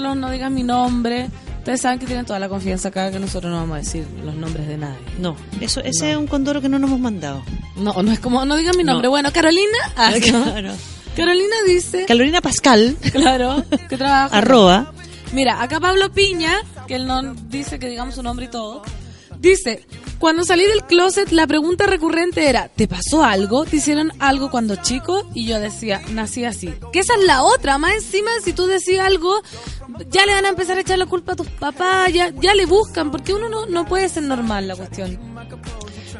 No digas mi nombre. Ustedes saben que tienen toda la confianza acá que nosotros no vamos a decir los nombres de nadie. No, eso, ese es un condoro que no nos hemos mandado. No, no es como, no digan mi nombre. No. Bueno, Carolina. ah. Claro. Carolina dice, Carolina Pascal, claro, que trabaja. arroba, Mira, acá Pablo Piña, que él no dice que digamos su nombre y todo, dice, cuando salí del closet la pregunta recurrente era, ¿te pasó algo? ¿Te hicieron algo cuando chico? Y yo decía, nací así. Que esa es la otra, más encima si tú decís algo, ya le van a empezar a echar la culpa a tus papás, ya, ya le buscan, porque uno no, no puede ser normal la cuestión.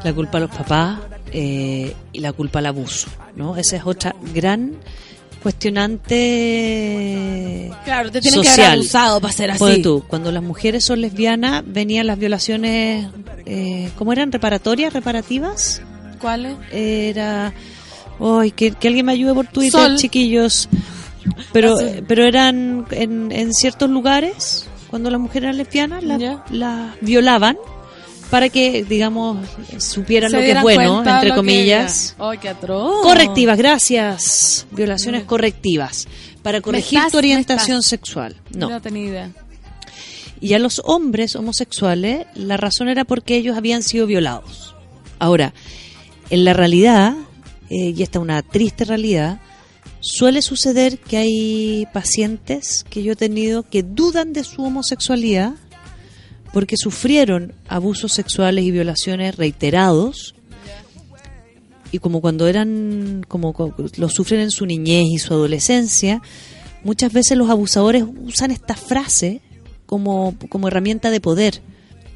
la culpa a los papás eh, y la culpa al abuso, ¿no? Esa es otra gran cuestionante Claro, te tienen que haber social. abusado para ser así. Ponte tú, cuando las mujeres son lesbianas venían las violaciones, eh, ¿cómo eran? ¿Reparatorias? ¿Reparativas? ¿Cuáles? Era... Ay, que, que alguien me ayude por Twitter, Sol. chiquillos. Pero, pero eran en, en ciertos lugares, cuando las mujeres eran lesbianas, las violaban para que, digamos, supieran Se lo que es bueno, entre que comillas. qué atroz. Correctivas, gracias. Violaciones correctivas. Para corregir estás- tu orientación sexual. No No. tenía idea. Y a los hombres homosexuales, la razón era porque ellos habían sido violados. Ahora, en la realidad, eh, y esta es una triste realidad, suele suceder que hay pacientes que yo he tenido que dudan de su homosexualidad porque sufrieron abusos sexuales y violaciones reiterados. Y como cuando eran como co- lo sufren en su niñez y su adolescencia muchas veces los abusadores usan esta frase como, como herramienta de poder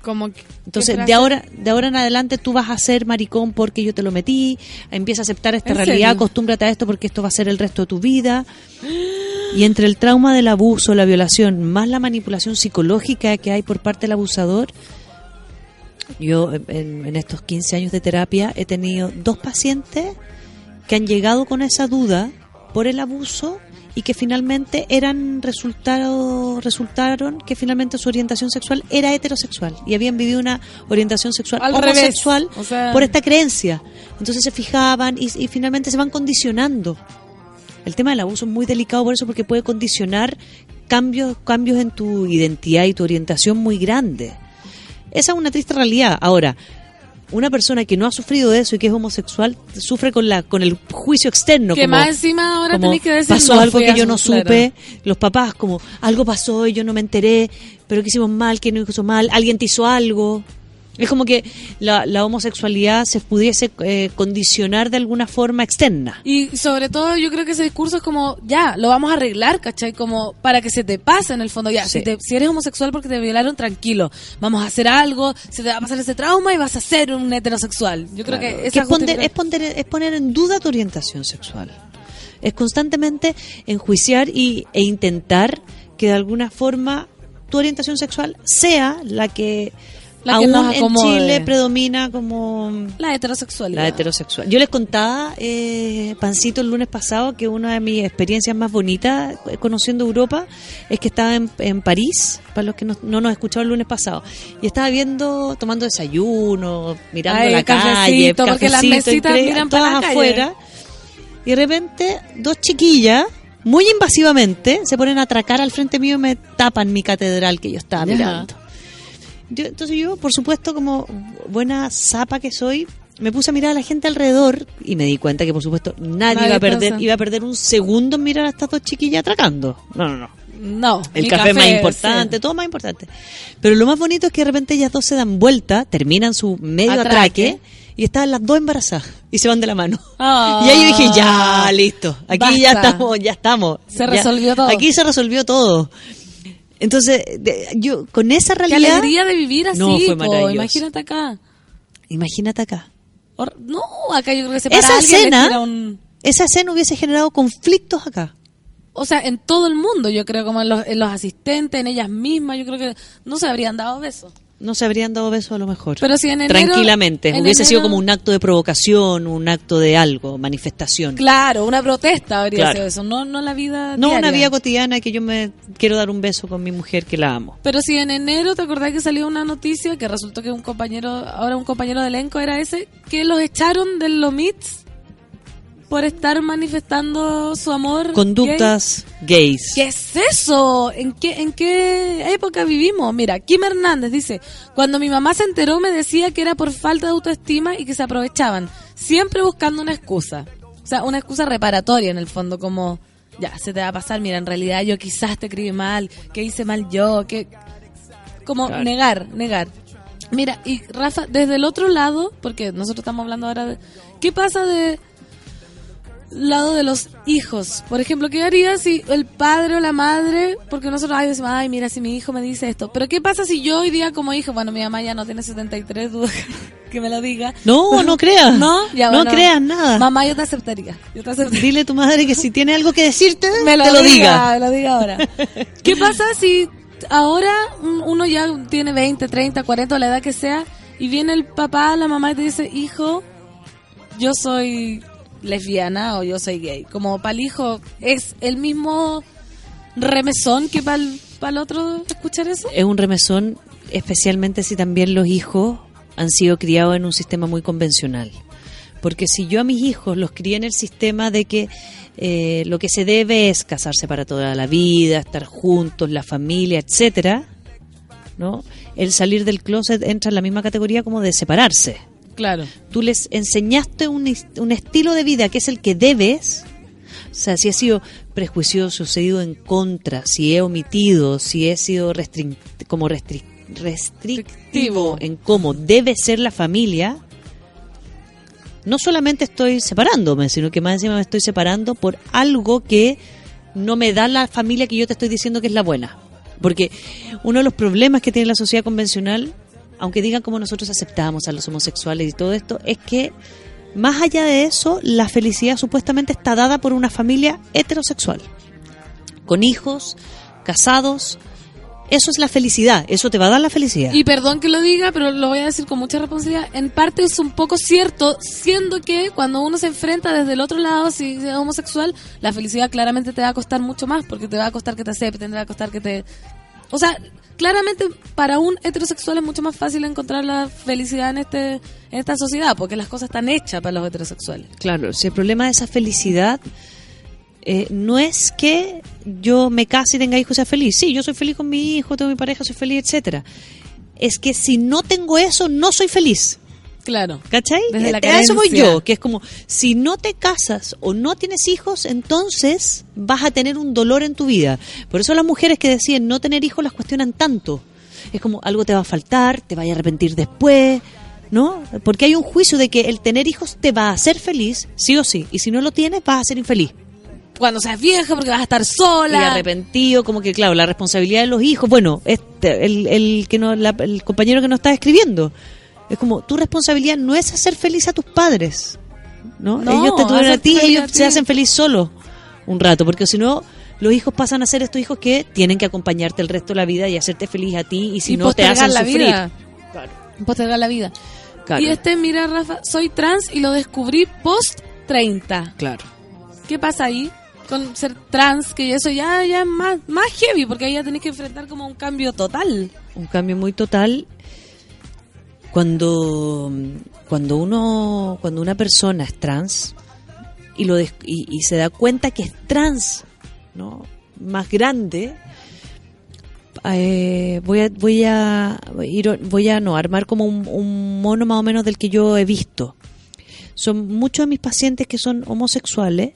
Como que- entonces ¿qué de ahora de ahora en adelante tú vas a ser maricón porque yo te lo metí empieza a aceptar esta ¿En realidad serio? acostúmbrate a esto porque esto va a ser el resto de tu vida y entre el trauma del abuso, la violación, más la manipulación psicológica que hay por parte del abusador, yo en, en estos 15 años de terapia he tenido dos pacientes que han llegado con esa duda por el abuso y que finalmente eran resultado, resultaron que finalmente su orientación sexual era heterosexual y habían vivido una orientación sexual Al revés. homosexual O sea- por esta creencia. Entonces se fijaban y, y finalmente se van condicionando. El tema del abuso es muy delicado por eso porque puede condicionar cambios cambios en tu identidad y tu orientación muy grandes. Esa es una triste realidad. Ahora, una persona que no ha sufrido de eso y que es homosexual sufre con la con el juicio externo. que como- más encima ahora como tenéis que decir pasó no algo que yo no claro. supe, los papás como algo pasó y yo no me enteré, pero que hicimos mal, que no hizo mal, alguien te hizo algo. Es como que la, la homosexualidad se pudiese eh, condicionar de alguna forma externa. Y sobre todo yo creo que ese discurso es como, ya, lo vamos a arreglar, ¿cachai? Como para que se te pase en el fondo, ya, Sí. si, te- si eres homosexual porque te violaron, tranquilo, vamos a hacer algo, se te va a pasar ese trauma y vas a ser un heterosexual. Yo creo que Que esa es, poner, cuestión- es, poner, es poner en duda tu orientación sexual. Es constantemente enjuiciar y, e intentar que de alguna forma tu orientación sexual sea la que, La que aún nos en. Chile predomina como la heterosexualidad. la heterosexual. Yo les contaba, eh, Pancito, el lunes pasado, que una de mis experiencias más bonitas eh, conociendo Europa es que estaba en, en París, para los que no, no nos escucharon el lunes pasado, y estaba viendo, tomando desayuno, mirando Ay, la calle, cafecito, porque las mesitas entre- miran para todas calle. afuera, y de repente dos chiquillas, muy invasivamente, se ponen a atracar al frente mío y me tapan mi catedral que yo estaba mirando. Yo- entonces yo, por supuesto, como buena zapa que soy, me puse a mirar a la gente alrededor y me di cuenta que, por supuesto, nadie, Nadie iba a perder pasa. iba a perder un segundo en mirar a estas dos chiquillas atracando. No, no, no. No, El mi café, más sí. importante, todo más importante. Pero lo más bonito es que de repente ellas dos se dan vuelta, terminan su medio Atraque. atraque, y estaban las dos embarazadas y se van de la mano. Ah. Y ahí yo dije, ya, listo. Aquí ya estamos, ya estamos. Se Ya- resolvió todo. Aquí se resolvió todo. Entonces, de- yo con esa Qué realidad... alegría de vivir así, No, fue po, imagínate acá. Imagínate acá. No, acá yo creo que se para Esa alguien, escena, un... esa escena hubiese generado conflictos acá. O sea, en todo el mundo, yo creo, como en los, en los asistentes, en ellas mismas, yo creo que no se habrían dado besos. No se habrían dado besos a lo mejor. Pero si en enero- Tranquilamente. en hubiese sido como un acto de provocación, un acto de algo, manifestación. Claro, una protesta habría Claro. sido eso, no, no la vida No diaria. una vida cotidiana que yo me quiero dar un beso con mi mujer que la amo. Pero si en enero te acordás que salió una noticia que resultó que un compañero, ahora un compañero de elenco era ese, que los echaron de los MITS. Por estar manifestando su amor. Conductas gays. ¿Qué es eso? ¿En qué, ¿En qué época vivimos? Mira, Kim Hernández dice, cuando mi mamá se enteró me decía que era por falta de autoestima y que se aprovechaban, siempre buscando una excusa. O sea, una excusa reparatoria en el fondo, como, ya, se te va a pasar, mira, en realidad yo quizás te escribí mal, que hice mal yo, que... Como Claro. negar, negar. Mira, y Rafa, desde el otro lado, porque nosotros estamos hablando ahora de... ¿Qué pasa de lado de los hijos? Por ejemplo, ¿qué haría si el padre o la madre, porque nosotros ay, decimos, ay, mira, si mi hijo me dice esto, pero ¿qué pasa si yo hoy día como hijo, bueno, mi mamá ya no tiene 73, dudo que me lo diga. No, no creas. No, ya, no bueno. creas nada. Mamá, yo te aceptaría. Yo te aceptaría. Dile a tu madre que si tiene algo que decirte, me lo, te lo diga, me lo diga ahora. ¿Qué pasa si ahora un- uno ya tiene 20, 30, 40 o la edad que sea y viene el papá, la mamá y te dice, hijo, yo soy lesbiana o yo soy gay? Como para el hijo es el mismo remesón que para el, otro escuchar eso. Es un remesón, especialmente si también los hijos han sido criados en un sistema muy convencional. Porque si yo a mis hijos los crié en el sistema de que eh, lo que se debe es casarse para toda la vida, estar juntos, la familia, etcétera, ¿no? El salir del closet entra en la misma categoría como de separarse. Claro. Tú les enseñaste un, un estilo de vida que es el que debes. O sea, si he sido prejuicioso, si he ido en contra, si he omitido, si he sido como restri- restrictivo en cómo debe ser la familia, no solamente estoy separándome, sino que más encima me estoy separando por algo que no me da la familia que yo te estoy diciendo que es la buena. Porque uno de los problemas que tiene la sociedad convencional, aunque digan como nosotros aceptamos a los homosexuales y todo esto, es que más allá de eso, la felicidad supuestamente está dada por una familia heterosexual, con hijos, casados. Eso es la felicidad, eso te va a dar la felicidad. Y perdón que lo diga, pero lo voy a decir con mucha responsabilidad. En parte es un poco cierto, siendo que cuando uno se enfrenta desde el otro lado, si es homosexual, la felicidad claramente te va a costar mucho más, porque te va a costar que te acepten, te va a costar que te... O sea, claramente para un heterosexual es mucho más fácil encontrar la felicidad en este en esta sociedad, porque las cosas están hechas para los heterosexuales. Claro, si el problema de esa felicidad eh, no es que yo me case y tenga hijos y sea feliz. Sí, yo soy feliz con mi hijo, tengo mi pareja, soy feliz, etcétera. Es que si no tengo eso, no soy feliz. Claro. ¿Cachai? Desde la Eh, a eso voy yo, que es como, si no te casas o no tienes hijos, entonces vas a tener un dolor en tu vida. Por eso las mujeres que deciden no tener hijos las cuestionan tanto. Es como, algo te va a faltar, te vaya a arrepentir después, ¿no? Porque hay un juicio de que el tener hijos te va a hacer feliz, sí o sí, y si no lo tienes, vas a ser infeliz. Cuando seas vieja, porque vas a estar Y sola. arrepentido, como que, claro, la responsabilidad de los hijos, bueno, este, el, el, que no, la- el compañero que nos está escribiendo, es como, tu responsabilidad no es hacer feliz a tus padres, ¿no? No, ellos te tuvieron a ti, a ellos ti. se hacen feliz solos un rato, porque si no, los hijos pasan a ser estos hijos que tienen que acompañarte el resto de la vida y hacerte feliz a ti, y si y no, te hacen la sufrir. vida. Postergar la vida. Claro. Y este, mira, Rafa, soy trans y lo descubrí post 30. Claro. ¿Qué pasa ahí? Con ser trans, que eso ya, ya es más, más heavy, porque ahí ya tenés que enfrentar como un cambio total. un cambio muy total cuando cuando uno cuando una persona es trans y lo y, y se da cuenta que es trans no más grande eh, voy a voy a ir voy a no armar como un, un mono más o menos del que yo he visto. Son muchos de mis pacientes que son homosexuales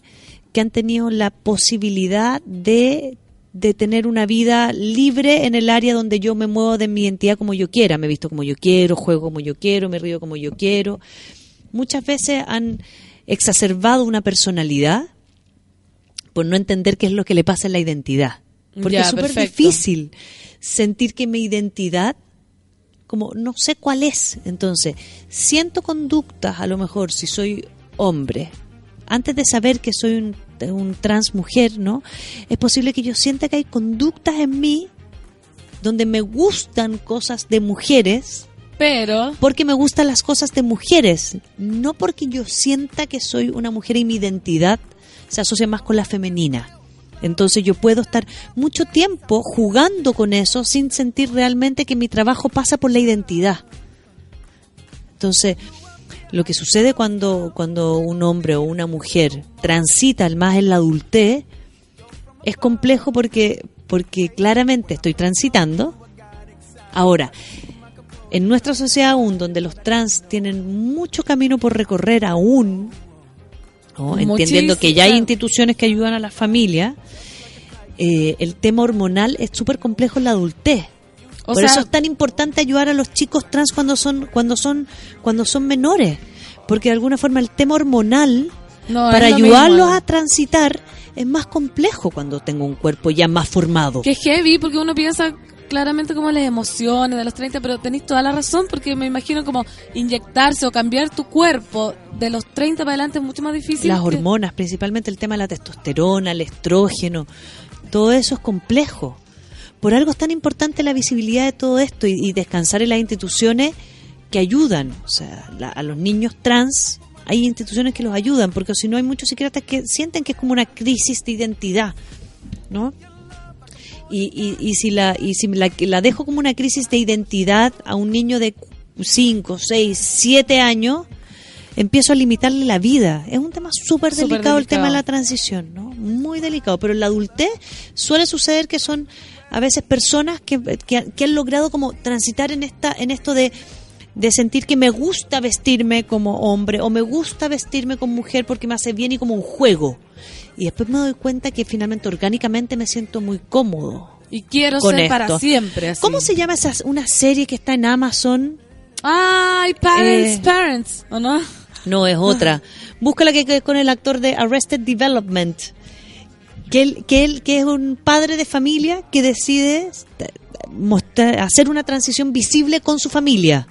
que han tenido la posibilidad de, de tener una vida libre en el área donde yo me muevo de mi identidad como yo quiera. Me visto como yo quiero, juego como yo quiero, me río como yo quiero. Muchas veces han exacerbado una personalidad por no entender qué es lo que le pasa en la identidad. Porque Ya, es súper difícil sentir que mi identidad como no sé cuál es. Entonces, siento conductas, a lo mejor si soy hombre, antes de saber que soy un, un trans mujer, ¿no? Es posible que yo sienta que hay conductas en mí donde me gustan cosas de mujeres, Pero, porque me gustan las cosas de mujeres, no porque yo sienta que soy una mujer y mi identidad se asocia más con la femenina. Entonces yo puedo estar mucho tiempo jugando con eso sin sentir realmente que mi trabajo pasa por la identidad. Entonces, lo que sucede cuando, cuando un hombre o una mujer transita el más en la adultez es complejo porque, porque claramente estoy transitando. Ahora, en nuestra sociedad aún, donde los trans tienen mucho camino por recorrer aún, ¿no? entendiendo que ya hay instituciones que ayudan a las familias, eh, el tema hormonal es súper complejo en la adultez. O Por sea- eso es tan importante ayudar a los chicos trans cuando son cuando son cuando son menores, porque de alguna forma el tema hormonal No, para ayudarlos mismo. a transitar es más complejo cuando tengo un cuerpo ya más formado. Que es heavy porque uno piensa claramente como las emociones de los 30, pero tenéis toda la razón porque me imagino como inyectarse o cambiar tu cuerpo de los 30 para adelante es mucho más difícil. Las que- hormonas, principalmente el tema de la testosterona, el estrógeno, todo eso es complejo. Por algo es tan importante la visibilidad de todo esto y, y descansar en las instituciones que ayudan. O sea, la- a los niños trans hay instituciones que los ayudan, porque si no hay muchos psiquiatras que sienten que es como una crisis de identidad, ¿no? Y, y, y si la y si la, la dejo como una crisis de identidad a un niño de 5, 6, 7 años, empiezo a limitarle la vida. Es un tema súper delicado el tema de la transición, ¿no? Muy delicado. Pero en la adultez suele suceder que son a veces personas que, que, que han logrado como transitar en esta en esto de de sentir que me gusta vestirme como hombre o me gusta vestirme como mujer porque me hace bien y como un juego. Y después me doy cuenta que finalmente orgánicamente me siento muy cómodo. Y quiero con ser esto. para siempre. Así. ¿Cómo se llama esa una serie que está en Amazon? Ay, Parents, Eh, Parents, ¿o no? No, es otra. Búscala que, que con el actor de Arrested Development. Que él, que él, que es un padre de familia que decide mostrar, hacer una transición visible con su familia.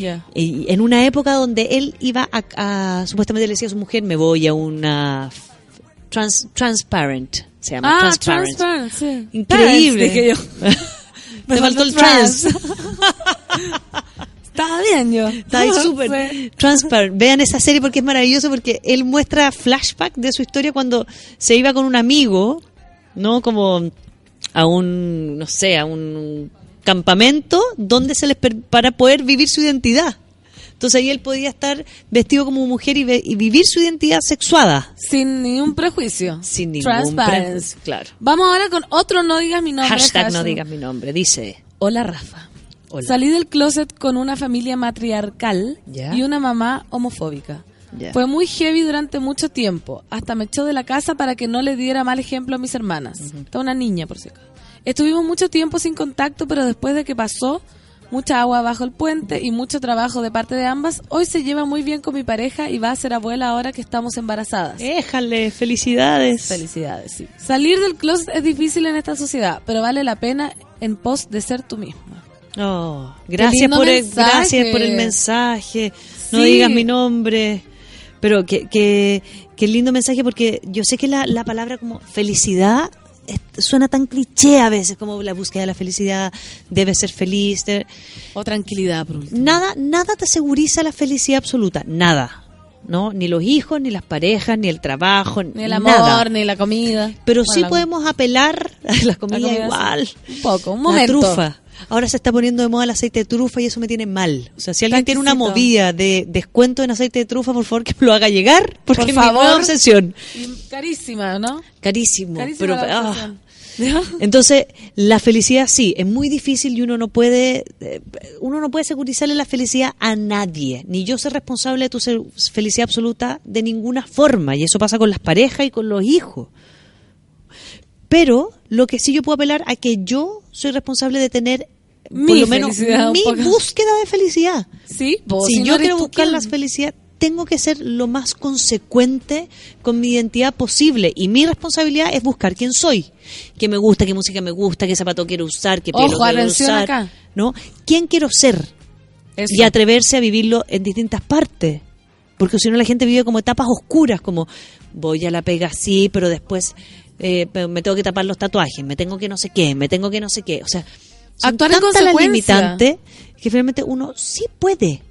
Ya. Y en una época donde él iba a, a- supuestamente le decía a su mujer, me voy a una trans, transparent, se llama Ah, transparent. Transparent, sí. Increíble. Dije yo. Te faltó el trans. trans. Estaba bien yo. Está ahí súper Sí. transparent. Vean esa serie porque es maravilloso porque él muestra flashback de su historia cuando se iba con un amigo, ¿no? Como a un, no sé, a un campamento donde se les para poder vivir su identidad. Entonces ahí él podía estar vestido como mujer y, ve- y vivir su identidad sexuada. Sin ningún prejuicio. Sin ningún prejuicio, claro. Vamos ahora con otro No digas mi nombre. Hashtag no digas mi nombre. Dice, Hola Rafa. Hola. Salí del closet con una familia matriarcal y una mamá homofóbica. Fue muy heavy durante mucho tiempo. Hasta me echó de la casa para que no le diera mal ejemplo a mis hermanas. Está una niña, por si acaso. Estuvimos mucho tiempo sin contacto, pero después de que pasó mucha agua bajo el puente y mucho trabajo de parte de ambas, hoy se lleva muy bien con mi pareja y va a ser abuela ahora que estamos embarazadas. déjale, felicidades. Felicidades, sí. Salir del closet es difícil en esta sociedad, pero vale la pena en pos de ser tú misma. Oh, gracias por el, mensaje. gracias por el mensaje. No Sí. digas mi nombre. Pero que, que, que lindo mensaje porque yo sé que la, la palabra como felicidad suena tan cliché a veces, como la búsqueda de la felicidad, debe ser feliz. debe- O tranquilidad, por último. Nada, nada te seguriza la felicidad absoluta, nada. ¿No? Ni los hijos, ni las parejas, ni el trabajo, Ni el amor, nada. ni la comida. Pero Bueno, sí la- podemos apelar a la comida, comida, igual. Un poco, un La momento. trufa. Ahora se está poniendo de moda el aceite de trufa y eso me tiene mal. O sea, si alguien tiene una movida de descuento en aceite de trufa, por favor que me lo haga llegar, porque Por es mi nueva favor. obsesión. Carísima, ¿no? Carísimo. Carísima pero, la ah. Entonces, la felicidad sí, es muy difícil y uno no puede, eh, uno no puede securizarle la felicidad a nadie. Ni yo ser responsable de tu felicidad absoluta de ninguna forma. Y eso pasa con las parejas y con los hijos. Pero lo que sí yo puedo apelar a que yo soy responsable de tener por Mi lo menos mi búsqueda de felicidad. Sí, vos, si no yo quiero buscar la felicidad, tengo que ser lo más consecuente con mi identidad posible. Y mi responsabilidad es buscar quién soy. ¿Qué me gusta? ¿Qué música me gusta? ¿Qué zapato quiero usar? ¿Qué pelo Ojo, quiero usar? acá. ¿No? ¿Quién quiero ser? Eso. Y atreverse a vivirlo en distintas partes. Porque si no la gente vive como etapas oscuras, como voy a la pega sí, pero después eh, me tengo que tapar los tatuajes, me tengo que no sé qué, me tengo que no sé qué. O sea, son Actuar en consecuencia. limitantes que finalmente uno sí puede,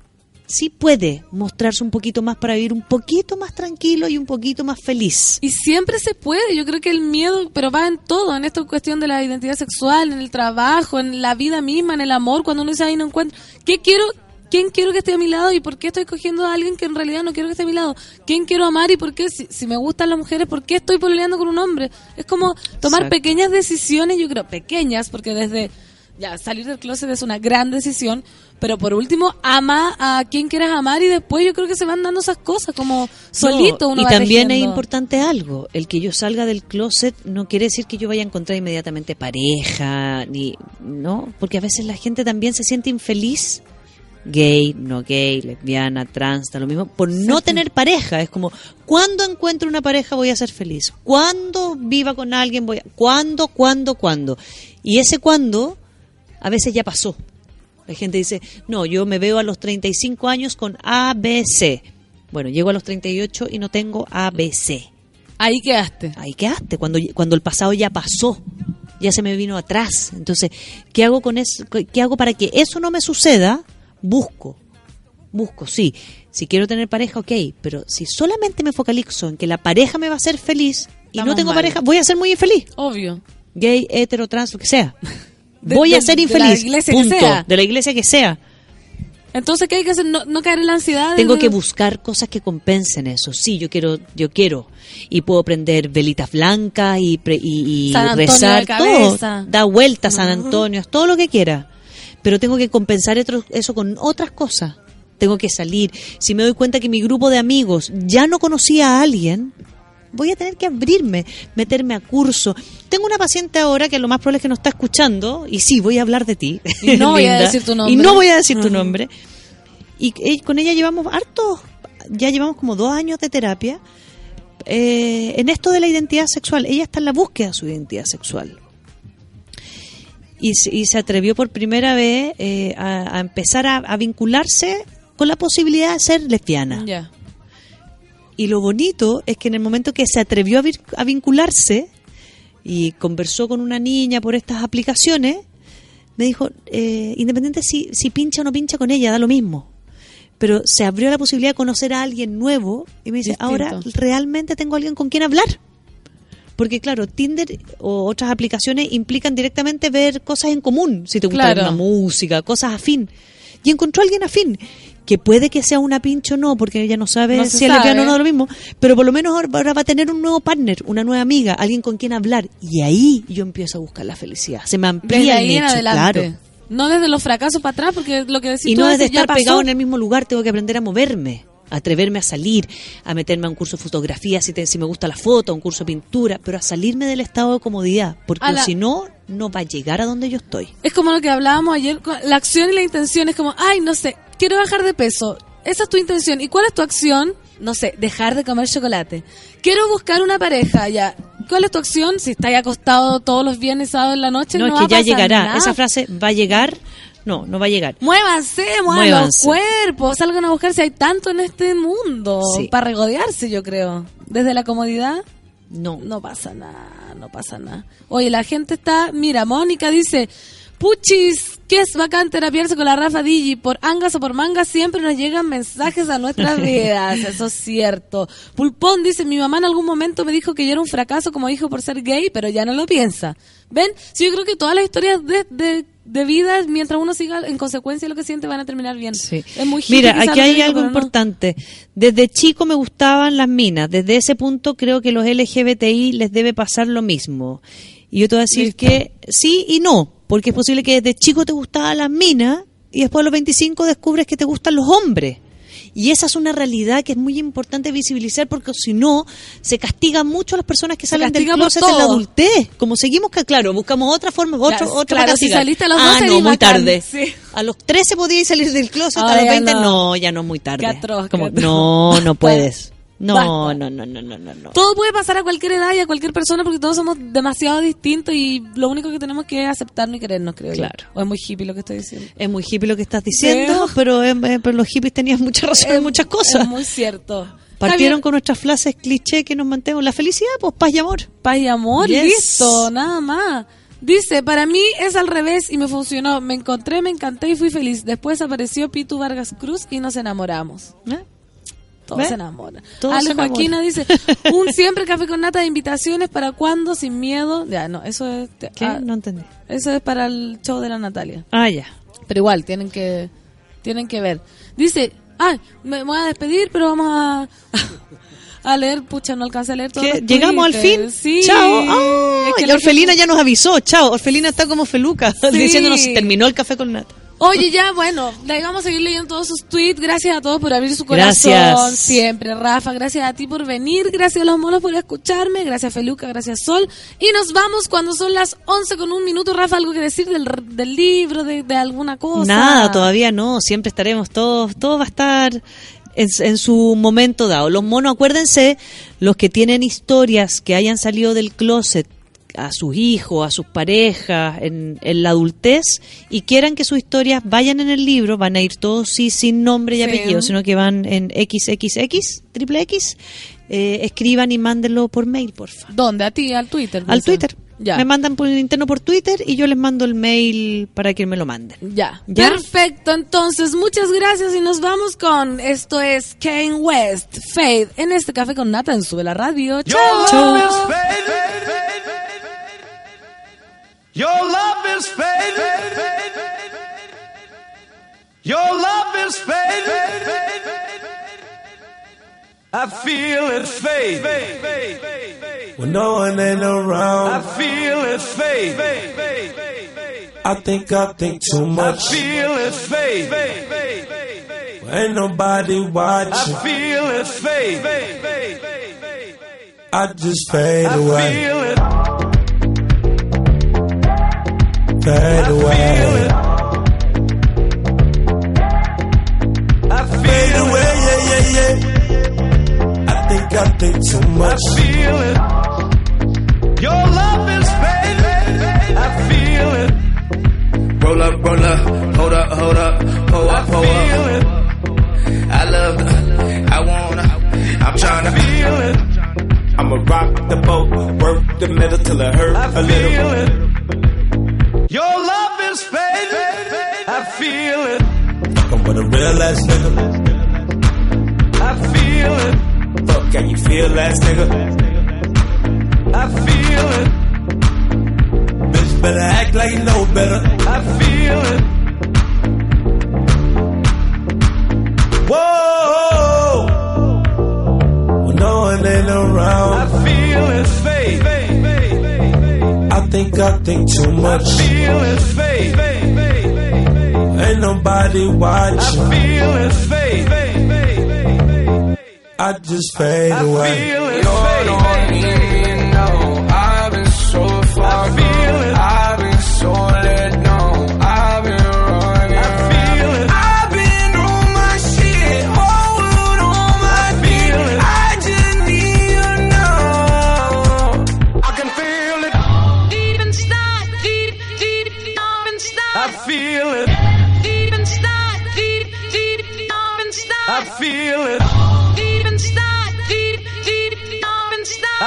sí puede mostrarse un poquito más para vivir un poquito más tranquilo y un poquito más feliz. Y siempre se puede, yo creo que el miedo, pero va en todo, en esta cuestión de la identidad sexual, en el trabajo, en la vida misma, en el amor, cuando uno dice, ahí no encuentro, ¿qué quiero? Quién quiero que esté a mi lado y por qué estoy cogiendo a alguien que en realidad no quiero que esté a mi lado. ¿Quién quiero amar y por qué, si, si me gustan las mujeres, por qué estoy peleando con un hombre? Es como tomar Exacto. pequeñas decisiones, yo creo, pequeñas, porque desde ya salir del closet es una gran decisión, pero por último, ama a quien quieras amar y después yo creo que se van dando esas cosas, como solito No, uno y va también es importante algo, el que yo salga del closet no quiere decir que yo vaya a encontrar inmediatamente pareja, ni no, porque a veces la gente también se siente infeliz, gay, no gay, lesbiana, trans, da lo mismo, por no tener pareja. Es como, ¿cuándo encuentro una pareja voy a ser feliz? ¿Cuándo viva con alguien voy a... ¿Cuándo, cuándo, cuándo? Y ese cuándo a veces ya pasó. La gente dice, no, yo me veo a los 35 años con ABC. Bueno, llego a los 38 y no tengo ABC. Ahí quedaste. Ahí quedaste, cuando, cuando el pasado ya pasó, ya se me vino atrás. Entonces, ¿qué hago con eso? ¿Qué hago para que eso no me suceda? Busco, busco, sí. Si quiero tener pareja, ok, pero si solamente me focalizo en que la pareja me va a hacer feliz y no tengo mal. pareja, voy a ser muy infeliz. Obvio. Gay, hetero, trans, lo que sea. De- voy a ser de la infeliz. iglesia que sea. De la iglesia que sea. Entonces, ¿qué hay que hacer? No, no caer en la ansiedad. Tengo que buscar cosas que compensen eso. Sí, yo quiero, yo quiero. Y puedo prender velitas blancas y, pre- y, rezar todo. Da vuelta a San Antonio, todo lo que quiera. Pero tengo que compensar eso con otras cosas. Tengo que salir. Si me doy cuenta que mi grupo de amigos ya no conocía a alguien, voy a tener que abrirme, meterme a curso. Tengo una paciente ahora que lo más probable es que no está escuchando, y sí, voy a hablar de ti. Y no voy a decir tu Y nombre. no voy a decir tu nombre. Y eh, con ella llevamos harto, ya llevamos como dos años de terapia. eh, en esto de la identidad sexual, ella está en la búsqueda de su identidad sexual. Y, se- y se atrevió por primera vez eh, a, a empezar a, a vincularse con la posibilidad de ser lesbiana. Y lo bonito es que en el momento que se atrevió a, vir- a vincularse y conversó con una niña por estas aplicaciones, me dijo, eh, independiente si, si pincha o no pincha con ella, da lo mismo. Pero se abrió la posibilidad de conocer a alguien nuevo y me dice, Distinto. ahora realmente tengo alguien con quien hablar. Porque claro, Tinder o otras aplicaciones implican directamente ver cosas en común, si te gusta Claro. una música, cosas afín. Y encontró a alguien afín, que puede que sea una pincho o no, porque ella no sabe No si es lesbiana o no, lo mismo, pero por lo menos ahora va a tener un nuevo partner, una nueva amiga, alguien con quien hablar. Y ahí yo empiezo a buscar la felicidad. Se me amplía Desde el ahí en nicho, adelante. claro. No desde los fracasos para atrás, porque lo que decís Y tú no a es de veces ya estar pegado en el mismo lugar, tengo que aprender a moverme, atreverme a salir, a meterme a un curso de fotografía si, te- si me gusta la foto, a un curso de pintura, pero a salirme del estado de comodidad, porque la- si no, no va a llegar a donde yo estoy. Es como lo que hablábamos ayer, la acción y la intención es como, ay, no sé, quiero bajar de peso. Esa es tu intención. ¿Y cuál es tu acción? No sé, dejar de comer chocolate. Quiero buscar una pareja, ya. ¿Cuál es tu acción? Si estáis acostado todos los viernes, sábado en la noche, no, es que ya pasar llegará. nada. Esa frase va a llegar, no, no va a llegar. Muévanse, muevan los Muévanse. cuerpos, salgan a buscar si hay tanto en este mundo Sí. para regodearse, yo creo. Desde la comodidad, No. no pasa nada, no pasa nada. Oye, la gente está, mira, Mónica dice, puchis, que es bacán terapiarse con la Rafa Digi, por angas o por mangas siempre nos llegan mensajes a nuestras vidas, eso es cierto. Pulpón dice, mi mamá en algún momento me dijo que yo era un fracaso como hijo por ser gay, pero ya no lo piensa. ¿Ven? Sí, yo creo que todas las historias de, de, de vida, mientras uno siga en consecuencia lo que siente, van a terminar bien. Sí. Es muy Mira, aquí hay algo no. importante. Desde chico me gustaban las minas. Desde ese punto creo que los LGBTI les debe pasar lo mismo. Y yo te voy a decir Listo. que sí y no. Porque es posible que desde chico te gustaban las minas y después a los 25 descubres que te gustan los hombres. Y esa es una realidad que es muy importante visibilizar porque si no, se castiga mucho a las personas que salen del closet en la todo. adultez. Como seguimos, que claro, buscamos otra forma, otro, Claro, otra claro, si saliste a los ah, 12 no, eres muy tarde. sí. A los 13 podías salir del closet, a los ya 20 no. no. ya no es muy tarde. Como, atroz. no, no puedes. No, no, no, no, no, no, no. Todo puede pasar a cualquier edad y a cualquier persona porque todos somos demasiado distintos y lo único que tenemos que es aceptarnos y querernos, creo yo. Claro. O es muy hippie lo que estoy diciendo. Es muy hippie lo que estás diciendo, pero, eh, pero los hippies tenían mucha razón en muchas cosas. Es muy cierto. Partieron Javier, con nuestras frases cliché que nos mantenemos. La felicidad, pues paz y amor. paz y amor, Yes. listo, nada más. Dice, para mí es al revés y me funcionó. Me encontré, me encanté y fui feliz. Después apareció Pitu Vargas Cruz y nos enamoramos. ¿Eh? Todos se enamoran. Todos Ale se. Joaquina dice, un siempre café con nata de invitaciones para cuando, sin miedo. Ya, no, eso es, ¿Qué? ah, no entendí. eso es para el show de la Natalia. Ah, ya. Pero igual, tienen que tienen que ver. Dice, ay, me voy a despedir, pero vamos a, a leer, pucha, no alcancé a leer todo. ¿Llegamos al fin? Sí. Chao. Ah, Es que y la Orfelina gente- ya nos avisó. Chao. Orfelina está como feluca. Sí. Diciéndonos, terminó el café con nata. Oye, ya, bueno, le vamos a seguir leyendo todos sus tweets. Gracias a todos por abrir su corazón Gracias. siempre. Rafa, gracias a ti por venir. Gracias a los monos por escucharme. Gracias, Feluca. Gracias, Sol. Y nos vamos cuando son las 11 con un minuto. Rafa, ¿algo que decir del, del libro, de, de alguna cosa? Nada, todavía no. Siempre estaremos todos. Todo va a estar en, en su momento dado. Los monos, acuérdense, los que tienen historias que hayan salido del closet a sus hijos, a sus parejas, en, en la adultez, y quieran que sus historias vayan en el libro, van a ir todos sí sin nombre y Sí. apellido, sino que van en XXX, triple X, eh, escriban y mándenlo por mail, porfa. ¿Dónde? ¿A ti? ¿Al Twitter? Al dice? Twitter. Ya. Me mandan por interno por Twitter y yo les mando el mail para que me lo manden. Ya. ¿Ya? Perfecto, entonces muchas gracias y nos vamos con esto es Kane West, Fade, en este café con Nata en Sube la Radio. Chao. Love is fading. Your love is fading. Your love is fading. I feel it fade. When no one ain't around, I feel it fade. I think I think too much. I feel it fade. Ain't nobody watching. I feel it fade. I just fade away. Feel it. Fade away. I fade away, yeah, yeah, yeah. I think I think too much. I feel it. Your love is fading. I feel it. Roll up, roll up, hold up, hold up, pull up, pull Feel up. it. I love, I wanna, I'm tryna Feel it. I'ma rock the boat, work the middle till it hurt I a feel little. it. Your love is fading. I feel it. Fucking with a real ass nigga. I feel it. Fuck, can you feel ass nigga? I feel it. Bitch better act like you know better. I feel it. Whoa! When no one ain't I feel it fade. I think I think too I much. feel it fade. Ain't nobody I watching. feel it fade. I just fade I away. feel it fade.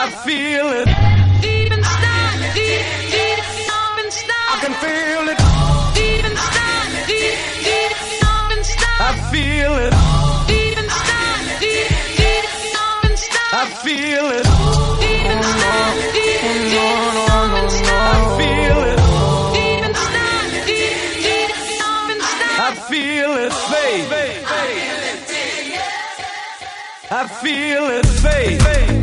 I feel it. Deep inside, deep, deep, deep inside. I can feel it. Deep inside, deep, deep, deep inside. I feel it. Deep inside, deep, deep, deep inside. I feel it. Deep inside, deep, deep, deep inside. I feel it. Deep inside, deep, deep, deep inside. I feel it fade. I feel it fade.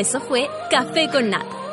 Eso fue Café con Nata.